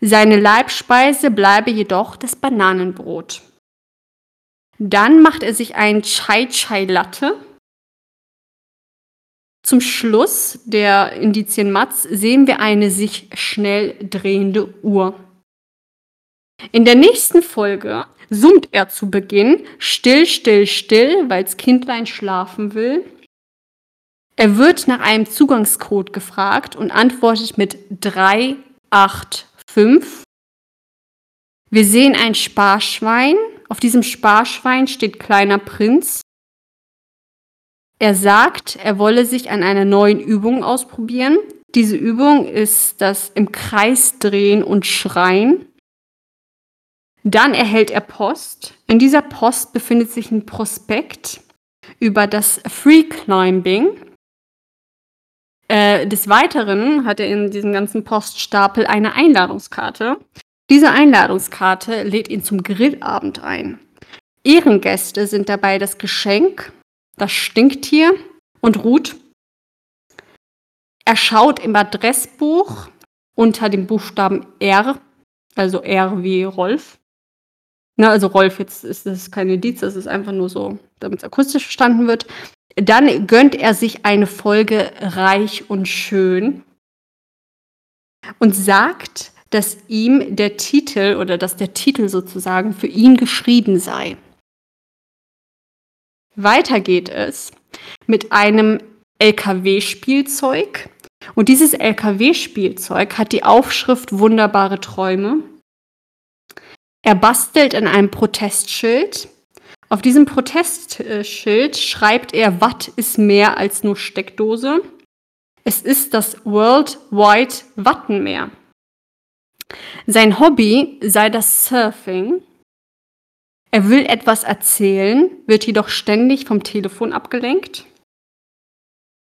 S3: Seine Leibspeise bleibe jedoch das Bananenbrot. Dann macht er sich ein Chai Chai Latte. Zum Schluss der Indizien Mats sehen wir eine sich schnell drehende Uhr. In der nächsten Folge summt er zu Beginn still, still, still, weil's Kindlein schlafen will. Er wird nach einem Zugangscode gefragt und antwortet mit 385. Wir sehen ein Sparschwein. Auf diesem Sparschwein steht kleiner Prinz. Er sagt, er wolle sich an einer neuen Übung ausprobieren. Diese Übung ist das im Kreis drehen und schreien. Dann erhält er Post. In dieser Post befindet sich ein Prospekt über das Free Climbing. Äh, des Weiteren hat er in diesem ganzen Poststapel eine Einladungskarte. Diese Einladungskarte lädt ihn zum Grillabend ein. Ehrengäste sind dabei das Geschenk, das Stinktier und Ruth. Er schaut im Adressbuch unter dem Buchstaben R, also R wie Rolf. Na, also Rolf, jetzt ist das kein Indiz, das ist einfach nur so, damit es akustisch verstanden wird. Dann gönnt er sich eine Folge Reich und Schön und sagt, dass ihm der Titel oder dass der Titel sozusagen für ihn geschrieben sei. Weiter geht es mit einem LKW-Spielzeug. Und dieses LKW-Spielzeug hat die Aufschrift Wunderbare Träume. Er bastelt an einem Protestschild. Auf diesem Protestschild schreibt er, Watt ist mehr als nur Steckdose. Es ist das World Wide Wattenmeer. Sein Hobby sei das Surfing. Er will etwas erzählen, wird jedoch ständig vom Telefon abgelenkt.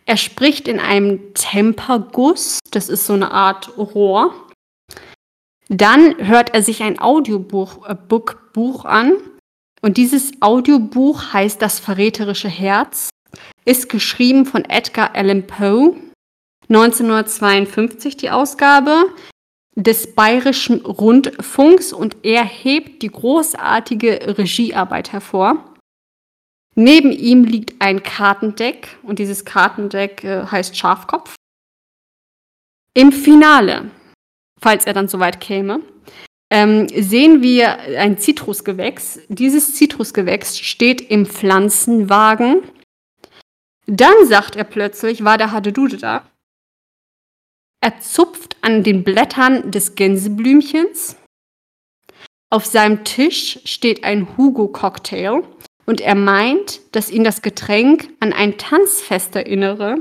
S3: Er spricht in einem Temperguss, das ist so eine Art Rohr. Dann hört er sich ein Audiobuch äh, Book, Buch an und dieses Audiobuch heißt Das verräterische Herz, ist geschrieben von Edgar Allan Poe, 1952 die Ausgabe, des Bayerischen Rundfunks und er hebt die großartige Regiearbeit hervor. Neben ihm liegt ein Kartendeck und dieses Kartendeck äh, heißt Schafkopf. Im Finale, falls er dann soweit käme, ähm, sehen wir ein Zitrusgewächs. Dieses Zitrusgewächs steht im Pflanzenwagen. Dann sagt er plötzlich, war der Hadedude da? Er zupft an den Blättern des Gänseblümchens. Auf seinem Tisch steht ein Hugo-Cocktail und er meint, dass ihn das Getränk an ein Tanzfest erinnere,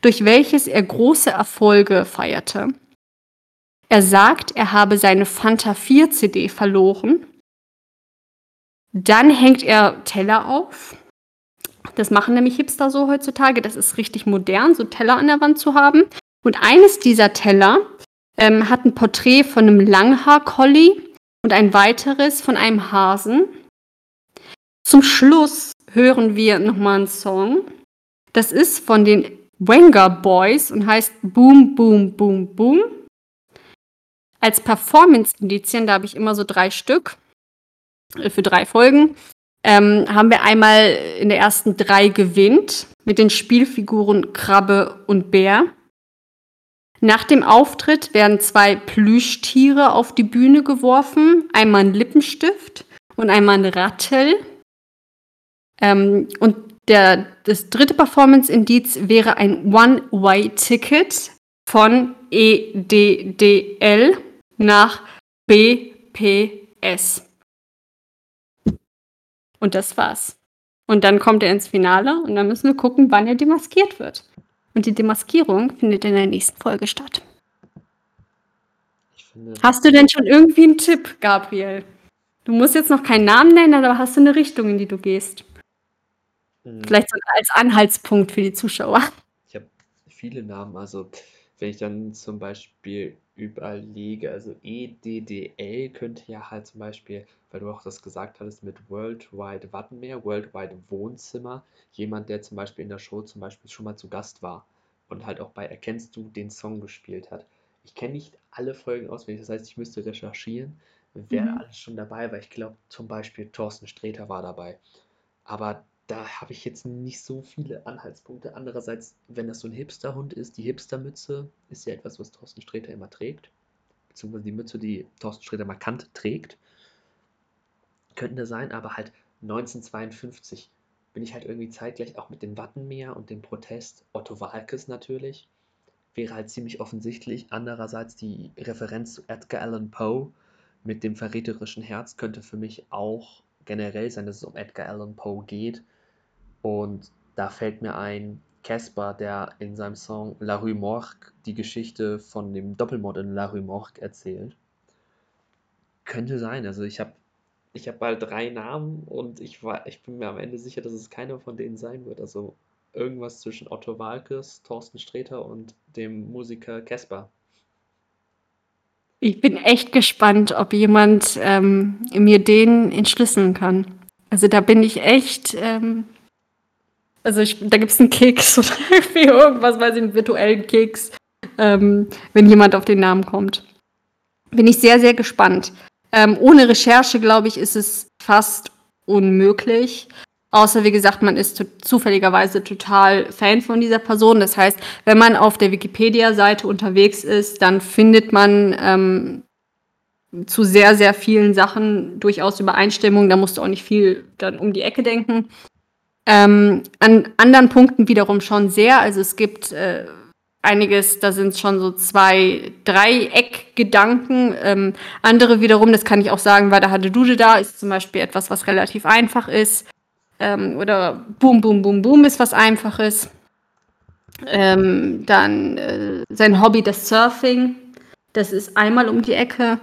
S3: durch welches er große Erfolge feierte. Er sagt, er habe seine Fanta 4 CD verloren. Dann hängt er Teller auf. Das machen nämlich Hipster so heutzutage. Das ist richtig modern, so Teller an der Wand zu haben. Und eines dieser Teller ähm, hat ein Porträt von einem Langhaar-Collie und ein weiteres von einem Hasen. Zum Schluss hören wir nochmal einen Song. Das ist von den Wenger Boys und heißt Boom, Boom, Boom, Boom. Als Performance-Indizien, da habe ich immer so drei Stück äh, für drei Folgen, ähm, haben wir einmal in der ersten drei gewinnt mit den Spielfiguren Krabbe und Bär. Nach dem Auftritt werden zwei Plüschtiere auf die Bühne geworfen, einmal ein Lippenstift und einmal ein Rattel. Ähm, und der, das dritte Performance-Indiz wäre ein One-Way-Ticket von EDDL nach BPS. Und das war's. Und dann kommt er ins Finale und dann müssen wir gucken, wann er demaskiert wird. Und die Demaskierung findet in der nächsten Folge statt. Hast du denn schon irgendwie einen Tipp, Gabriel? Du musst jetzt noch keinen Namen nennen, aber hast du eine Richtung, in die du gehst? Hm. Vielleicht so als Anhaltspunkt für die Zuschauer.
S1: Ich habe viele Namen. Also, wenn ich dann zum Beispiel überlege, also EDDL könnte ja halt zum Beispiel, weil du auch das gesagt hattest, mit Worldwide Wattenmeer, Worldwide Wohnzimmer, jemand, der zum Beispiel in der Show zum Beispiel schon mal zu Gast war und halt auch bei Erkennst du den Song gespielt hat. ich kenne nicht alle Folgen auswendig, das heißt, ich müsste recherchieren, wer
S3: Mhm.
S1: alles schon dabei war. Ich glaube, zum Beispiel Thorsten Sträter war dabei. Aber da habe ich jetzt nicht so viele Anhaltspunkte. Andererseits, wenn das so ein Hipsterhund ist, die Hipstermütze ist ja etwas, was Thorsten Sträter immer trägt. Beziehungsweise die Mütze, die Thorsten Sträter markant trägt. Könnte sein, aber halt 1952 bin ich halt irgendwie zeitgleich auch mit dem Wattenmeer und dem Protest Otto Walkes natürlich. Wäre halt ziemlich offensichtlich. Andererseits die Referenz zu Edgar Allan Poe mit dem verräterischen Herz könnte für mich auch generell sein, dass es um Edgar Allan Poe geht. Und da fällt mir ein Casper, der in seinem Song La Rue Morgue die Geschichte von dem Doppelmord in La Rue Morgue erzählt. Könnte sein. Also ich habe ich hab bald drei Namen und ich, war, ich bin mir am Ende sicher, dass es keiner von denen sein wird. Also irgendwas zwischen Otto Walkes, Thorsten Sträter und dem Musiker Casper.
S3: Ich bin echt gespannt, ob jemand ähm, mir den entschlüsseln kann. Also da bin ich echt. Ähm, also ich, da gibt es einen Keks oder irgendwas, weiß ich, einen virtuellen Keks, ähm, wenn jemand auf den Namen kommt. Bin ich sehr, sehr gespannt. Ähm, ohne Recherche, glaube ich, ist es fast unmöglich. Außer, wie gesagt, man ist zufälligerweise total Fan von dieser Person. Das heißt, wenn man auf der Wikipedia-Seite unterwegs ist, dann findet man ähm, zu sehr, sehr vielen Sachen durchaus Übereinstimmung. Da musst du auch nicht viel dann um die Ecke denken. Ähm, an anderen Punkten wiederum schon sehr. Also es gibt äh, einiges, da sind schon so zwei Dreieckgedanken. Ähm, andere wiederum, das kann ich auch sagen, weil da hatte Dude da, ist zum Beispiel etwas, was relativ einfach ist. Ähm, oder Boom, Boom, Boom, Boom ist was Einfaches. Ähm, dann äh, sein Hobby, das Surfing. Das ist einmal um die Ecke.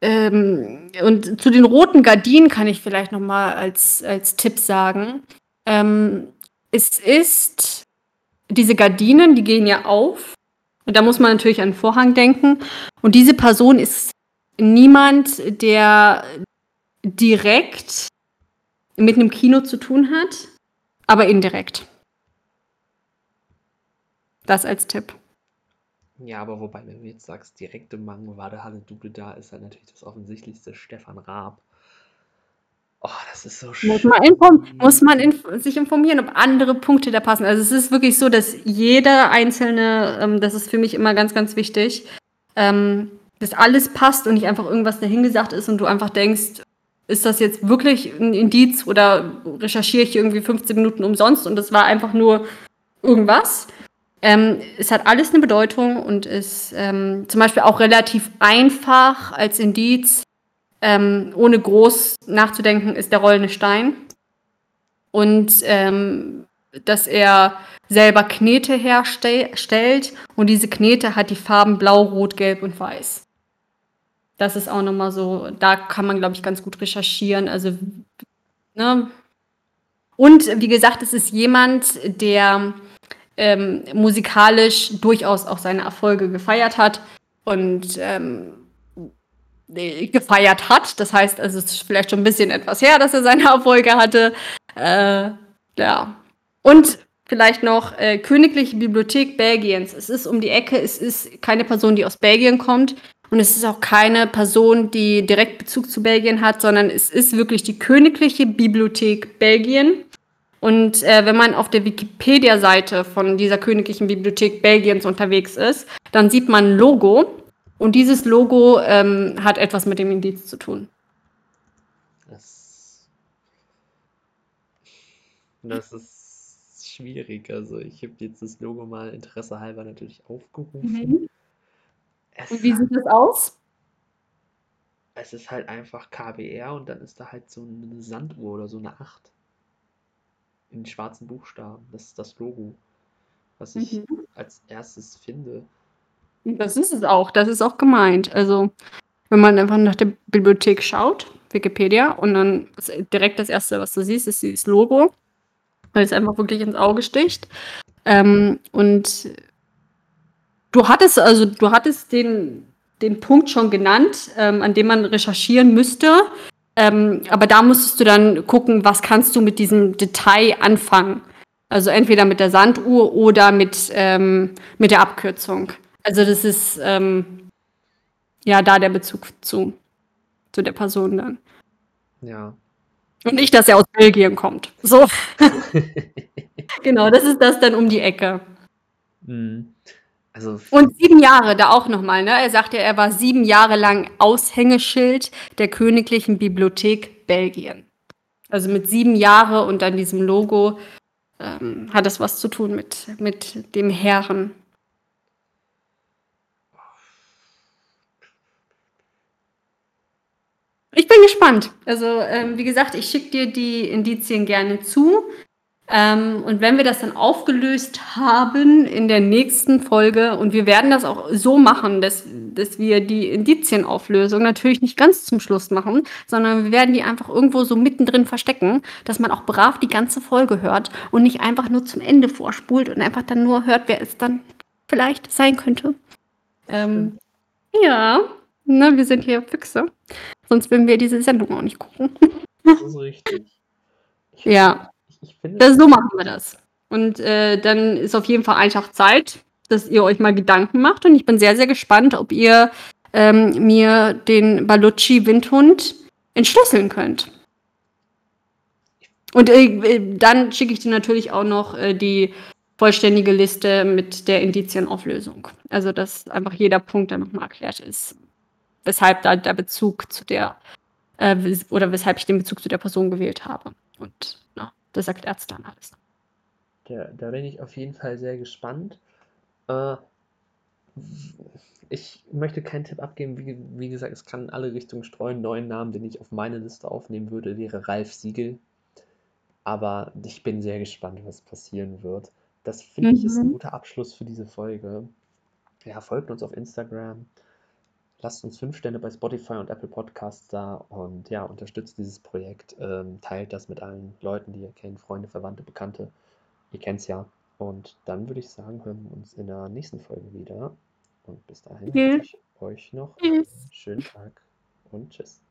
S3: Ähm, und zu den roten Gardinen kann ich vielleicht noch mal als, als Tipp sagen. Ähm, es ist diese Gardinen, die gehen ja auf. Und da muss man natürlich an den Vorhang denken. Und diese Person ist niemand, der direkt mit einem Kino zu tun hat, aber indirekt. Das als Tipp.
S1: Ja, aber wobei, wenn du jetzt sagst, direkte Mangelware Halle Double da, ist halt natürlich das offensichtlichste Stefan Raab. Oh, das ist so schön.
S3: Muss man, inform muss man inf sich informieren, ob andere Punkte da passen. Also es ist wirklich so, dass jeder einzelne, ähm, das ist für mich immer ganz, ganz wichtig, ähm, dass alles passt und nicht einfach irgendwas dahingesagt ist und du einfach denkst, ist das jetzt wirklich ein Indiz oder recherchiere ich irgendwie 15 Minuten umsonst und das war einfach nur irgendwas. Ähm, es hat alles eine Bedeutung und ist ähm, zum Beispiel auch relativ einfach als Indiz, ähm, ohne groß nachzudenken, ist der rollende Stein. Und ähm, dass er selber Knete herstellt und diese Knete hat die Farben blau, rot, gelb und weiß. Das ist auch nochmal so, da kann man, glaube ich, ganz gut recherchieren. Also, ne? Und wie gesagt, es ist jemand, der ähm, musikalisch durchaus auch seine Erfolge gefeiert hat und ähm, gefeiert hat. Das heißt, es ist vielleicht schon ein bisschen etwas her, dass er seine Erfolge hatte. Äh, ja. Und vielleicht noch äh, Königliche Bibliothek Belgiens. Es ist um die Ecke, es ist keine Person, die aus Belgien kommt. Und es ist auch keine Person, die direkt Bezug zu Belgien hat, sondern es ist wirklich die Königliche Bibliothek Belgien. Und äh, wenn man auf der Wikipedia-Seite von dieser Königlichen Bibliothek Belgiens unterwegs ist, dann sieht man ein Logo. Und dieses Logo ähm, hat etwas mit dem Indiz zu tun.
S1: Das, das ist schwierig. Also ich habe jetzt das Logo mal Interesse halber natürlich aufgerufen.
S3: Mhm. Und wie sieht das aus?
S1: Es ist halt einfach KBR und dann ist da halt so eine Sanduhr oder so eine 8. In schwarzen Buchstaben. Das ist das Logo, was ich
S3: Mhm.
S1: als erstes finde.
S3: Das ist es auch, das ist auch gemeint. Also, wenn man einfach nach der Bibliothek schaut, Wikipedia, und dann direkt das Erste, was du siehst, ist dieses Logo, weil es einfach wirklich ins Auge sticht. Ähm, und du hattest, also du hattest den, den Punkt schon genannt, ähm, an dem man recherchieren müsste. Ähm, aber da musstest du dann gucken, was kannst du mit diesem Detail anfangen. Also entweder mit der Sanduhr oder mit, ähm, mit der Abkürzung. Also das ist ähm, ja da der Bezug zu, zu der Person dann.
S1: Ja.
S3: Und nicht, dass er aus Belgien kommt. So. genau, das ist das dann um die Ecke.
S1: Mhm. Also
S3: Und sieben Jahre, da auch nochmal, ne? Er sagte, er war sieben Jahre lang Aushängeschild der Königlichen Bibliothek Belgien. Also mit sieben Jahre und dann diesem Logo ähm, hat das was zu tun mit, mit dem Herren. Ich bin gespannt. Also, ähm, wie gesagt, ich schicke dir die Indizien gerne zu. Ähm, und wenn wir das dann aufgelöst haben in der nächsten Folge, und wir werden das auch so machen, dass, dass wir die Indizienauflösung natürlich nicht ganz zum Schluss machen, sondern wir werden die einfach irgendwo so mittendrin verstecken, dass man auch brav die ganze Folge hört und nicht einfach nur zum Ende vorspult und einfach dann nur hört, wer es dann vielleicht sein könnte. Ähm, ja, ne, wir sind hier Füchse. Sonst würden wir diese Sendung auch nicht gucken.
S1: das ist richtig. Ich,
S3: Ja.
S1: Ich, finde,
S3: Das, so machen wir das. Und äh, dann ist auf jeden Fall einfach Zeit, dass ihr euch mal Gedanken macht. Und ich bin sehr, sehr gespannt, ob ihr ähm, mir den Balucci-Windhund entschlüsseln könnt. Und äh, dann schicke ich dir natürlich auch noch äh, die vollständige Liste mit der Indizienauflösung. Also, dass einfach jeder Punkt dann nochmal erklärt ist, weshalb da der Bezug zu der, äh, oder weshalb ich den Bezug zu der Person gewählt habe. Und das erklärt es dann alles.
S1: Da, da bin ich auf jeden Fall sehr gespannt. Äh, ich möchte keinen Tipp abgeben. Wie, wie gesagt, es kann in alle Richtungen streuen. Neuen Namen, den ich auf meine Liste aufnehmen würde, wäre Ralf Siegel. Aber ich bin sehr gespannt, was passieren wird. Das finde ich ist ein
S3: Mhm.
S1: guter Abschluss für diese Folge. Ja, folgt uns auf Instagram. Lasst uns 5 Sterne bei Spotify und Apple Podcasts da und ja, unterstützt dieses Projekt. Ähm, teilt das mit allen Leuten, die ihr kennt, Freunde, Verwandte, Bekannte. Ihr kennt es ja. Und dann würde ich sagen, hören wir uns in der nächsten Folge wieder. Und bis dahin
S3: Ja.
S1: wünsche ich euch noch einen schönen Tag und tschüss.